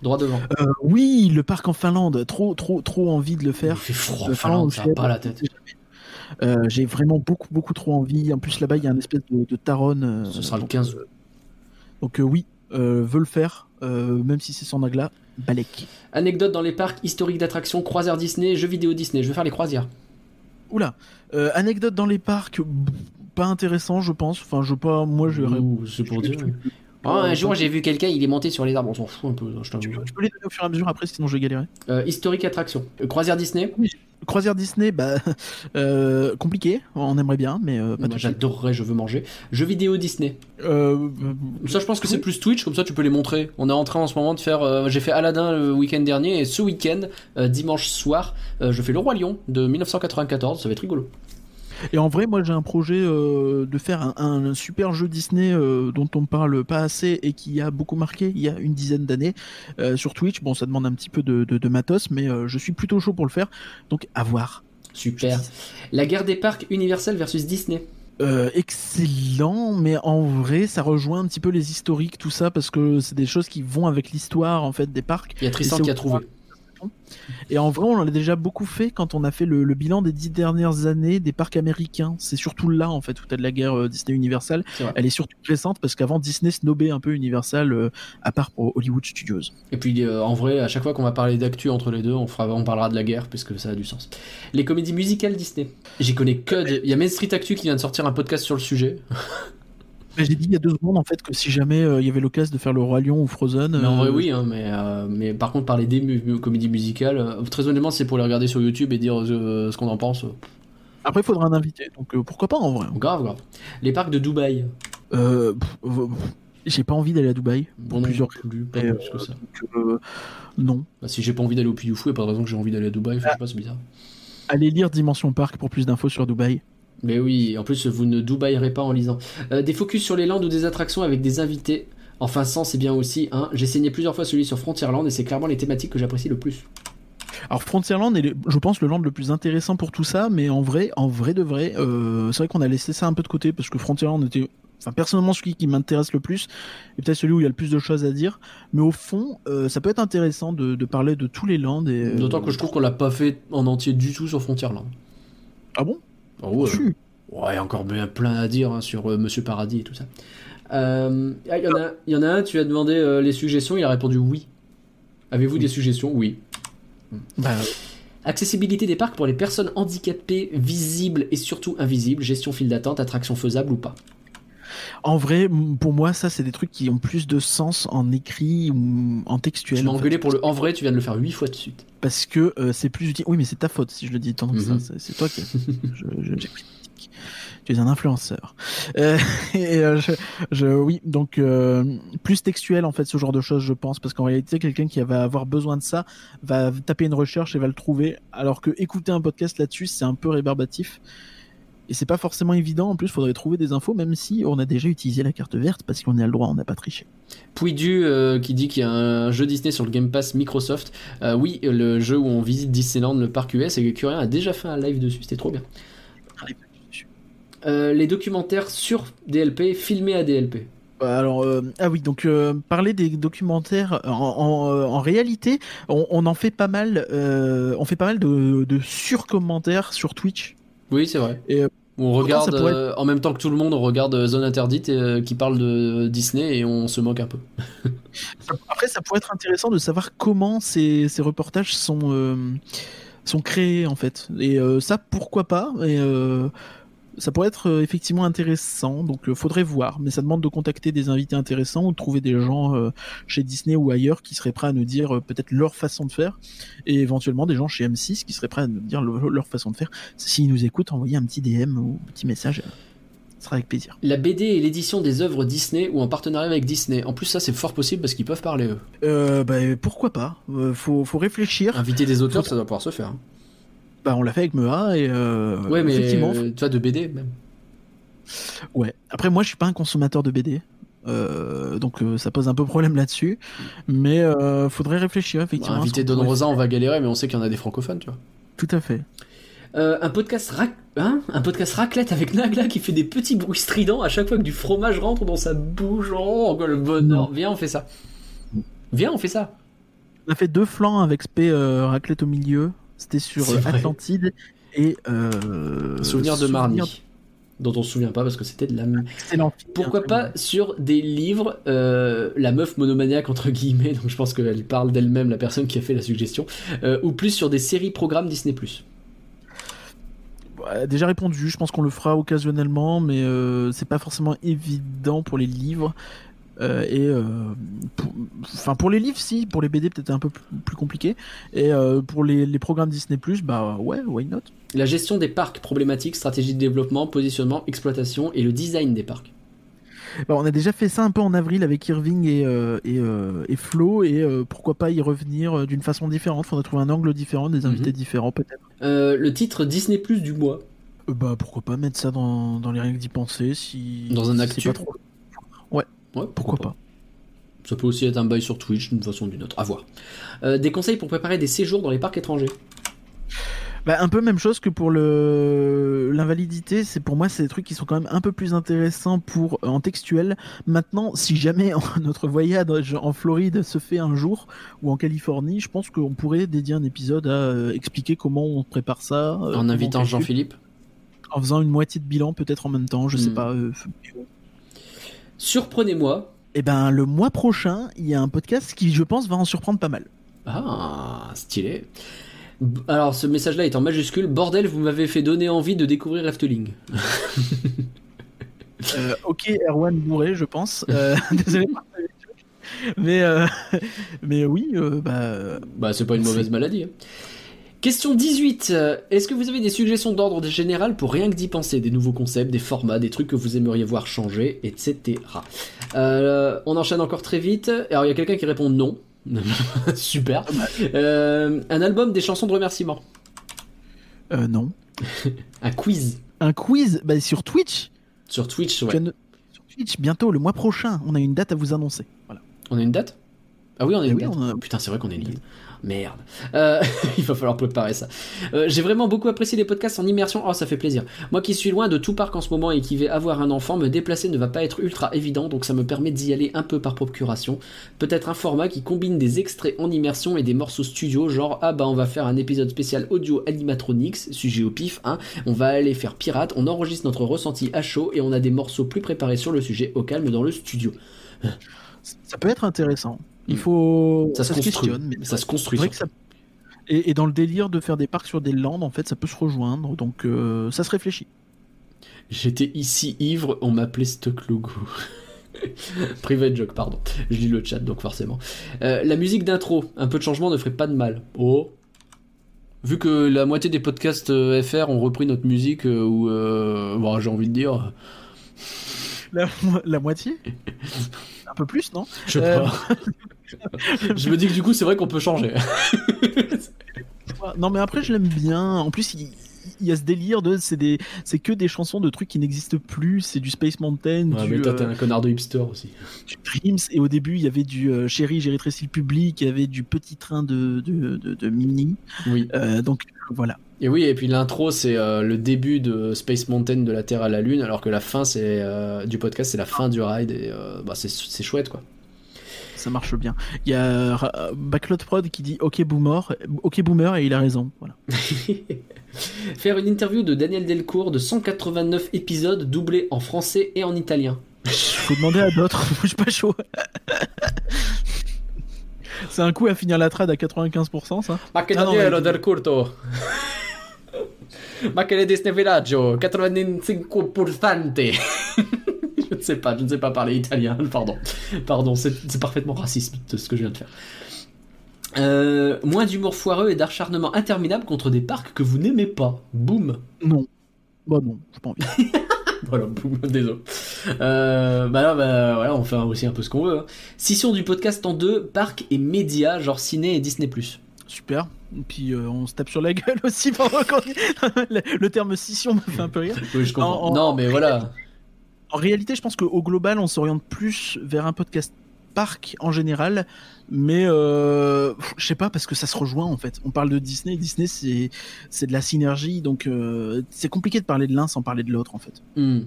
Speaker 1: droit devant.
Speaker 2: Euh, oui, le parc en Finlande, trop, trop, trop envie de le faire.
Speaker 1: Il fait froid en Finlande, ça pas la tête.
Speaker 2: Euh, j'ai vraiment beaucoup, beaucoup trop envie. En plus, là-bas, il y a une espèce de, de taronne. Euh,
Speaker 1: Ce sera le 15.
Speaker 2: donc, oui, veut le faire, même si c'est sans agla. Balek.
Speaker 1: Anecdote dans les parcs historiques d'attractions, croisières Disney, jeux vidéo Disney. Je vais faire les croisières.
Speaker 2: Oula. anecdote dans les parcs, pas intéressant, je pense. Enfin, je pas. Moi, je.
Speaker 1: C'est pour dire. Oh, un jour, j'ai vu quelqu'un, il est monté sur les arbres, on s'en fout un peu. Je
Speaker 2: tu, peux, les donner au fur et à mesure après, sinon je vais galérer.
Speaker 1: historique attraction. croisière Disney
Speaker 2: Croisière Disney, bah, euh, compliqué, on aimerait bien, mais euh,
Speaker 1: pas J'adorerais, je veux manger. Jeux vidéo Disney. Euh, ça, je pense que c'est plus Twitch, comme ça tu peux les montrer. On est en train en ce moment de faire. J'ai fait Aladdin le week-end dernier, et ce week-end, dimanche soir, je fais Le Roi Lion de 1994, ça va être rigolo.
Speaker 2: Et en vrai, moi j'ai un projet euh, de faire un, super jeu Disney euh, dont on parle pas assez et qui a beaucoup marqué il y a une dizaine d'années euh, sur Twitch. Bon, ça demande un petit peu de, matos, mais je suis plutôt chaud pour le faire. Donc à voir.
Speaker 1: Super. La guerre des parcs Universal versus Disney.
Speaker 2: excellent, mais en vrai, ça rejoint un petit peu les historiques, tout ça, parce que c'est des choses qui vont avec l'histoire en fait des parcs.
Speaker 1: Il y a Tristan qui a trouvé.
Speaker 2: Et en vrai, on en a déjà beaucoup fait quand on a fait le, bilan des dix dernières années des parcs américains. C'est surtout là, en fait, où t'as de la guerre euh, Disney Universal. Elle est surtout récente parce qu'avant, Disney snobait un peu Universal, euh, à part pour Hollywood Studios.
Speaker 1: Et puis, euh, en vrai, à chaque fois qu'on va parler d'actu entre les deux, on, fera, on parlera de la guerre, puisque ça a du sens. Les comédies musicales Disney. J'y connais que. Il y a Main Street Actu qui vient de sortir un podcast sur le sujet.
Speaker 2: J'ai dit il y a deux secondes en fait que si jamais euh, il y avait l'occasion de faire le Roi Lion ou Frozen.
Speaker 1: En vrai, euh, oui, hein, mais, euh, mais par contre, parler des comédies musicales, très honnêtement, c'est pour les regarder sur YouTube et dire ce qu'on en pense.
Speaker 2: Après, il faudra un invité, donc pourquoi pas en vrai.
Speaker 1: Grave, grave. Les parcs de Dubaï.
Speaker 2: j'ai pas envie d'aller à Dubaï.
Speaker 1: Pour plusieurs plus, pas plus que ça.
Speaker 2: non.
Speaker 1: Bah, si j'ai pas envie d'aller au Puy du Fou, il n'y a pas de raison que j'ai envie d'aller à Dubaï. Je sais pas, c'est bizarre.
Speaker 2: Allez lire Dimension Park pour plus d'infos sur Dubaï.
Speaker 1: Mais oui, en plus vous ne dubaillerez pas en lisant. Euh, des focus sur les landes ou des attractions avec des invités. Enfin, sans, c'est bien aussi. Hein. J'ai saigné plusieurs fois celui sur Frontierland et c'est clairement les thématiques que j'apprécie le plus.
Speaker 2: Alors Frontierland est, je pense, le land le plus intéressant pour tout ça, mais en vrai, en vrai de vrai, euh, c'est vrai qu'on a laissé ça un peu de côté parce que Frontierland était, enfin personnellement celui qui m'intéresse le plus et peut-être celui où il y a le plus de choses à dire. Mais au fond, euh, ça peut être intéressant de, parler de tous les lands. Et,
Speaker 1: D'autant que je trouve qu'on l'a pas fait en entier du tout sur Frontierland.
Speaker 2: Ah bon?
Speaker 1: Ah ouais. Ouais, il y a encore bien plein à dire hein, sur euh, Monsieur Paradis et tout ça. Euh, ah, il y, en a un, tu as demandé euh, les suggestions, il a répondu oui. Avez-vous des suggestions? Oui. Bah, Accessibilité des parcs pour les personnes handicapées, visibles et surtout invisibles, gestion file d'attente, attraction faisable ou pas
Speaker 2: en vrai, pour moi, ça, c'est des trucs qui ont plus de sens en écrit ou en textuel.
Speaker 1: Tu m'as engueulé pour le en vrai, tu viens de le faire huit fois de suite.
Speaker 2: Parce que c'est plus utile. Oui, mais c'est ta faute si je le dis tant que ça. Mhm. C'est toi qui. je, tu es un influenceur. Euh, et euh, je, oui, donc euh, plus textuel en fait ce genre de choses, je pense, parce qu'en réalité, quelqu'un qui va avoir besoin de ça va taper une recherche et va le trouver, alors que écouter un podcast là-dessus, c'est un peu rébarbatif. Et c'est pas forcément évident. En plus, il faudrait trouver des infos, même si on a déjà utilisé la carte verte parce qu'on a le droit, on n'a pas triché.
Speaker 1: Pouidu qui dit qu'il y a un jeu Disney sur le Game Pass Microsoft. oui, le jeu où on visite Disneyland, le parc US, et Curien a déjà fait un live dessus. C'était trop bien. Euh, les documentaires sur DLP filmés à DLP.
Speaker 2: Alors euh, ah oui donc euh, parler des documentaires en, réalité on, en fait pas mal on fait pas mal de, de surcommentaires sur Twitch.
Speaker 1: Oui c'est vrai. Et on regarde en même temps que tout le monde on regarde Zone Interdite qui parle de Disney et on se moque un peu.
Speaker 2: Après ça pourrait être intéressant de savoir comment ces, ces reportages sont sont créés en fait et ça pourquoi pas? Et ça pourrait être euh, effectivement intéressant, donc il euh, faudrait voir, mais ça demande de contacter des invités intéressants ou de trouver des gens euh, chez Disney ou ailleurs qui seraient prêts à nous dire peut-être leur façon de faire, et éventuellement des gens chez M6 qui seraient prêts à nous dire leur façon de faire. S'ils nous écoutent, envoyez un petit DM ou un petit message. Ce sera avec plaisir.
Speaker 1: La BD et l'édition des œuvres Disney ou en partenariat avec Disney. En plus, ça c'est fort possible parce qu'ils peuvent parler eux.
Speaker 2: Euh, bah, pourquoi pas faut, faut réfléchir.
Speaker 1: Inviter des auteurs, ça doit pouvoir se faire.
Speaker 2: Bah, on l'a fait avec Mea et euh,
Speaker 1: ouais, mais effectivement, tu vois de BD même.
Speaker 2: Ouais. Après, moi, je suis pas un consommateur de BD. Euh, donc euh, ça pose un peu problème là-dessus, mais faudrait réfléchir effectivement. Bah,
Speaker 1: inviter Don Rosa, on va galérer, mais on sait qu'il y en a des francophones, tu vois.
Speaker 2: Tout à fait.
Speaker 1: un podcast hein un podcast raclette avec Nagla qui fait des petits bruits stridents à chaque fois que du fromage rentre dans sa bouche. Oh, le bonheur. Viens, on fait ça. Viens, on fait ça.
Speaker 2: On a fait deux flancs avec spé raclette au milieu. C'était sur euh, Atlantide et
Speaker 1: euh, Souvenir de Marnie. Dont on se souvient pas parce que c'était de la. Excellent. Pourquoi pas sur des livres, euh, la meuf monomaniaque entre guillemets, donc je pense qu'elle parle d'elle-même, la personne qui a fait la suggestion, ou plus sur des séries programmes Disney.
Speaker 2: déjà répondu, je pense qu'on le fera occasionnellement, mais c'est pas forcément évident pour les livres. Et enfin pour, les livres, si, pour les BD peut-être un peu plus, compliqué. Et pour les, les, programmes Disney bah ouais, why not?
Speaker 1: La gestion des parcs, problématiques, stratégie de développement, positionnement, exploitation et le design des parcs.
Speaker 2: Bah, on a déjà fait ça un peu en avril avec Irving et, euh, et, euh, et, Flo, et euh, pourquoi pas y revenir d'une façon différente. Faudrait trouver un angle différent, des invités mhm. différents peut-être.
Speaker 1: le titre Disney Plus du mois.
Speaker 2: bah pourquoi pas mettre ça dans, dans les règles d'y penser si.
Speaker 1: Dans un actu.
Speaker 2: trop... Ouais. Pourquoi, pas.
Speaker 1: Ça peut aussi être un bail sur Twitch d'une façon ou d'une autre. À voir. des conseils pour préparer des séjours dans les parcs étrangers.
Speaker 2: Bah, un peu même chose que pour le l'invalidité, c'est pour moi c'est des trucs qui sont quand même un peu plus intéressants pour en textuel. Maintenant, si jamais notre voyage en Floride se fait un jour ou en Californie, je pense qu'on pourrait dédier un épisode à euh, expliquer comment on prépare ça.
Speaker 1: Euh, en invitant Jean-Philippe?
Speaker 2: En faisant une moitié de bilan peut-être en même temps, je sais hmm. pas.
Speaker 1: Surprenez-moi.
Speaker 2: Eh ben le mois prochain, il y a un podcast qui je pense va en surprendre pas mal.
Speaker 1: Ah, stylé. Alors, ce message-là est en majuscule. Bordel, vous m'avez fait donner envie de découvrir Efteling.
Speaker 2: euh, ok, Erwan bourré, je pense. Euh, désolé. Mais, euh, mais oui, euh, bah.
Speaker 1: Bah, c'est pas une mauvaise maladie. Hein. Question 18. Est-ce que vous avez des suggestions d'ordre général pour rien que d'y penser? Des nouveaux concepts, des formats, des trucs que vous aimeriez voir changer, etc. on enchaîne encore très vite. Alors, il y a quelqu'un qui répond non. Super. Euh, un album des chansons de remerciement.
Speaker 2: Euh, non.
Speaker 1: un quiz.
Speaker 2: Un quiz bah, sur Twitch.
Speaker 1: Sur Twitch, ouais.
Speaker 2: Sur Twitch, bientôt, le mois prochain. On a une date à vous annoncer. Voilà.
Speaker 1: On a une date? Ah oui, on a une date. Putain, c'est vrai qu'on est lié. Merde. Euh, il va falloir préparer ça. Euh, j'ai vraiment beaucoup apprécié les podcasts en immersion. Oh, ça fait plaisir. Moi qui suis loin de tout parc en ce moment et qui vais avoir un enfant, me déplacer ne va pas être ultra évident, donc ça me permet d'y aller un peu par procuration. Peut-être un format qui combine des extraits en immersion et des morceaux studio, genre ah bah on va faire un épisode spécial audio animatronics, sujet au pif, hein. On va aller faire pirate, on enregistre notre ressenti à chaud et on a des morceaux plus préparés sur le sujet au calme dans le studio.
Speaker 2: Ça peut être intéressant. Il mm. faut.
Speaker 1: Ça, se, construit. ça se construit.
Speaker 2: Et, dans le délire de faire des parcs sur des landes, en fait, ça peut se rejoindre. Donc, euh, ça se réfléchit.
Speaker 1: J'étais ici ivre, on m'appelait Stock Logo. Private joke, pardon. Je lis le chat, donc forcément. Euh, la musique d'intro, un peu de changement ne ferait pas de mal. Oh. Vu que la moitié des podcasts euh, FR ont repris notre musique, ou bon, j'ai envie de dire.
Speaker 2: La, la moitié? Un peu plus, non?
Speaker 1: Je sais pas. je me dis que du coup, c'est vrai qu'on peut changer.
Speaker 2: non, mais après, je l'aime bien. En plus, il, y a ce délire de c'est des c'est que des chansons de trucs qui n'existent plus. C'est du Space Mountain
Speaker 1: ouais, mais toi t'es un connard de hipster aussi.
Speaker 2: du Dreams. Et au début il y avait du euh, Chéri j'ai rétréci le public. Il y avait du petit train de de, de, Mini.
Speaker 1: Oui.
Speaker 2: Euh, donc voilà
Speaker 1: et oui et puis l'intro c'est euh, le début de Space Mountain de la Terre à la Lune alors que la fin c'est du podcast c'est la fin du ride et bah, c'est chouette quoi
Speaker 2: ça marche bien. Il y a Backlot Prod qui dit OK boomer, OK boomer et il a raison. Voilà.
Speaker 1: Faire une interview de Daniel Delcourt de 189 épisodes doublés en français et en italien.
Speaker 2: Faut demander à d'autres, je suis pas chaud. C'est un coup à finir la trad à 95% ça?
Speaker 1: Ma ah Daniel Delcourto. Ma che le Disney Villaggio 95% je ne sais pas, je ne sais pas parler italien, pardon. Pardon, c'est parfaitement raciste ce que je viens de faire. Euh, moins d'humour foireux et d'acharnement interminable contre des parcs que vous n'aimez pas. Boum.
Speaker 2: Non. Bah non, j'ai pas envie.
Speaker 1: voilà, boum, désolé. Euh, bah là, bah, voilà, on fait aussi un peu ce qu'on veut. Hein. Scission du podcast en deux, parcs et médias, genre ciné et Disney+.
Speaker 2: Super. Et puis euh, on se tape sur la gueule aussi pendant le, le terme scission me fait un peu rire.
Speaker 1: Oui, je comprends. non, mais voilà.
Speaker 2: En réalité, je pense qu'au global, on s'oriente plus vers un podcast parc en général, mais euh, je sais pas parce que ça se rejoint en fait. On parle de Disney, Disney c'est c'est de la synergie, donc euh, c'est compliqué de parler de l'un sans parler de l'autre en fait.
Speaker 1: Hmm.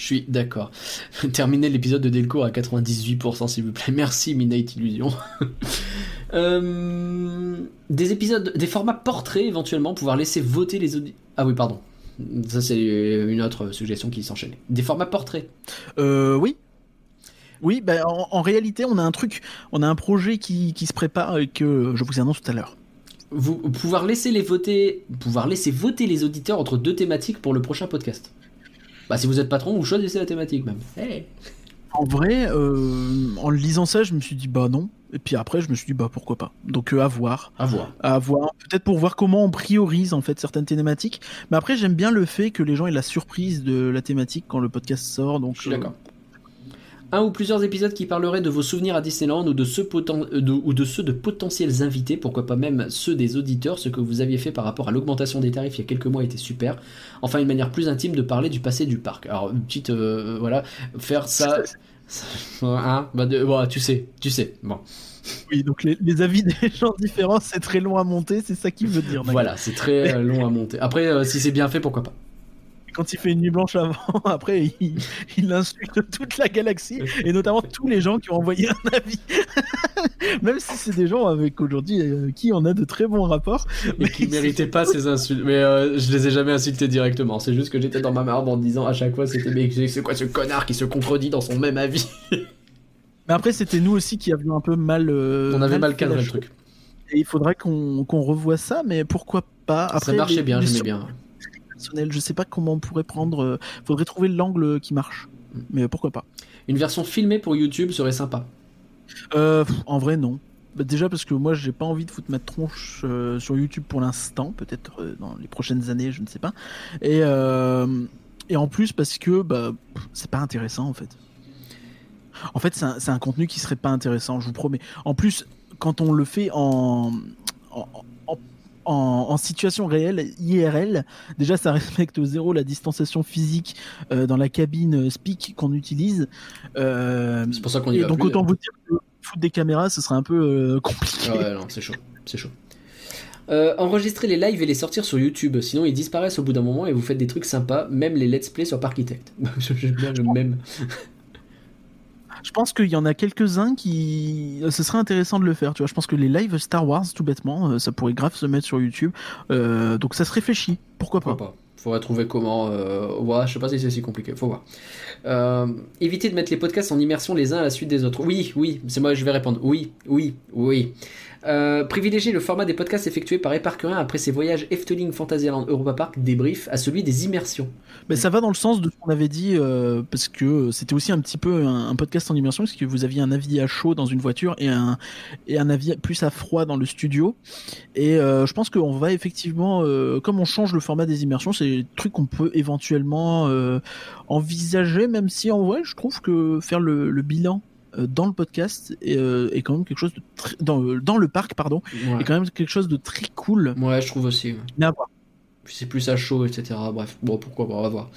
Speaker 1: Je suis d'accord. Terminez l'épisode de Delcourt à 98% s'il vous plaît. Merci Midnight Illusion. euh, des épisodes, des formats portraits éventuellement, pouvoir laisser voter les auditeurs. Ah oui, pardon. Ça, c'est une autre suggestion qui s'enchaîne. Des formats portraits
Speaker 2: euh, Oui. Oui, ben, en, réalité, on a un truc, on a un projet qui, qui se prépare et que je vous annonce tout à l'heure.
Speaker 1: Vous pouvoir laisser les voter, pouvoir laisser voter les auditeurs entre deux thématiques pour le prochain podcast. Bah, si vous êtes patron, vous choisissez la thématique même.
Speaker 2: En vrai, en lisant ça, je me suis dit bah non. Et puis après, je me suis dit bah pourquoi pas. Donc à voir.
Speaker 1: À voir.
Speaker 2: À voir. Peut-être pour voir comment on priorise en fait certaines thématiques. Mais après, j'aime bien le fait que les gens aient la surprise de la thématique quand le podcast sort. Donc
Speaker 1: je suis d'accord un ou plusieurs épisodes qui parleraient de vos souvenirs à Disneyland ou de, ceux euh, de, ou de ceux de potentiels invités, pourquoi pas même ceux des auditeurs, ce que vous aviez fait par rapport à l'augmentation des tarifs il y a quelques mois était super. Enfin, une manière plus intime de parler du passé du parc. Alors, une petite, euh, voilà, faire ça, hein, bah, tu sais, tu sais, bon.
Speaker 2: Oui, donc les, avis des gens différents, c'est très long à monter, c'est ça qu'il veut dire.
Speaker 1: Voilà, c'est très euh, long à monter. Après, si c'est bien fait, pourquoi pas
Speaker 2: quand il fait une nuit blanche avant, après, il, insulte toute la galaxie et notamment tous les gens qui ont envoyé un avis. Même si c'est des gens avec aujourd'hui euh, qui on a de très bons rapports.
Speaker 1: mais qui méritaient pas ces insultes. Mais euh, je les ai jamais insultés directement. C'est juste que j'étais dans ma marbre en disant à chaque fois c'était mais c'est quoi ce connard qui se contredit dans son même avis?
Speaker 2: mais après, c'était nous aussi qui avions un peu mal. Euh,
Speaker 1: on avait mal, cadré le truc.
Speaker 2: Et il faudrait qu'on revoie ça, mais pourquoi pas?
Speaker 1: Après, Ça marchait bien, j'aimais bien.
Speaker 2: Je sais pas comment on pourrait prendre. Euh, faudrait trouver l'angle qui marche. Mm. Mais pourquoi pas.
Speaker 1: Une version filmée pour YouTube serait sympa.
Speaker 2: Euh, en vrai, non. Bah, déjà parce que moi, j'ai pas envie de foutre ma tronche euh, sur YouTube pour l'instant. Peut-être dans les prochaines années, je ne sais pas. Et, et en plus parce que bah, c'est pas intéressant en fait. En fait, c'est un, un, contenu qui serait pas intéressant, je vous promets. En plus, quand on le fait en, en, en, situation réelle, IRL, déjà ça respecte au zéro la distanciation physique euh, dans la cabine euh, speak qu'on utilise.
Speaker 1: Euh, c'est pour ça qu'on y va
Speaker 2: Donc autant vous dire que foutre des caméras, ce serait un peu compliqué.
Speaker 1: Ouais, non, c'est chaud, c'est chaud. enregistrer les lives et les sortir sur YouTube, sinon ils disparaissent au bout d'un moment et vous faites des trucs sympas, même les let's play sur Parkitect. J'aime bien le même.
Speaker 2: Je pense qu'il y en a quelques-uns qui. Ce serait intéressant de le faire, tu vois. Je pense que les lives Star Wars, tout bêtement, euh, ça pourrait grave se mettre sur YouTube. Euh, donc ça se réfléchit. Pourquoi pas, pas?
Speaker 1: Faudrait trouver comment. Euh... Ouais, je sais pas si c'est si compliqué. Faut voir. Euh, éviter de mettre les podcasts en immersion les uns à la suite des autres. Oui, oui. C'est moi, je vais répondre. Oui, oui, oui. Euh, privilégier le format des podcasts effectués par Éparcurien après ses voyages Efteling, Fantasyland, Europa Park, débrief à celui des immersions.
Speaker 2: Mais ça va dans le sens de ce qu'on avait dit, euh, parce que c'était aussi un petit peu un, podcast en immersion, parce que vous aviez un avis à chaud dans une voiture et un, et un avis plus à froid dans le studio. Et euh, je pense qu'on va effectivement, comme on change le format des immersions, c'est des trucs qu'on peut éventuellement envisager, même si en vrai, je trouve que faire le, le bilan euh, dans le podcast est, euh, est, quand même quelque chose de très, dans, dans, le parc pardon est quand même quelque chose de très cool.
Speaker 1: Ouais je trouve aussi
Speaker 2: mais à voir
Speaker 1: c'est plus à chaud, etc. Bref, bon, pourquoi pas, on va voir.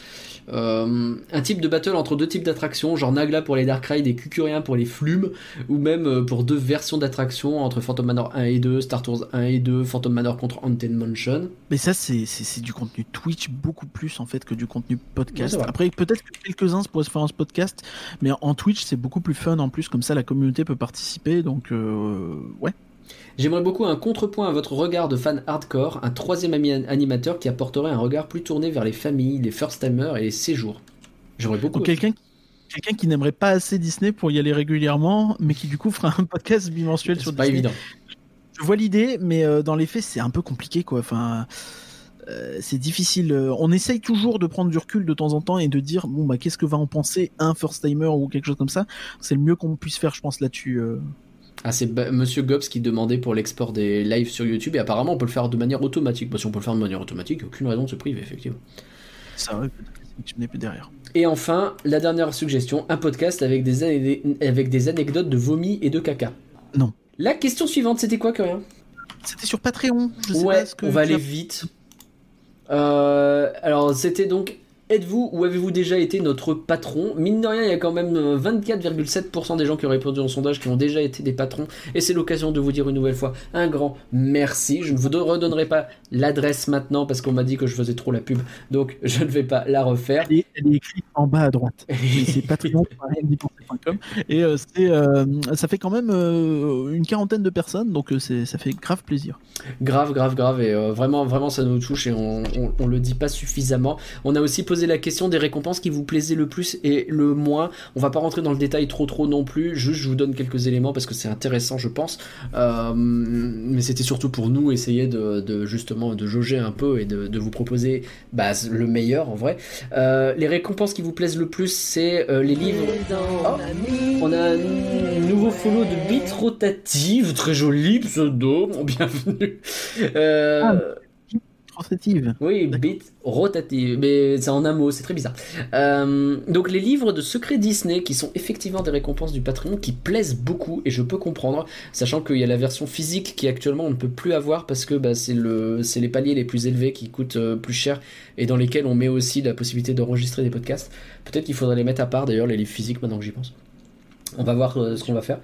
Speaker 1: Euh, un type de battle entre deux types d'attractions, genre Nagla pour les Dark Ride et Cucurien pour les Flumes, ou même euh, pour deux versions d'attractions entre Phantom Manor 1 et 2, Star Tours 1 et 2, Phantom Manor contre Haunted Mansion.
Speaker 2: Mais ça, c'est du contenu Twitch beaucoup plus en fait que du contenu podcast. Après, peut-être que quelques-uns pourraient se faire en podcast, mais en Twitch, c'est beaucoup plus fun en plus, comme ça la communauté peut participer, donc euh, ouais.
Speaker 1: J'aimerais beaucoup un contrepoint à votre regard de fan hardcore, un troisième animateur qui apporterait un regard plus tourné vers les familles, les first-timers et les séjours. J'aimerais beaucoup.
Speaker 2: Quelqu'un quelqu'un qui n'aimerait pas assez Disney pour y aller régulièrement, mais qui du coup fera un podcast bimensuel sur Disney.
Speaker 1: Pas évident.
Speaker 2: Je vois l'idée, mais euh, dans les faits, c'est un peu compliqué, quoi. Enfin, euh, c'est difficile. On essaye toujours de prendre du recul de temps en temps et de dire bon bah qu'est-ce que va en penser un first timer ou quelque chose comme ça? C'est le mieux qu'on puisse faire, je pense là-dessus. Euh.
Speaker 1: Ah, c'est Monsieur Gobs qui demandait pour l'export des lives sur YouTube et apparemment on peut le faire de manière automatique. Bah, si on peut le faire de manière automatique, aucune raison de se priver, effectivement.
Speaker 2: Ça vrai, tu n'es plus derrière.
Speaker 1: Et enfin, la dernière suggestion un podcast avec des, avec des anecdotes de vomi et de caca.
Speaker 2: Non.
Speaker 1: La question suivante, c'était quoi, Corinne
Speaker 2: C'était sur Patreon.
Speaker 1: Je sais ouais, on va aller vite. Euh, alors, c'était donc Êtes-vous ou avez-vous déjà été notre patron? Mine de rien, il y a quand même 24,7% euh, des gens qui ont répondu au sondage qui ont déjà été des patrons. Et c'est l'occasion de vous dire une nouvelle fois un grand merci. Je ne vous redonnerai pas l'adresse maintenant parce qu'on m'a dit que je faisais trop la pub. Donc je ne vais pas la refaire.
Speaker 2: Elle est, elle est écrite en bas à droite. c'est patreon.com. Et euh, euh, ça fait quand même une quarantaine de personnes. Donc ça fait grave plaisir.
Speaker 1: Grave, grave, grave. Et vraiment, vraiment, ça nous touche et on, on, le dit pas suffisamment. On a aussi posé la question des récompenses qui vous plaisaient le plus et le moins. On va pas rentrer dans le détail trop trop non plus. Juste, je vous donne quelques éléments parce que c'est intéressant, je pense. Euh, mais c'était surtout pour nous essayer de, justement de jauger un peu et de, vous proposer bah, le meilleur en vrai. Euh, les récompenses qui vous plaisent le plus, c'est les livres. Oh, on a un nouveau follow de Bit Rotative, très joli pseudo, bienvenue. Euh, ah,
Speaker 2: rotative.
Speaker 1: Oui, bit rotative, mais c'est en un mot, c'est très bizarre. Euh, donc les livres de secrets Disney qui sont effectivement des récompenses du Patreon qui plaisent beaucoup et je peux comprendre, sachant qu'il y a la version physique qui actuellement on ne peut plus avoir parce que bah, c'est le, c'est les paliers les plus élevés qui coûtent euh, plus cher et dans lesquels on met aussi la possibilité d'enregistrer des podcasts. Peut-être qu'il faudrait les mettre à part d'ailleurs les livres physiques maintenant que j'y pense. On va voir ce qu'on va faire.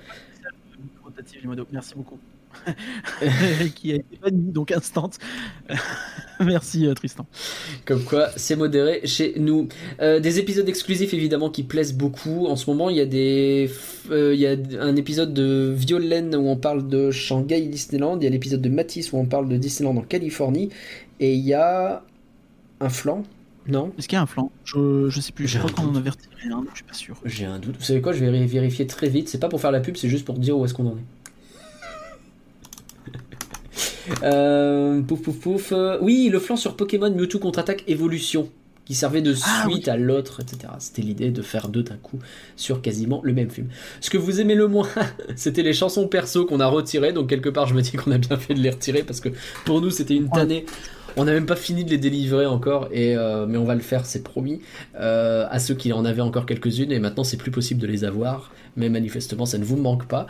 Speaker 2: Merci beaucoup. qui a été banni, donc instant. Merci euh, Tristan.
Speaker 1: Comme quoi, c'est modéré chez nous. Euh, des épisodes exclusifs évidemment qui plaisent beaucoup. En ce moment, il y a des, euh, il y a un épisode de Violaine où on parle de Shanghai Disneyland. Il y a l'épisode de Matisse où on parle de Disneyland en Californie. Et il y a un flanc. Non?
Speaker 2: Est-ce qu'il y a un flanc je, je sais plus. Je crois qu'on en avait retiré un, je suis pas sûr.
Speaker 1: J'ai un doute. Vous savez quoi? Je vais vérifier très vite. C'est pas pour faire la pub, c'est juste pour dire où est-ce qu'on en est. Euh, pouf pouf pouf. oui, le flanc sur Pokémon Mewtwo contre-attaque évolution qui servait de ah suite à l'autre, etc. C'était l'idée de faire deux d'un coup sur quasiment le même film. Ce que vous aimez le moins, c'était les chansons perso qu'on a retirées, donc quelque part je me dis qu'on a bien fait de les retirer parce que pour nous c'était une tannée. On n'a même pas fini de les délivrer encore, et, euh, mais on va le faire, c'est promis, euh, à ceux qui en avaient encore quelques-unes, et maintenant c'est plus possible de les avoir, mais manifestement ça ne vous manque pas.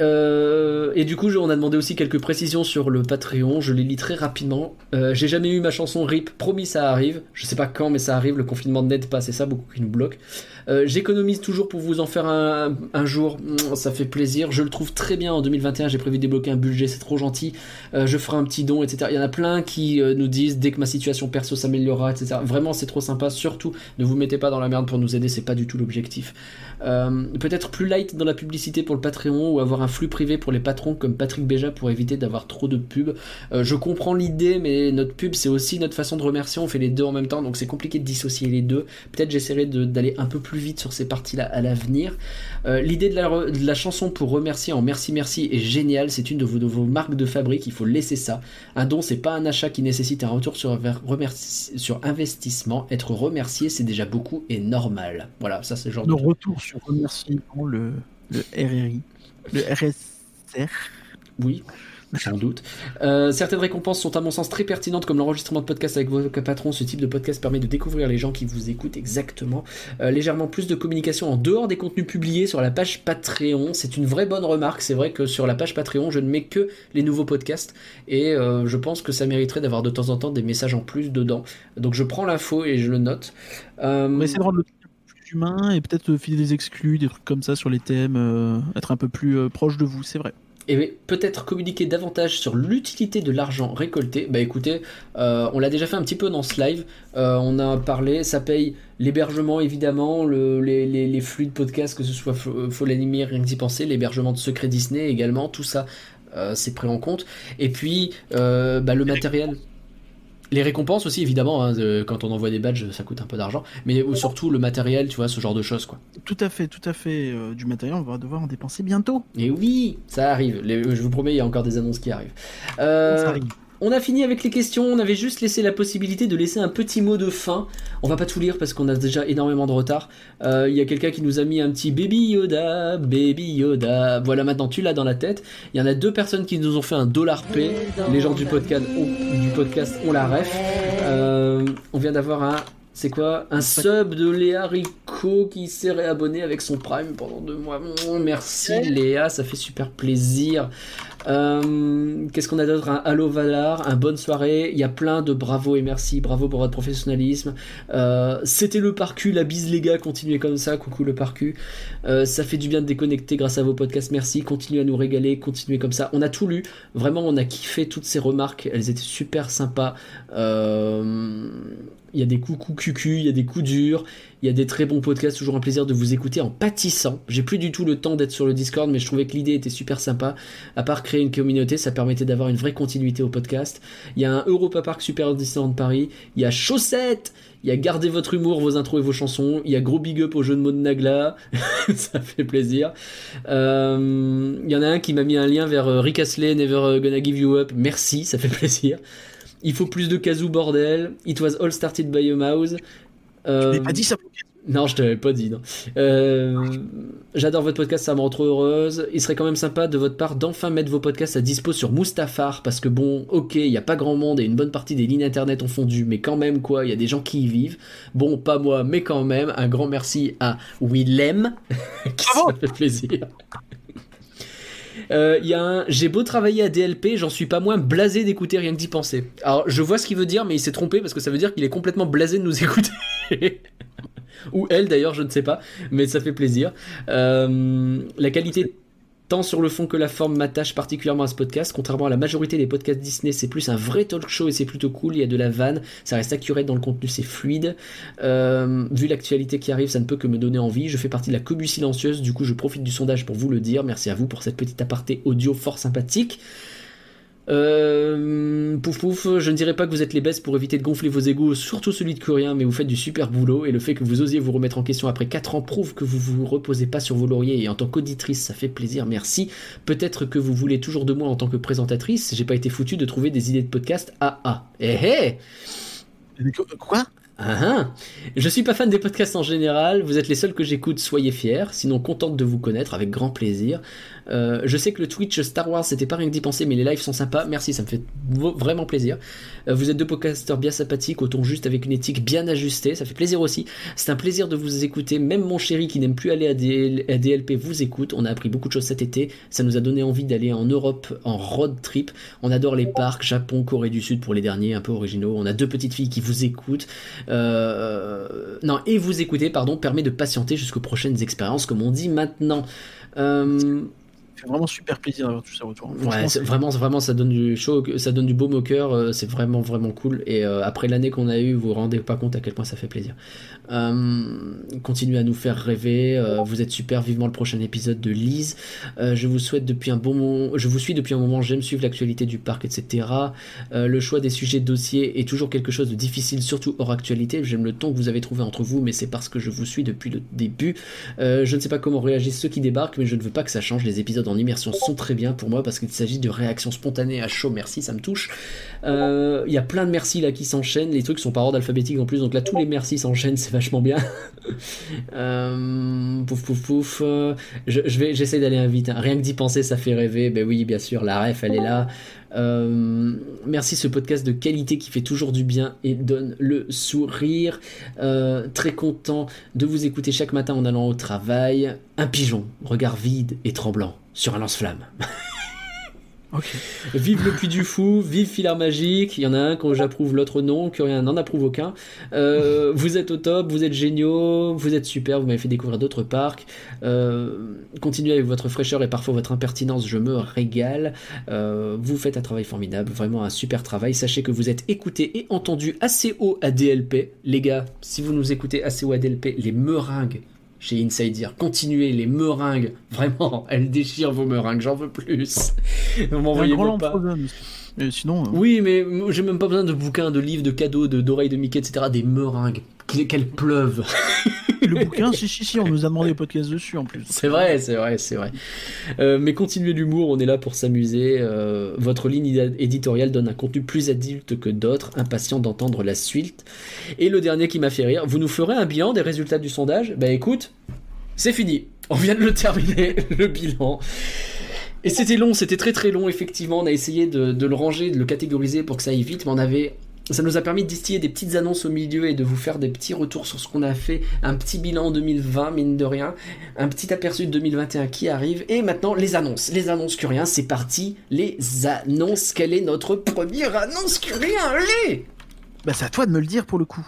Speaker 1: Euh, et du coup, on a demandé aussi quelques précisions sur le Patreon. Je les lis très rapidement. Euh, j'ai jamais eu ma chanson RIP. Promis, ça arrive. Je sais pas quand, mais ça arrive. Le confinement n'aide pas. C'est ça beaucoup qui nous bloque. Euh, j'économise toujours pour vous en faire un, jour. Mm, ça fait plaisir. Je le trouve très bien en 2021. J'ai prévu de débloquer un budget. C'est trop gentil. je ferai un petit don, etc. Il y en a plein qui nous disent dès que ma situation perso s'améliorera, etc. Vraiment, c'est trop sympa. Surtout, ne vous mettez pas dans la merde pour nous aider. C'est pas du tout l'objectif. Peut-être plus light dans la publicité pour le Patreon ou avoir un flux privé pour les patrons comme Patrick Béja pour éviter d'avoir trop de pubs. Euh, je comprends l'idée, mais notre pub c'est aussi notre façon de remercier. On fait les deux en même temps, donc c'est compliqué de dissocier les deux. Peut-être j'essaierai d'aller un peu plus vite sur ces parties-là à l'avenir. Euh, l'idée de la, chanson pour remercier en merci merci est géniale. C'est une de vos, de vos, marques de fabrique. Il faut laisser ça. Un don, c'est pas un achat qui nécessite un retour sur, sur investissement. Être remercié, c'est déjà beaucoup et normal. Voilà, ça c'est le genre
Speaker 2: de. retour sur remerciement, le, le RRI. Le RSR
Speaker 1: Oui, sans doute. Euh, certaines récompenses sont à mon sens très pertinentes, comme l'enregistrement de podcast avec vos patrons. Ce type de podcast permet de découvrir les gens qui vous écoutent exactement. Euh, légèrement plus de communication en dehors des contenus publiés sur la page Patreon. C'est une vraie bonne remarque. C'est vrai que sur la page Patreon, je ne mets que les nouveaux podcasts et euh, je pense que ça mériterait d'avoir de temps en temps des messages en plus dedans. Donc je prends l'info et je le note.
Speaker 2: On va essayer de rendre le humain et peut-être filer des exclus, des trucs comme ça sur les thèmes, euh, être un peu plus euh, proche de vous, c'est vrai.
Speaker 1: Et peut-être communiquer davantage sur l'utilité de l'argent récolté. Bah écoutez, euh, on l'a déjà fait un petit peu dans ce live. on a parlé, ça paye l'hébergement évidemment, le, les, flux de podcast, que ce soit Faut l'animer, rien que d'y penser, l'hébergement de Secret Disney également, tout ça c'est pris en compte. Et puis bah, le matériel. Les récompenses aussi, évidemment, hein, quand on envoie des badges, ça coûte un peu d'argent, mais surtout le matériel, tu vois, ce genre de choses, quoi.
Speaker 2: Tout à fait, tout à fait. Euh, du matériel, on va devoir en dépenser bientôt.
Speaker 1: Et oui, ça arrive. je vous promets, il y a encore des annonces qui arrivent. Euh, ça arrive. On a fini avec les questions, on avait juste laissé la possibilité de laisser un petit mot de fin. On va pas tout lire parce qu'on a déjà énormément de retard. Euh, il y a quelqu'un qui nous a mis un petit Baby Yoda, Baby Yoda. Voilà, maintenant tu l'as dans la tête. Il y en a deux personnes qui nous ont fait un dollar P. Les gens du podcast, ont, la ref. Euh, on vient d'avoir un c'est quoi Un sub de Léa Rico qui s'est réabonné avec son Prime pendant deux mois. Merci Léa, ça fait super plaisir. Euh, qu'est-ce qu'on a d'autre? Un Halo Valar, un bonne soirée. Il y a plein de bravo et merci. Bravo pour votre professionnalisme. Euh, c'était le parcu, la bise les gars. Continuez comme ça. Coucou le parcu. Euh, ça fait du bien de déconnecter grâce à vos podcasts. Merci. Continuez à nous régaler. Continuez comme ça. On a tout lu. Vraiment, on a kiffé toutes ces remarques. Elles étaient super sympas. Il y a des coups cucu, il y a des coups durs, Il y a des très bons podcasts, toujours un plaisir de vous écouter en pâtissant. J'ai plus du tout le temps d'être sur le Discord, mais je trouvais que l'idée était super sympa. À part créer une communauté, ça permettait d'avoir une vraie continuité au podcast. Il y a un Europa Park Super Disneyland de Paris. Il y a Chaussette. Il y a Gardez votre humour, vos intros et vos chansons. Il y a Gros Big Up au jeu de mots de Nagla. ça fait plaisir. Euh, il y en a un qui m'a mis un lien vers euh, Rick Astley, Never Gonna Give You Up. Merci, ça fait plaisir. Il faut plus de kazoo bordel. It was all started by a mouse.
Speaker 2: Euh... pas dit ça.
Speaker 1: Non, je t'avais pas dit. Non. Euh, j'adore votre podcast, ça me rend trop heureuse. Il serait quand même sympa de votre part d'enfin mettre vos podcasts à dispo sur Mustafar parce que bon, ok, il n'y a pas grand monde et une bonne partie des lignes internet ont fondu, mais quand même quoi, il y a des gens qui y vivent. Bon, pas moi, mais quand même, un grand merci à Willem qui ça fait plaisir. Euh, y a un j'ai beau travailler à DLP, j'en suis pas moins blasé d'écouter rien que d'y penser. Alors je vois ce qu'il veut dire, mais il s'est trompé parce que ça veut dire qu'il est complètement blasé de nous écouter. Ou elle d'ailleurs, je ne sais pas, mais ça fait plaisir. Euh, la qualité tant sur le fond que la forme m'attache particulièrement à ce podcast. Contrairement à la majorité des podcasts Disney, c'est plus un vrai talk show et c'est plutôt cool. Il y a de la vanne, ça reste accurate dans le contenu, c'est fluide. Euh, vu l'actualité qui arrive, ça ne peut que me donner envie. Je fais partie de la cobu silencieuse, du coup je profite du sondage pour vous le dire. Merci à vous pour cette petite aparté audio fort sympathique. Euh, pouf pouf, je ne dirais pas que vous êtes les bestes pour éviter de gonfler vos égouts, surtout celui de Curien, mais vous faites du super boulot et le fait que vous osiez vous remettre en question après 4 ans prouve que vous vous reposez pas sur vos lauriers et en tant qu'auditrice ça fait plaisir, merci. Peut-être que vous voulez toujours de moi en tant que présentatrice, j'ai pas été foutu de trouver des idées de podcast AA. Eh eh
Speaker 2: Quoi?
Speaker 1: Ah, ah. Je suis pas fan des podcasts en général, vous êtes les seuls que j'écoute, soyez fiers, sinon contente de vous connaître avec grand plaisir. Euh, je sais que le Twitch Star Wars, c'était pas rien que d'y penser, mais les lives sont sympas. Merci, ça me fait vraiment plaisir. Euh, vous êtes deux podcasteurs bien sympathiques, au ton juste avec une éthique bien ajustée. Ça fait plaisir aussi. C'est un plaisir de vous écouter. Même mon chéri qui n'aime plus aller à, DLP vous écoute. On a appris beaucoup de choses cet été. Ça nous a donné envie d'aller en Europe en road trip. On adore les parcs, Japon, Corée du Sud pour les derniers, un peu originaux. On a deux petites filles qui vous écoutent. Euh, non, et vous écouter, pardon, permet de patienter jusqu'aux prochaines expériences, comme on dit maintenant. Euh,
Speaker 2: vraiment super plaisir d'avoir tout ça autour.
Speaker 1: Ouais, vraiment, vraiment, ça donne du chaud, ça donne du baume au cœur. Euh, c'est vraiment, vraiment cool. Et euh, après l'année qu'on a eue, vous vous rendez pas compte à quel point ça fait plaisir. Euh, continuez à nous faire rêver. Euh, vous êtes super. Vivement le prochain épisode de Lise. je vous souhaite depuis un bon moment. Je vous suis depuis un moment. J'aime suivre l'actualité du parc, etc. le choix des sujets de dossier est toujours quelque chose de difficile, surtout hors actualité. J'aime le ton que vous avez trouvé entre vous, mais c'est parce que je vous suis depuis le début. je ne sais pas comment réagissent ceux qui débarquent, mais je ne veux pas que ça change. Les épisodes en immersion sont très bien pour moi parce qu'il s'agit de réactions spontanées à chaud. Merci, ça me touche. Euh, il y a plein de merci là qui s'enchaînent. Les trucs sont par ordre alphabétique en plus, donc là tous les merci s'enchaînent, c'est vachement bien. euh, pouf pouf pouf. Je, vais, j'essaie d'aller vite. Hein. Rien que d'y penser, ça fait rêver. Ben oui, bien sûr, la ref, elle est là. Euh, merci ce podcast de qualité qui fait toujours du bien et donne le sourire. Euh, très content de vous écouter chaque matin en allant au travail. Un pigeon, regard vide et tremblant sur un lance-flamme. Vive le Puy du Fou, vive Filar Magique. Il y en a un quand j'approuve, l'autre non, que rien n'en approuve aucun. Euh, vous êtes au top, vous êtes géniaux, vous êtes super, vous m'avez fait découvrir d'autres parcs. Euh, continuez avec votre fraîcheur et parfois votre impertinence, je me régale. Euh, vous faites un travail formidable, vraiment un super travail. Sachez que vous êtes écouté et entendu assez haut à DLP. Les gars, si vous nous écoutez assez haut à DLP, les meringues chez Insider. Continuez les meringues, vraiment, elles déchirent vos meringues, j'en veux plus.
Speaker 2: Vous m'envoyez pas. sinon. Euh,
Speaker 1: oui, mais j'ai même pas besoin de bouquins, de livres, de cadeaux, d'oreilles de, Mickey, etc. Des meringues, qu'elles pleuvent.
Speaker 2: le bouquin, si, si, si, on nous a demandé des podcasts dessus en plus.
Speaker 1: C'est vrai, c'est vrai, c'est vrai. Euh, mais continuez l'humour, on est là pour s'amuser. Euh, votre ligne éditoriale donne un contenu plus adulte que d'autres, impatient d'entendre la suite. Et le dernier qui m'a fait rire, vous nous ferez un bilan des résultats du sondage? Bah écoute, c'est fini. On vient de le terminer, le bilan. Et c'était long, c'était très très long, effectivement. On a essayé de, de, le ranger, de le catégoriser pour que ça aille vite, mais on avait ça nous a permis de distiller des petites annonces au milieu et de vous faire des petits retours sur ce qu'on a fait, un petit bilan 2020, mine de rien, un petit aperçu de 2021 qui arrive, et maintenant les annonces. Les annonces curiens, c'est parti, les annonces. Quelle est notre première annonce curien Allez
Speaker 2: Bah c'est à toi de me le dire pour le coup.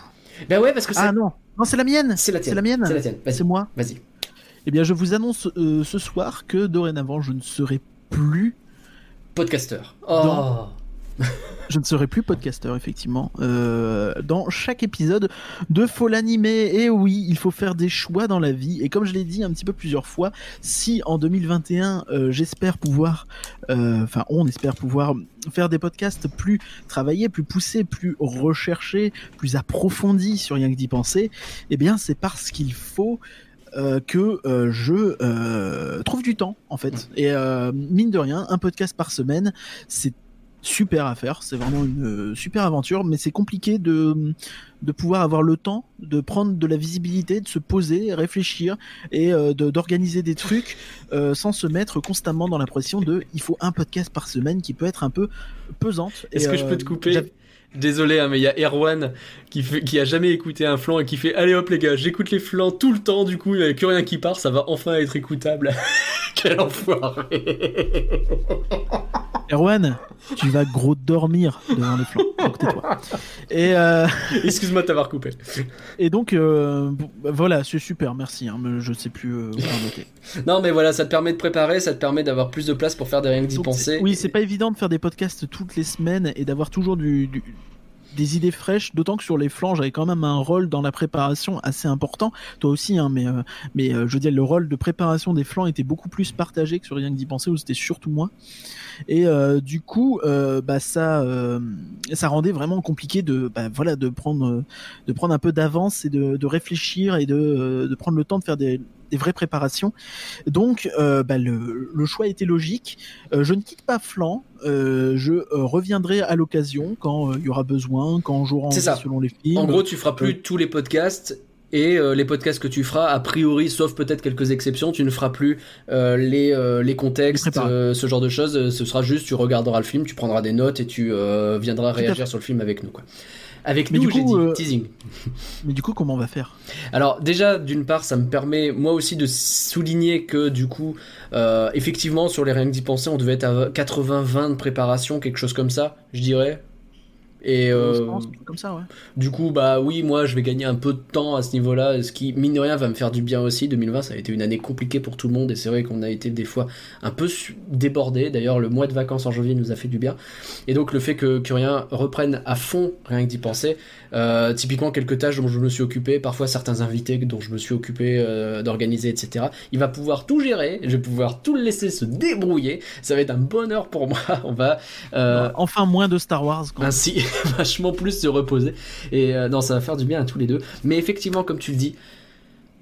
Speaker 1: Bah ouais, parce que c'est...
Speaker 2: Ah non, non c'est la mienne
Speaker 1: C'est la tienne.
Speaker 2: C'est la mienne
Speaker 1: C'est la tienne,
Speaker 2: C'est moi
Speaker 1: Vas-y.
Speaker 2: Eh bien je vous annonce euh, ce soir que dorénavant je ne serai plus...
Speaker 1: Podcasteur. Oh
Speaker 2: je ne serai plus podcasteur, effectivement. Euh, dans chaque épisode de Faut l'animer, et oui, il faut faire des choix dans la vie. Et comme je l'ai dit un petit peu plusieurs fois, si en 2021, euh, j'espère pouvoir, euh, enfin, on espère pouvoir faire des podcasts plus travaillés, plus poussés, plus recherchés, plus approfondis sur rien que d'y penser, eh bien, c'est parce qu'il faut que je trouve du temps en fait. Et mine de rien, un podcast par semaine, c'est super à faire. C'est vraiment une euh, super aventure, mais c'est compliqué de, de pouvoir avoir le temps de prendre de la visibilité, de se poser, réfléchir et euh, d'organiser des trucs euh, sans se mettre constamment dans l'impression de il faut un podcast par semaine qui peut être un peu pesante.
Speaker 1: Est-ce que je peux te couper? Désolé, hein, mais il y a Erwan qui, fait, qui a jamais écouté un flanc et qui fait Allez hop les gars, j'écoute les flancs tout le temps, du coup il n'y a que rien qui part, ça va enfin être écoutable. Quel enfoiré
Speaker 2: Erwan, tu vas gros dormir devant les flancs. Donc tais-toi.
Speaker 1: Et euh... excuse-moi de t'avoir coupé.
Speaker 2: Et donc euh, bah, voilà, c'est super, merci. Hein, mais je sais plus euh, noter.
Speaker 1: non, mais voilà, ça te permet de préparer, ça te permet d'avoir plus de place pour faire des rien d'y penser.
Speaker 2: Oui, c'est pas évident de faire des podcasts toutes les semaines et d'avoir toujours du, des idées fraîches, d'autant que sur les flancs, j'avais quand même un rôle dans la préparation assez important. Toi aussi, hein, mais, euh, mais je veux le rôle de préparation des flancs était beaucoup plus partagé que sur rien que d'y penser, où c'était surtout moi. Et euh, du coup, euh, bah, ça, euh, ça rendait vraiment compliqué de, bah, de prendre, un peu d'avance et de, réfléchir et de prendre le temps de faire des, des vraies préparations. Donc, bah, le, le, choix était logique. je ne quitte pas Flan. je reviendrai à l'occasion quand il y aura besoin, quand j'aurai envie selon les films.
Speaker 1: En gros, tu feras plus tous les podcasts et euh, les podcasts que tu feras, a priori, sauf peut-être quelques exceptions, tu ne feras plus euh, les, euh, les contextes, ce genre de choses. Ce sera juste, tu regarderas le film, tu prendras des notes et tu viendras réagir sur le film avec nous. Quoi. Avec nous, j'ai dit teasing.
Speaker 2: Mais du coup, comment on va faire?
Speaker 1: Alors déjà, d'une part, ça me permet moi aussi de souligner que du coup, effectivement, sur les rien que d'y penser, on devait être à 80-20 de préparation, quelque chose comme ça, je dirais. Et euh,
Speaker 2: comme ça, ouais.
Speaker 1: Du coup, bah oui, moi je vais gagner un peu de temps à ce niveau-là, ce qui, mine de rien, va me faire du bien aussi. 2020, ça a été une année compliquée pour tout le monde et c'est vrai qu'on a été des fois un peu débordé. D'ailleurs, le mois de vacances en janvier nous a fait du bien. Et donc, le fait que Curien reprenne à fond, rien que d'y penser, euh, typiquement quelques tâches dont je me suis occupé, parfois certains invités dont je me suis occupé euh, d'organiser, etc. Il va pouvoir tout gérer, je vais pouvoir tout le laisser se débrouiller. Ça va être un bonheur pour moi. On va.
Speaker 2: Enfin, moins de Star Wars.
Speaker 1: Quand ainsi. vachement plus se reposer. Et euh, non, ça va faire du bien à tous les deux. Mais effectivement, comme tu le dis,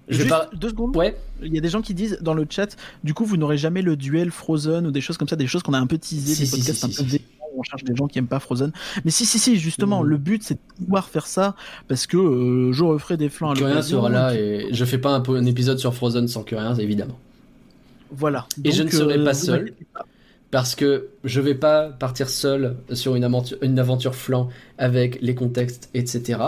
Speaker 2: je deux secondes.
Speaker 1: Ouais.
Speaker 2: Il y a des gens qui disent dans le chat, du coup, vous n'aurez jamais le duel Frozen ou des choses comme ça, des choses qu'on a un peu teasé, des podcasts un peu on cherche des gens qui aiment pas Frozen. Mais si, si, si, justement, mmh. le but c'est de pouvoir faire ça parce que euh, je referai des flancs à
Speaker 1: l'occasion. sera là et je fais pas un, un, épisode sur Frozen sans que rien, évidemment.
Speaker 2: Voilà.
Speaker 1: Et je ne serai euh, pas seul parce que je vais pas partir seul sur une aventure, une aventure flan avec les contextes, etc.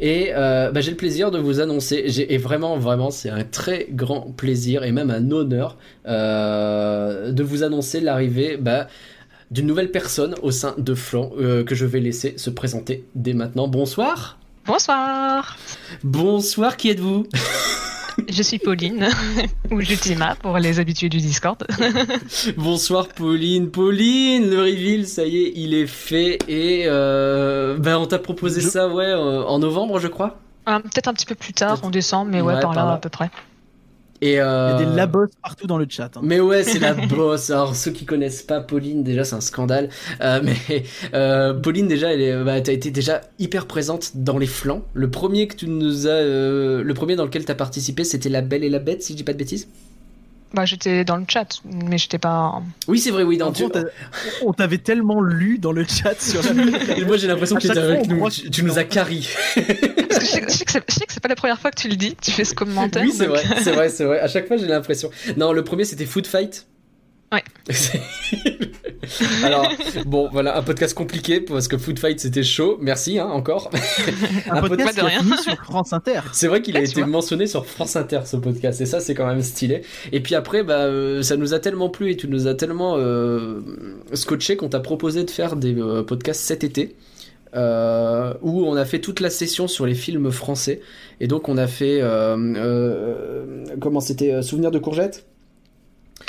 Speaker 1: Et euh, bah, j'ai le plaisir de vous annoncer, et vraiment, vraiment, c'est un très grand plaisir et même un honneur euh, de vous annoncer l'arrivée bah, d'une nouvelle personne au sein de Flan euh, que je vais laisser se présenter dès maintenant. Bonsoir.
Speaker 3: Bonsoir.
Speaker 1: Bonsoir, qui êtes-vous?
Speaker 3: Je suis Pauline, ou Jutima pour les habitués du Discord.
Speaker 1: Bonsoir Pauline. Pauline, le reveal, ça y est, il est fait. Et euh, ben, on t'a proposé ça ouais, euh, en novembre, je crois?
Speaker 3: Ah, peut-être un petit peu plus tard, en décembre, mais ouais, par, là, à peu près.
Speaker 1: Et euh...
Speaker 2: Il y a des labos partout dans le chat. Hein.
Speaker 1: Mais ouais, c'est la boss. Alors ceux qui connaissent pas Pauline, déjà c'est un scandale. Euh, mais euh, Pauline déjà, elle est, bah, as été déjà hyper présente dans les flancs. Le premier que tu nous as, euh, le premier dans lequel tu as participé, c'était La Belle et la Bête, si je dis pas de bêtises.
Speaker 3: Bah, j'étais dans le chat, mais j'étais pas.
Speaker 1: Oui, c'est vrai, oui. Dans
Speaker 2: On t'avait tellement lu dans le chat sur la.
Speaker 1: moi, j'ai l'impression que tu étais avec nous. Tu, nous as
Speaker 3: je, sais, que c'est pas la première fois que tu le dis, tu fais ce commentaire.
Speaker 1: Oui, c'est vrai, c'est vrai, c'est vrai. À chaque fois, j'ai l'impression. Non, le premier, c'était Food Fight.
Speaker 3: Ouais.
Speaker 1: Alors, bon, voilà, un podcast compliqué parce que Food Fight c'était chaud. Merci, hein, encore.
Speaker 2: un, podcast, de rien. sur France Inter.
Speaker 1: C'est vrai qu'il a été mentionné sur France Inter ce podcast et ça c'est quand même stylé. Et puis après, bah, euh, ça nous a tellement plu et tu nous as tellement euh, scotché qu'on t'a proposé de faire des euh, podcasts cet été. Où on a fait toute la session sur les films français et donc on a fait comment c'était Souvenir de courgette?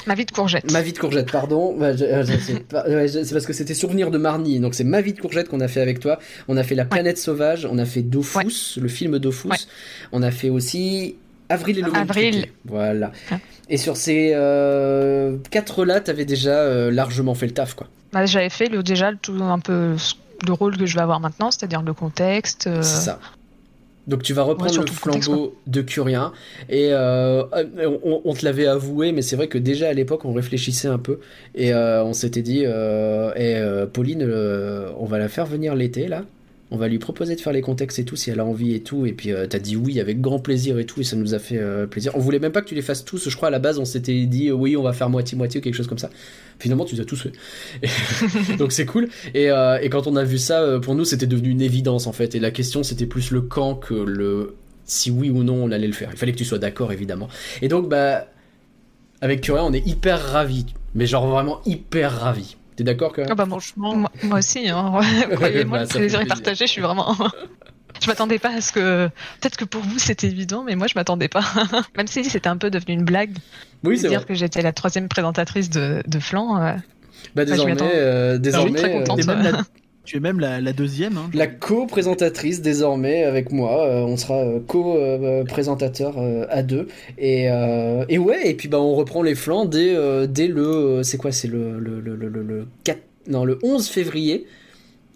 Speaker 3: Ma vie de courgette.
Speaker 1: Ma vie de courgette, pardon. Bah, c'est parce que c'était Souvenir de Marnie. Donc c'est Ma vie de courgette qu'on a fait avec toi. On a fait La planète sauvage, on a fait Dofus, le film Dofus. On a fait aussi Avril et le
Speaker 3: Avril.
Speaker 1: Voilà. Et sur ces euh, quatre-là, t'avais déjà euh, largement fait le taf, quoi.
Speaker 3: Bah, J'avais fait le, déjà tout un peu le rôle que je vais avoir maintenant, c'est-à-dire le contexte.
Speaker 1: Euh, c'est ça. Donc tu vas reprendre le flambeau de Curien et euh, on, te l'avait avoué, mais c'est vrai que déjà à l'époque on réfléchissait un peu et euh, on s'était dit, et Pauline, on va la faire venir l'été là on va lui proposer de faire les contextes et tout si elle a envie et tout et puis euh, t'as dit oui avec grand plaisir et tout et ça nous a fait euh, plaisir. On voulait même pas que tu les fasses tous je crois à la base on s'était dit euh, oui on va faire moitié moitié ou quelque chose comme ça. Finalement tu les as tous fait. Donc c'est cool. Et, et, quand on a vu ça pour nous c'était devenu une évidence en fait. Et la question c'était plus le quand que le si oui ou non on allait le faire. Il fallait que tu sois d'accord évidemment. Et donc bah avec Curia on est hyper ravis. Mais genre vraiment hyper ravis T'es d'accord que
Speaker 3: ah bah, franchement moi, aussi hein. croyez-moi bah, le plaisir est partagé je suis vraiment je m'attendais pas à ce que peut-être que pour vous c'était évident mais moi je m'attendais pas même si c'était un peu devenu une blague
Speaker 1: oui c'est
Speaker 3: dire que j'étais la troisième présentatrice de, de flanc
Speaker 1: euh, bah, désormais, euh, désormais
Speaker 3: très euh, contente.
Speaker 2: Tu es même la, deuxième. Hein,
Speaker 1: la co-présentatrice désormais avec moi. Euh, on sera euh, co-présentateur euh, à deux. Et, et, ouais, et puis bah, on reprend les flancs dès, dès le. C'est quoi C'est le, le, le, le, 4, non, le 11 février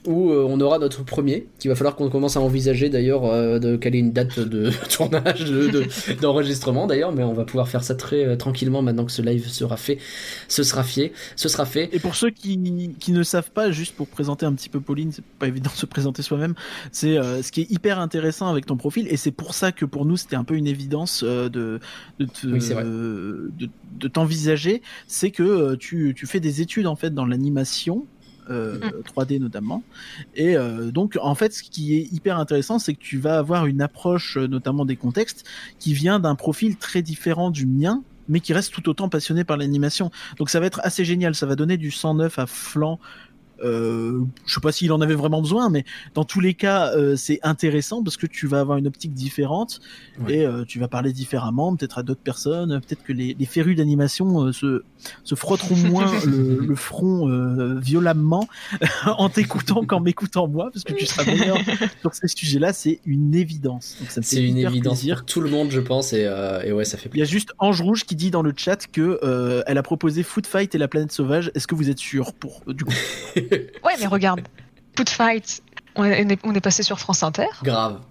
Speaker 1: où euh, on aura notre premier, qu'il va falloir qu'on commence à envisager d'ailleurs euh, de caler une date de tournage, d'enregistrement d'ailleurs, mais on va pouvoir faire ça très euh, tranquillement maintenant que ce live sera fait, ce sera fait, ce sera fait.
Speaker 2: Et pour ceux qui, qui ne savent pas, juste pour présenter un petit peu Pauline, c'est pas évident de se présenter soi-même, c'est ce qui est hyper intéressant avec ton profil, et c'est pour ça que pour nous c'était un peu une évidence de, de, de, de t'envisager, c'est que tu, tu fais des études en fait dans l'animation, 3D euh, mm. notamment. Et euh, donc, en fait, ce qui est hyper intéressant, c'est que tu vas avoir une approche, euh, notamment des contextes, qui vient d'un profil très différent du mien, mais qui reste tout autant passionné par l'animation. Donc ça va être assez génial, ça va donner du 109 à flanc euh, je sais pas s'il en avait vraiment besoin, mais dans tous les cas, euh, c'est intéressant parce que tu vas avoir une optique différente et euh, tu vas parler différemment, peut-être à d'autres personnes, peut-être que les, les férus d'animation se, se frotteront moins le, front violemment en t'écoutant qu'en m'écoutant moi, parce que tu seras meilleur sur ces sujets-là, c'est une évidence.
Speaker 1: C'est une évidence plaisir. pour tout le monde, je pense, et, et, ouais, ça fait
Speaker 2: plaisir. Il y a juste Ange Rouge qui dit dans le chat que elle a proposé Foot Fight et la planète sauvage. Est-ce que vous êtes sûr pour du coup?
Speaker 3: ouais, mais regarde, Put Fight, on est, on est passé sur France Inter.
Speaker 1: Grave.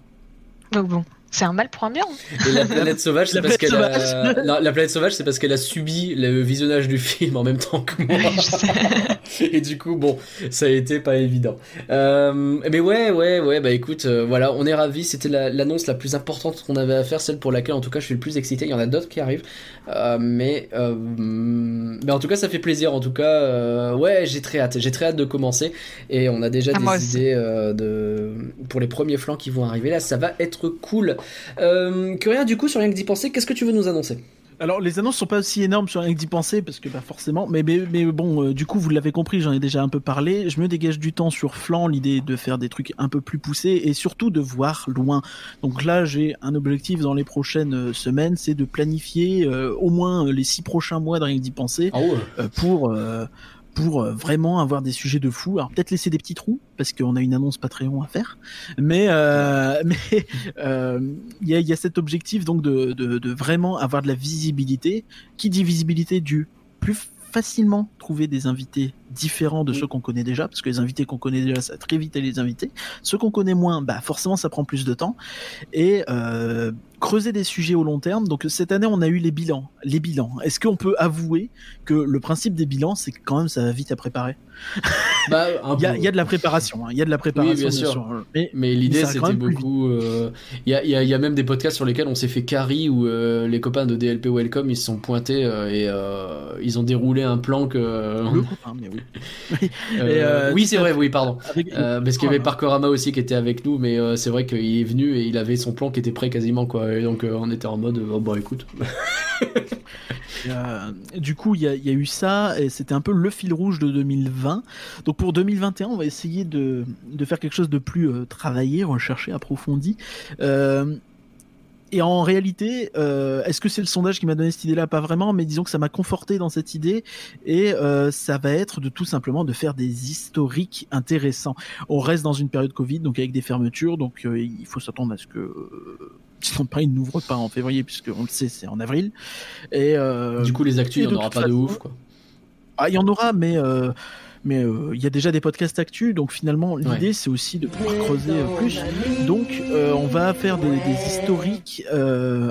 Speaker 3: Donc bon. C'est un mal pour un bien.
Speaker 1: Et la planète sauvage, c'est parce qu'elle a... la planète sauvage, c'est parce qu'elle a subi le visionnage du film en même temps que moi. et du coup, bon, ça a été pas évident. Euh, mais ouais, ouais, ouais, bah écoute, euh, voilà, on est ravis. C'était l'annonce la, plus importante qu'on avait à faire, celle pour laquelle, en tout cas, je suis le plus excité. Il y en a d'autres qui arrivent, euh, mais mais en tout cas, ça fait plaisir. En tout cas, ouais, j'ai très hâte. J'ai très hâte de commencer. Et on a déjà ah, des idées de pour les premiers flancs qui vont arriver là. Ça va être cool. Euh, rien du coup, sur rien que d'y penser, qu'est-ce que tu veux nous annoncer?
Speaker 2: Alors les annonces sont pas aussi énormes sur rien que d'y penser parce que bah, forcément mais, mais, bon euh, du coup vous l'avez compris j'en ai déjà un peu parlé. Je me dégage du temps sur flanc l'idée de faire des trucs un peu plus poussés et surtout de voir loin. Donc là j'ai un objectif dans les prochaines euh, semaines c'est de planifier euh, au moins les six prochains mois de rien que d'y penser ah pour pour euh, vraiment avoir des sujets de fou. Alors peut-être laisser des petits trous parce qu'on a une annonce Patreon à faire, mais euh, mais euh, il y, a, y, a, cet objectif donc de, de, de, vraiment avoir de la visibilité. Qui dit visibilité du plus facilement trouver des invités différents de ceux qu'on connaît déjà, parce que les invités qu'on connaît déjà, ça va très vite les invités. Ceux qu'on connaît moins, bah forcément ça prend plus de temps. Et euh, creuser des sujets au long terme. Donc cette année, on a eu les bilans. Les bilans. Est-ce qu'on peut avouer que le principe des bilans, c'est que quand même ça va vite à préparer? Bah, il, y a, il, y a, de la préparation. Hein. Il y a de la préparation.
Speaker 1: bien, sûr. Mais, mais l'idée, c'était beaucoup. Euh, il, y a, il, y a, même des podcasts sur lesquels on s'est fait carry où euh, les copains de DLP Welcome ils se sont pointés et ils ont déroulé un plan que.
Speaker 2: Le copain, mais oui.
Speaker 1: Euh, oui, c'est vrai, oui, pardon. Euh, parce qu'il y avait Parkorama aussi qui était avec nous, mais euh, c'est vrai qu'il est venu et il avait son plan qui était prêt quasiment, quoi. Donc on était en mode, oh, bon, écoute.
Speaker 2: du coup, il y, a eu ça, et c'était un peu le fil rouge de 2020. Donc pour 2021, on va essayer de, faire quelque chose de plus travaillé, recherché, approfondi. et en réalité, euh, est-ce que c'est le sondage qui m'a donné cette idée-là? Pas vraiment, mais disons que ça m'a conforté dans cette idée et euh, ça va être de tout simplement de faire des historiques intéressants. On reste dans une période Covid, donc avec des fermetures, donc euh, il faut s'attendre à ce que euh, Disneyland Paris n'ouvre pas en février puisque on le sait, c'est en avril. Et
Speaker 1: du coup, les actus, il n'y en aura pas de ouf, quoi.
Speaker 2: Ah, il y en aura, mais mais euh, il y a déjà des podcasts actus, donc finalement l'idée c'est aussi de pouvoir creuser euh, plus. Donc euh, on va faire des, des historiques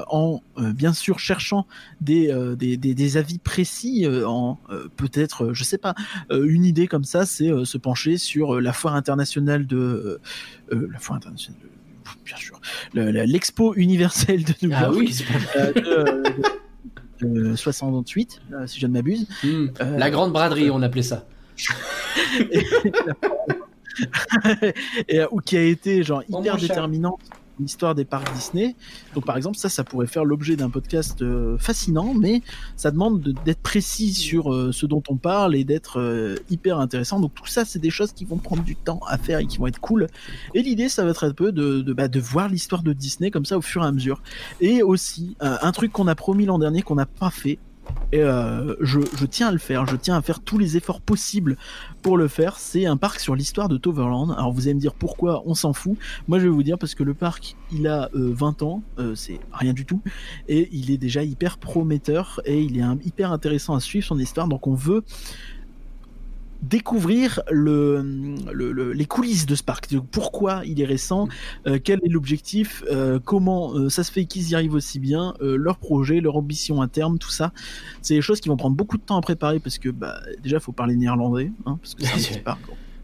Speaker 2: en bien sûr cherchant des, des, des, avis précis, en peut-être je sais pas une idée comme ça, c'est se pencher sur la foire internationale de la foire internationale bien sûr l'expo universelle de New
Speaker 1: ah
Speaker 2: York.
Speaker 1: Ah oui,
Speaker 2: de, 68, si je ne m'abuse.
Speaker 1: Hmm. la grande braderie, on appelait ça.
Speaker 2: et, ou qui a été genre hyper déterminante l'histoire des parcs Disney. Donc par exemple, ça, ça pourrait faire l'objet d'un podcast euh, fascinant, mais ça demande d'être précis sur euh, ce dont on parle et d'être euh, hyper intéressant. Donc tout ça, c'est des choses qui vont prendre du temps à faire et qui vont être cool. Et l'idée, ça va être un peu de, de, bah, de voir l'histoire de Disney comme ça au fur et à mesure. Et aussi, un truc qu'on a promis l'an dernier qu'on n'a pas fait, et euh, je, tiens à le faire, je tiens à faire tous les efforts possibles pour le faire. C'est un parc sur l'histoire de Toverland. Alors vous allez me dire pourquoi on s'en fout. Moi je vais vous dire parce que le parc il a 20 euh, ans, euh, c'est rien du tout, et il est déjà hyper prometteur et il est hyper intéressant à suivre son histoire. Donc on veut découvrir le, les coulisses de Spark. Pourquoi il est récent, euh, quel est l'objectif, euh, comment euh, ça se fait qu'ils y arrivent aussi bien, leur projet, leur ambition à terme, tout ça. C'est des choses qui vont prendre beaucoup de temps à préparer parce que bah, déjà, il faut parler néerlandais, hein, parce que c'est Spark.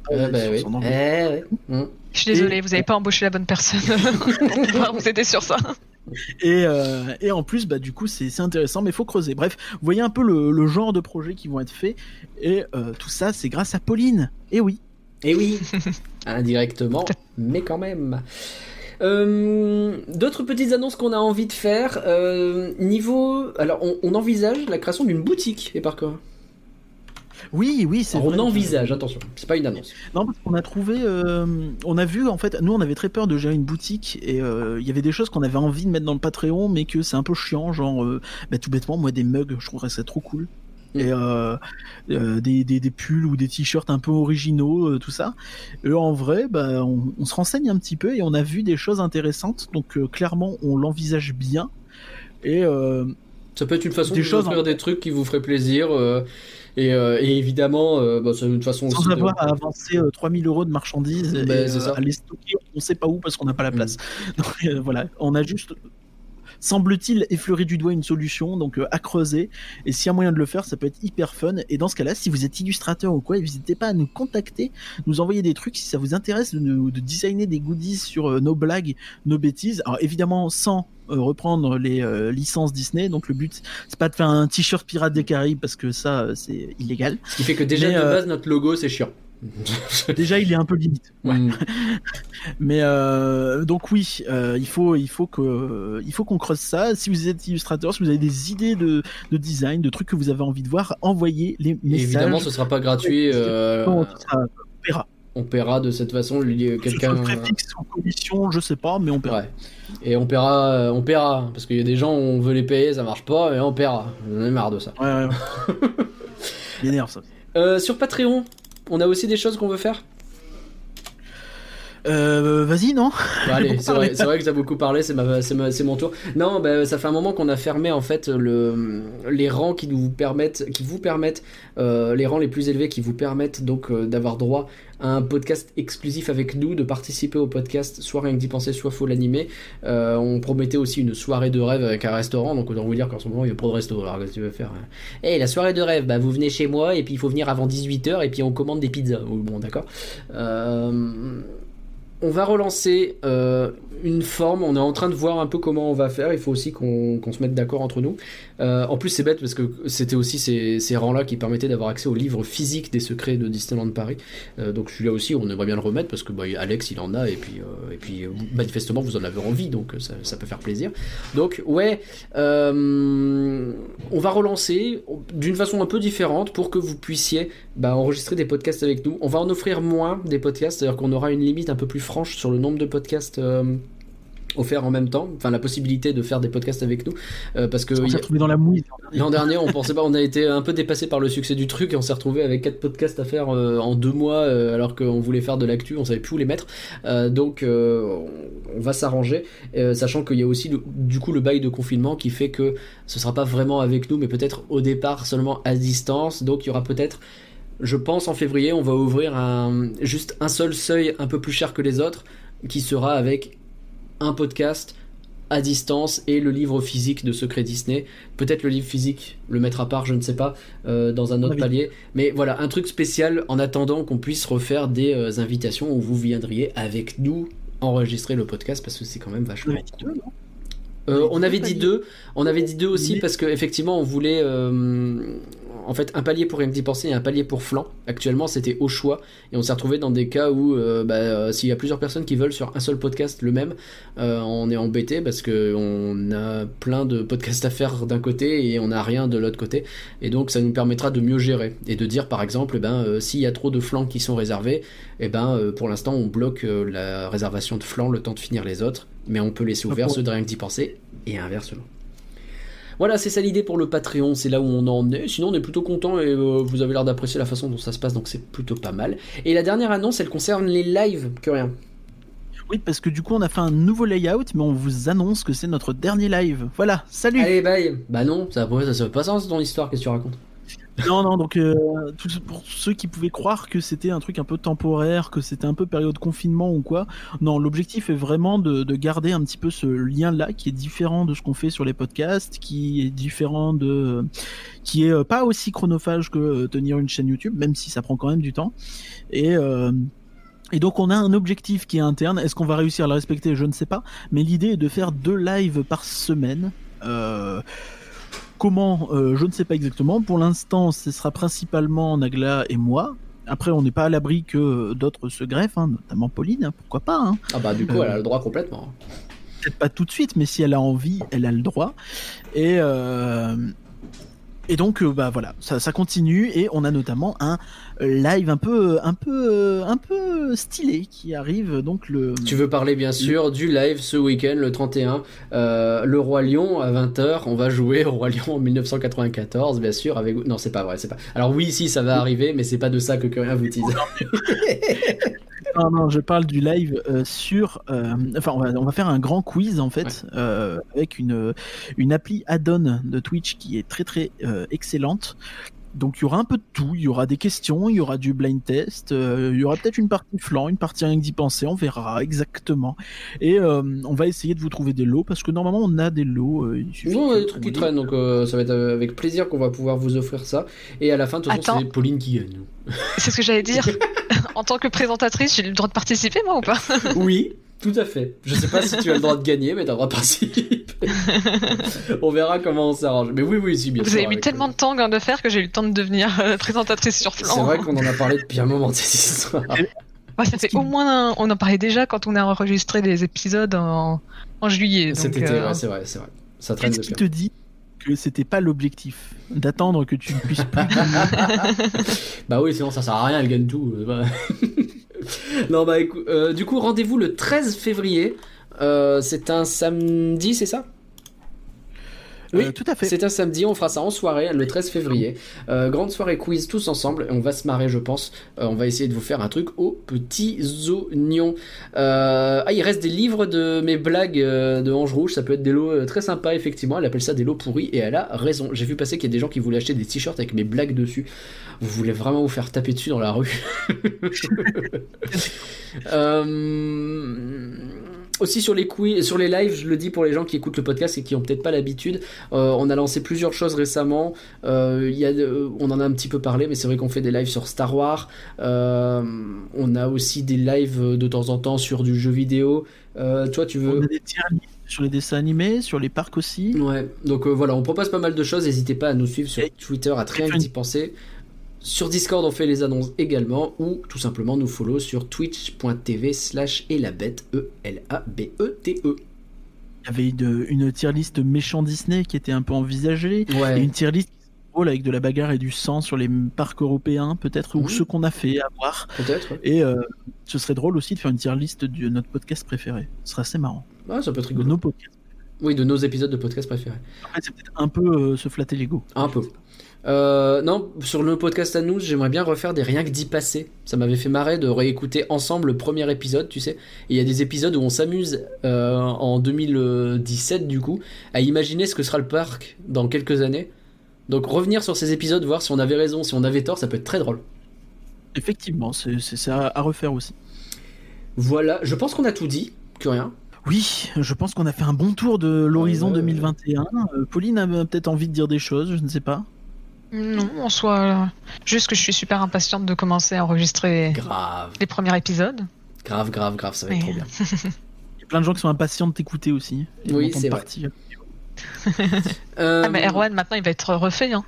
Speaker 1: bah, oui. Eh,
Speaker 3: mmh. Je suis désolé, vous n'avez pas embauché la bonne personne pour vous aider sur ça.
Speaker 2: Et, euh, et, en plus, bah, du coup, c'est intéressant, mais il faut creuser. Bref, vous voyez un peu le, le, genre de projets qui vont être faits. Et euh, tout ça, c'est grâce à Pauline. Et oui.
Speaker 1: Et oui. Indirectement, mais quand même. Euh, D'autres petites annonces qu'on a envie de faire. Euh, niveau. Alors, on, on, envisage la création d'une boutique, et par quoi?
Speaker 2: Oui, oui, c'est
Speaker 1: On envisage, attention, c'est pas une annonce.
Speaker 2: Non, parce qu'on a trouvé, euh, on a vu en fait, nous on avait très peur de gérer une boutique et euh, il y avait des choses qu'on avait envie de mettre dans le Patreon, mais que c'est un peu chiant, genre euh, bah, tout bêtement, moi des mugs, je trouverais ça trop cool. Mm. Et des, des, des, pulls ou des t-shirts un peu originaux, tout ça. Et en vrai, bah, on, on, se renseigne un petit peu et on a vu des choses intéressantes. Donc clairement, on l'envisage bien. Et
Speaker 1: ça peut être une façon de faire des trucs qui vous feraient plaisir. Euh, et, évidemment, euh, bah, c'est une façon
Speaker 2: Sans avoir à avancer 3000 euh, euros de marchandises et bah, à les stocker, on ne sait pas où parce qu'on n'a pas la place. Mm. Donc voilà, on a juste semble-t-il effleurer du doigt une solution, donc à creuser. Et s'il y a moyen de le faire, ça peut être hyper fun. Et dans ce cas-là, si vous êtes illustrateur ou quoi, n'hésitez pas à nous contacter, nous envoyer des trucs si ça vous intéresse de, de designer des goodies sur nos blagues, nos bêtises. Alors évidemment sans euh, reprendre les euh, licences Disney. Donc le but, c'est pas de faire un t-shirt Pirate des Caraïbes parce que ça, euh, c'est illégal.
Speaker 1: Ce qui fait que déjà de base, notre logo, c'est chiant.
Speaker 2: déjà, il est un peu limite. Mm. Mais donc oui, il faut, il faut que, il faut qu'on creuse ça. Si vous êtes illustrateur, si vous avez des idées de, de design, de trucs que vous avez envie de voir, envoyez les messages.
Speaker 1: évidemment, ce sera pas gratuit.
Speaker 2: On
Speaker 1: on paiera de cette façon quelqu'un.
Speaker 2: préfixe ou commission, je sais pas, mais on paiera.
Speaker 1: Et on paiera, euh, on paiera, parce qu'il y a des gens, on veut les payer, ça marche pas, et on paiera. J'en ai marre de ça.
Speaker 2: Ouais, ouais. ça.
Speaker 1: Euh, sur Patreon, on a aussi des choses qu'on veut faire?
Speaker 2: Euh, Vas-y, non
Speaker 1: Allez, c'est vrai, vrai, que a beaucoup parlé, c'est mon tour. Non, bah, ça fait un moment qu'on a fermé en fait le, les rangs qui nous permettent, qui vous permettent, euh, les rangs les plus élevés qui vous permettent donc euh, d'avoir droit à un podcast exclusif avec nous, de participer au podcast, soit rien que d'y penser, soit faut l'animer. Euh, on promettait aussi une soirée de rêve avec un restaurant, donc autant vous dire qu'en ce moment il n'y a pas de resto. Alors qu'est-ce que tu veux faire Eh, hey, la soirée de rêve, bah vous venez chez moi et puis il faut venir avant 18h et puis on commande des pizzas. Bon, d'accord. Euh on va relancer euh, une forme. On est en train de voir un peu comment on va faire. Il faut aussi qu'on se mette d'accord entre nous. Euh, en plus, c'est bête parce que c'était aussi ces, rangs-là qui permettaient d'avoir accès au livre physique des secrets de Disneyland Paris. Euh, donc celui-là aussi, on aimerait bien le remettre parce que bah, Alex, il en a et puis, et puis manifestement, vous en avez envie, donc ça, peut faire plaisir. Donc ouais, on va relancer d'une façon un peu différente pour que vous puissiez bah, enregistrer des podcasts avec nous. On va en offrir moins des podcasts, c'est-à-dire qu'on aura une limite un peu plus franche sur le nombre de podcasts euh, offert en même temps, enfin la possibilité de faire des podcasts avec nous, euh, parce que
Speaker 2: on s'est retrouvé dans la mouille.
Speaker 1: L'an dernier, on pensait pas, on a été un peu dépassé par le succès du truc et on s'est retrouvé avec quatre podcasts à faire euh, en deux mois, euh, alors qu'on voulait faire de l'actu, on savait plus où les mettre. donc on va s'arranger, sachant qu'il y a aussi du coup le bail de confinement qui fait que ce sera pas vraiment avec nous, mais peut-être au départ seulement à distance. Donc il y aura peut-être je pense en février, on va ouvrir un, juste un seul seuil un peu plus cher que les autres, qui sera avec un podcast à distance et le livre physique de Secret Disney. Peut-être le livre physique, le mettre à part, je ne sais pas, euh, dans un autre palier. Mais voilà, un truc spécial en attendant qu'on puisse refaire des euh, invitations où vous viendriez avec nous enregistrer le podcast parce que c'est quand même vachement. Euh, on avait dit deux. On avait dit deux aussi parce qu'effectivement on voulait en fait un palier pour MD Pensée et un palier pour flanc. Actuellement, c'était au choix et on s'est retrouvé dans des cas où euh, bah, euh, s'il y a plusieurs personnes qui veulent sur un seul podcast le même, euh, on est embêté parce que on a plein de podcasts à faire d'un côté et on n'a rien de l'autre côté. Et donc ça nous permettra de mieux gérer et de dire par exemple, eh ben s'il y a trop de flancs qui sont réservés, eh ben pour l'instant on bloque la réservation de flancs le temps de finir les autres, mais on peut laisser ouvert ceux de rien que d'y penser et inversement. Voilà, c'est ça l'idée pour le Patreon, c'est là où on en est. Sinon, on est plutôt content et euh, vous avez l'air d'apprécier la façon dont ça se passe, donc c'est plutôt pas mal. Et la dernière annonce, elle concerne les lives, que rien.
Speaker 2: Oui, parce que du coup, on a fait un nouveau layout, mais on vous annonce que c'est notre dernier live. Voilà, salut
Speaker 1: Allez, bye Bah non, ça, ça, ça fait pas sens ton histoire, qu'est-ce que tu racontes?
Speaker 2: Non, non, donc euh, pour ceux qui pouvaient croire que c'était un truc un peu temporaire, que c'était un peu période confinement ou quoi, non, l'objectif est vraiment de, garder un petit peu ce lien-là qui est différent de ce qu'on fait sur les podcasts, qui est différent de. qui est euh, pas aussi chronophage que euh, tenir une chaîne YouTube, même si ça prend quand même du temps. Et. Et donc on a un objectif qui est interne. Est-ce qu'on va réussir à le respecter? Je ne sais pas. Mais l'idée est de faire deux lives par semaine. Euh, Comment euh, Je ne sais pas exactement. Pour l'instant, ce sera principalement Nagla et moi. Après, on n'est pas à l'abri que d'autres se greffent, hein, notamment Pauline, hein, pourquoi pas. Hein.
Speaker 1: Ah bah du coup, elle a le droit complètement.
Speaker 2: Peut-être pas tout de suite, mais si elle a envie, elle a le droit. Et, euh, et donc, euh, bah voilà, ça, ça, continue et on a notamment un live un peu, un peu, un peu stylé qui arrive. Donc le.
Speaker 1: Tu veux parler bien sûr du live ce week-end, le 31, euh, le Roi Lion à 20h. On va jouer au Roi Lion en 1994, bien sûr. Avec non, c'est pas vrai, c'est pas. Alors oui, si ça va arriver, mais c'est pas de ça que rien vous tease.
Speaker 2: non, non, je parle du live euh, sur. Euh, enfin, on va, on va, faire un grand quiz en fait, euh, avec une, une appli add-on de Twitch qui est très très excellente. Donc il y aura un peu de tout, il y aura des questions, il y aura du blind test, il y aura peut-être une partie flanc, une partie rien que d'y penser, on verra exactement. Et on va essayer de vous trouver des lots parce que normalement on a des lots.
Speaker 1: il on a des trucs qui traînent, donc ça va être avec plaisir qu'on va pouvoir vous offrir ça. Et à la fin, de toute façon, c'est Pauline qui gagne.
Speaker 3: C'est ce que j'allais dire. en tant que présentatrice, j'ai le droit de participer, moi, ou pas?
Speaker 1: Oui, tout à fait. Je sais pas si tu as le droit de gagner, mais tu as le droit de participer. on verra comment on s'arrange. Mais oui, oui, si bien
Speaker 3: Vous avez mis tellement de temps de faire que j'ai eu le temps de devenir euh, présentatrice sur plan.
Speaker 1: C'est vrai qu'on en a parlé depuis un moment de cette histoire.
Speaker 3: Ouais, ça fait au moins. On en parlait déjà quand on a enregistré les épisodes en, en juillet.
Speaker 1: Cet été, euh, c'est vrai, c'est vrai. Ça traîne
Speaker 2: Qu'est-ce qui te dit que c'était pas l'objectif d'attendre que tu ne puisses plus.
Speaker 1: bah oui, sinon ça sert à rien, elle gagne tout. non, bah écoute, euh, du coup, rendez-vous le 13 février. Euh, c'est un samedi, c'est ça? Oui, euh, tout à fait. C'est un samedi, on fera ça en soirée, le 13 février. Euh, grande soirée quiz tous ensemble, et on va se marrer, je pense. Euh, on va essayer de vous faire un truc aux petits oignons. ah, il reste des livres de mes blagues de Ange Rouge, ça peut être des lots très sympas, effectivement. Elle appelle ça des lots pourris, et elle a raison. J'ai vu passer qu'il y a des gens qui voulaient acheter des t-shirts avec mes blagues dessus. Vous voulez vraiment vous faire taper dessus dans la rue? euh aussi sur les quiz, sur les lives, je le dis pour les gens qui écoutent le podcast et qui ont peut-être pas l'habitude. Euh, on a lancé plusieurs choses récemment. Euh, y a, on en a un petit peu parlé, mais c'est vrai qu'on fait des lives sur Star Wars. Euh, on a aussi des lives de temps en temps sur du jeu vidéo. toi, tu veux
Speaker 2: On a des sur les dessins animés, sur les parcs aussi.
Speaker 1: Ouais. Donc voilà, on propose pas mal de choses. N'hésitez pas à nous suivre sur Twitter, à très d'y penser. Sur Discord, on fait les annonces également, ou tout simplement nous follow sur twitch.tv slash elabette, E-L-A-B-E-T-E. E.
Speaker 2: Il y avait une, une tier list méchant Disney qui était un peu envisagée, et une tier list avec de la bagarre et du sang sur les parcs européens, peut-être, ou ceux qu'on a fait à voir.
Speaker 1: Peut-être.
Speaker 2: Et euh, ce serait drôle aussi de faire une tier list de notre podcast préféré. Ce serait assez marrant.
Speaker 1: Ah, ça peut être rigolo. De Oui, de nos épisodes de podcast préférés.
Speaker 2: c'est peut-être un peu se flatter l'ego.
Speaker 1: Un peu. Euh, non, sur le podcast à nous, j'aimerais bien refaire des rien que d'y passer. Ça m'avait fait marrer de réécouter ensemble le premier épisode, tu sais. il y a des épisodes où on s'amuse euh, en 2017, du coup, à imaginer ce que sera le parc dans quelques années. Donc revenir sur ces épisodes, voir si on avait raison, si on avait tort, ça peut être très drôle.
Speaker 2: Effectivement, c'est ça à refaire aussi.
Speaker 1: Voilà, je pense qu'on a tout dit, que rien.
Speaker 2: Oui, je pense qu'on a fait un bon tour de l'horizon 2021. Euh, Pauline a peut-être envie de dire des choses, je ne sais pas.
Speaker 3: Non, en soi, juste que je suis super impatiente de commencer à enregistrer les premiers épisodes.
Speaker 1: Grave, grave, grave, ça va être trop bien.
Speaker 2: Il y a plein de gens qui sont impatients de t'écouter aussi.
Speaker 1: Oui, c'est
Speaker 3: euh... Ah, mais Erwan, maintenant, il va être refait. Hein.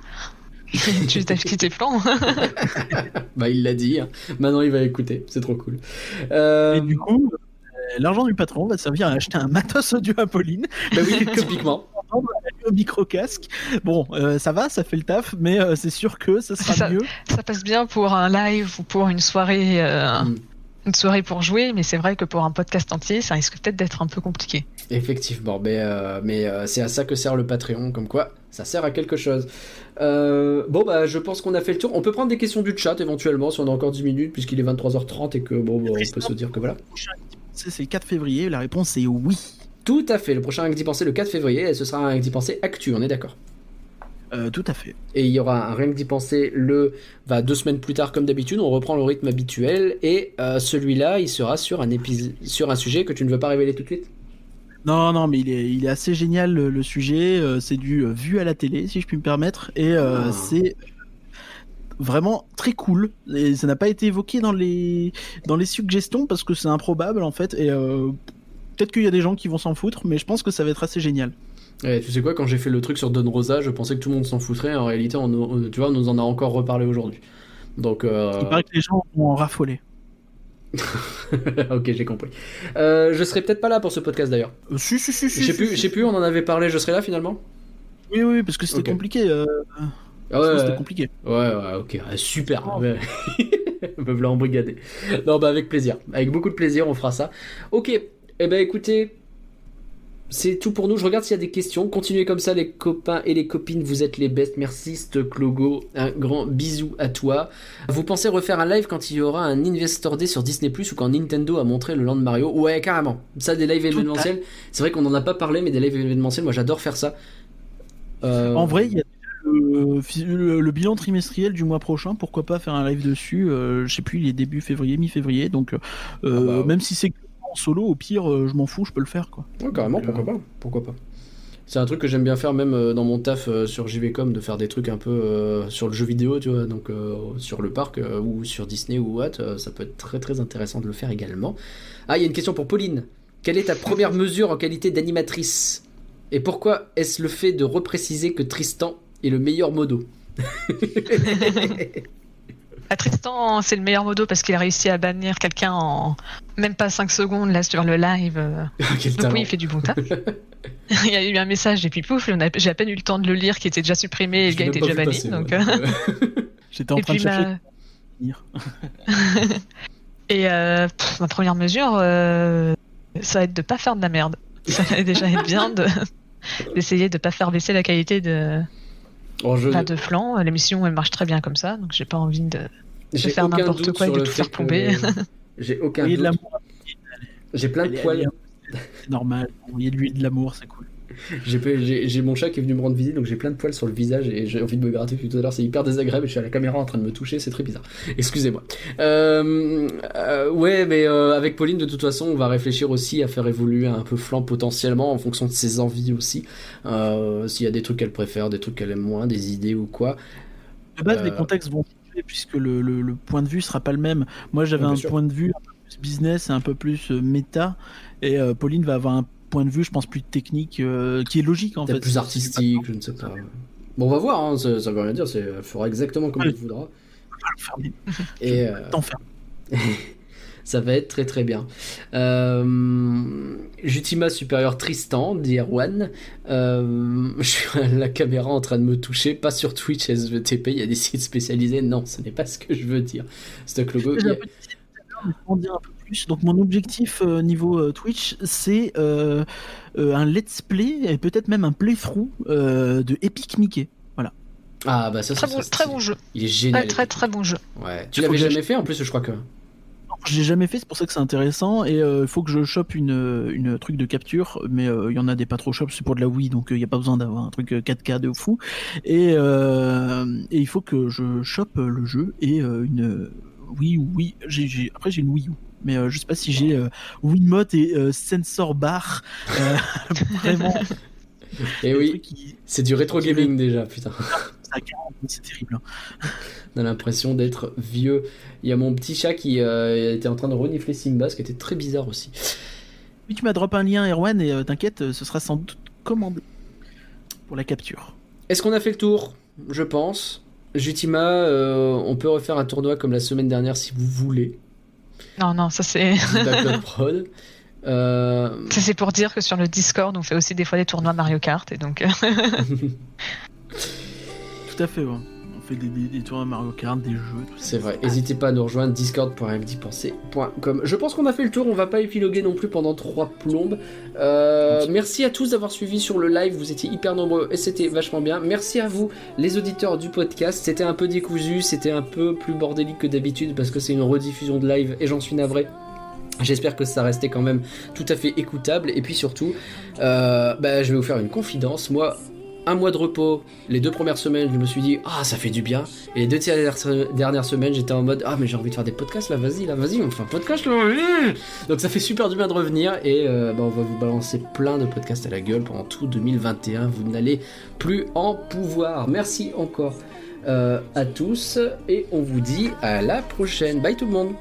Speaker 3: tu t'as quitté plan.
Speaker 1: bah, il l'a dit. Hein. Maintenant, il va écouter. C'est trop cool. Euh...
Speaker 2: Et du coup, euh, l'argent du patron va servir à acheter un matos audio à Pauline.
Speaker 1: Bah oui, typiquement
Speaker 2: un micro casque. Bon, euh, ça va, ça fait le taf, mais euh, c'est sûr que ça sera mieux.
Speaker 3: Ça passe bien pour un live ou pour une soirée, euh, mm. une soirée pour jouer, mais c'est vrai que pour un podcast entier, ça risque peut-être d'être un peu compliqué.
Speaker 1: Effectivement, mais, mais c'est à ça que sert le Patreon, comme quoi ça sert à quelque chose. bon, bah, je pense qu'on a fait le tour. On peut prendre des questions du chat éventuellement si on a encore 10 minutes, puisqu'il est 23h30 et que bon, on peut se dire que voilà.
Speaker 2: C'est le 4 février, la réponse est oui.
Speaker 1: Tout à fait. Le prochain que d'y penser le 4 février, et ce sera un que d'y penser actu, on est d'accord
Speaker 2: euh, tout à fait.
Speaker 1: Et il y aura un que d'y penser le va deux semaines plus tard comme d'habitude. On reprend le rythme habituel et euh, celui-là, il sera sur un sur un sujet que tu ne veux pas révéler tout de suite?
Speaker 2: Non, non, mais il est, il est assez génial le, sujet. Euh, c'est du vu à la télé, si je puis me permettre, et ah. c'est vraiment très cool. Et ça n'a pas été évoqué dans les dans les suggestions parce que c'est improbable en fait. Et Peut-être qu'il y a des gens qui vont s'en foutre, mais je pense que ça va être assez génial.
Speaker 1: tu sais quoi, quand j'ai fait le truc sur Don Rosa, je pensais que tout le monde s'en foutrait. En réalité, on, tu vois, on nous en a encore reparlé aujourd'hui. Donc, euh...
Speaker 2: Il paraît que les gens vont en raffoler.
Speaker 1: ok, j'ai compris. Euh, je serai peut-être pas là pour ce podcast d'ailleurs.
Speaker 2: Euh, si, si, si,
Speaker 1: si. Je sais plus, si, plus, on en avait parlé, je serai là finalement
Speaker 2: Oui, oui, parce que c'était compliqué. Euh... Ah ouais, c'était compliqué.
Speaker 1: Ouais, ouais, ok, super. Oh. Me voilà embrigadé. Non, bah avec plaisir. Avec beaucoup de plaisir, on fera ça. Ok, eh ben écoutez, c'est tout pour nous. Je regarde s'il y a des questions. Continuez comme ça, les copains et les copines. Vous êtes les best. Merci, Clogo. Un grand bisou à toi. Vous pensez refaire un live quand il y aura un Investor Day sur Disney Plus ou quand Nintendo a montré le land de Mario? Ouais, carrément. Ça, des lives événementiels. C'est vrai qu'on n'en a pas parlé, mais des lives événementiels, moi j'adore faire ça.
Speaker 2: Euh, en vrai, il y a le, bilan trimestriel du mois prochain, pourquoi pas faire un live dessus? Euh, Je sais plus, il est début février, mi-février, donc euh, ah bah, même si c'est solo, au pire, euh, je m'en fous, je peux le faire. Quoi.
Speaker 1: carrément, pourquoi pas Pourquoi pas c'est un truc que j'aime bien faire même euh, dans mon taf euh, sur JVcom, de faire des trucs un peu sur le jeu vidéo, tu vois, donc sur le parc ou sur Disney ou what, ça peut être très très intéressant de le faire également. Ah, il y a une question pour Pauline. Quelle est ta première mesure en qualité d'animatrice? Et pourquoi est-ce le fait de repréciser que Tristan est le meilleur modo?
Speaker 3: À Tristan, c'est le meilleur modo parce qu'il a réussi à bannir quelqu'un en même pas 5 secondes là sur le live. Donc oui, il fait du bon taf. il y a eu un message et puis pouf, j'ai à peine eu le temps de le lire qui était déjà supprimé et le gars était déjà banni. donc... Euh.
Speaker 2: J'étais en train de chercher.
Speaker 3: et euh, ma première mesure, euh, ça va être de pas faire de la merde. Ça va déjà être bien de d'essayer de pas faire baisser la qualité de pas de flanc. L'émission, elle marche très bien comme ça, donc j'ai pas envie de, faire n'importe quoi et de tout faire tomber.
Speaker 1: J'ai aucun doute. J'ai plein de poils.
Speaker 2: C'est normal. Il y a de l'huile de l'amour, c'est cool.
Speaker 1: J'ai mon chat qui est venu me rendre visite, donc j'ai plein de poils sur le visage et j'ai envie de me gratter depuis tout à l'heure. C'est hyper désagréable. Je suis à la caméra en train de me toucher, c'est très bizarre. Excusez-moi. Euh, euh, ouais, mais euh, avec Pauline, de toute façon, on va réfléchir aussi à faire évoluer un peu Flan potentiellement en fonction de ses envies aussi. S'il y a des trucs qu'elle préfère, des trucs qu'elle aime moins, des idées ou quoi.
Speaker 2: De base, les contextes vont changer puisque le, le, point de vue sera pas le même. Moi, j'avais un point de vue un peu plus business un peu plus méta, et Pauline va avoir un point de vue, je pense, plus technique, euh, qui est logique en fait.
Speaker 1: Plus artistique, je ne sais pas. Bon, on va voir, hein, ça, ça, veut rien dire, il fera exactement comme il voudra. Et euh... ça va être très très bien. Euh... Jutima supérieur Tristan, dit Erwan. Euh... Je suis à la caméra en train de me toucher, pas sur Twitch SVTP, il y a des sites spécialisés. Non, ce n'est pas ce que je veux dire. Stock logo.
Speaker 2: Plus. Donc mon objectif niveau Twitch, c'est un let's play et peut-être même un playthrough de Epic Mickey. Voilà.
Speaker 1: Ah bah ça,
Speaker 3: très, bon, très bon jeu.
Speaker 1: Il est génial.
Speaker 3: Très très, très bon jeu.
Speaker 1: Ouais. Tu l'avais jamais fait en plus, je crois que.
Speaker 2: Je l'ai jamais fait, c'est pour ça que c'est intéressant. Et il euh, faut que je chope une, une truc de capture, mais euh, il y en a des pas trop shop, c'est pour de la Wii, donc il euh, n'y a pas besoin d'avoir un truc 4K de fou. Et, et il faut que je chope le jeu et une Wii oui, j'ai, après j'ai une Wii U. Mais je sais pas si j'ai Wiimote et sensor bar. vraiment.
Speaker 1: Et oui, c'est du rétro gaming déjà, putain.
Speaker 2: c'est terrible. Hein.
Speaker 1: On a l'impression d'être vieux. Il y a mon petit chat qui euh, était en train de renifler Simba, ce qui était très bizarre aussi.
Speaker 2: Oui, tu m'as drop un lien, Erwan, et euh, t'inquiète, euh, ce sera sans doute commandé pour la capture.
Speaker 1: Est-ce qu'on a fait le tour? Je pense. Jutima, on peut refaire un tournoi comme la semaine dernière si vous voulez.
Speaker 3: Non, non, ça c'est.
Speaker 1: prod.
Speaker 3: Ça c'est pour dire que sur le Discord, on fait aussi des fois des tournois Mario Kart et donc.
Speaker 2: Tout à fait, On des, tours à Mario Kart, des jeux.
Speaker 1: C'est vrai. N'hésitez pas à nous rejoindre discord.mdpenser.com. Je pense qu'on a fait le tour. On va pas épiloguer non plus pendant trois plombes. Euh, merci à tous d'avoir suivi sur le live. Vous étiez hyper nombreux et c'était vachement bien. Merci à vous, les auditeurs du podcast. C'était un peu décousu, c'était un peu plus bordélique que d'habitude parce que c'est une rediffusion de live et j'en suis navré. J'espère que ça restait quand même tout à fait écoutable. Et puis surtout, euh, bah, je vais vous faire une confidence. Moi, un mois de repos, les deux premières semaines, je me suis dit, ah, ça fait du bien. Et les deux dernières semaines, j'étais en mode, ah, mais j'ai envie de faire des podcasts là, vas-y, là, vas-y, on fait un podcast là. Donc ça fait super du bien de revenir et euh, bah, on va vous balancer plein de podcasts à la gueule pendant tout 2021. Vous n'allez plus en pouvoir. Merci encore euh, à tous et on vous dit à la prochaine. Bye tout le monde.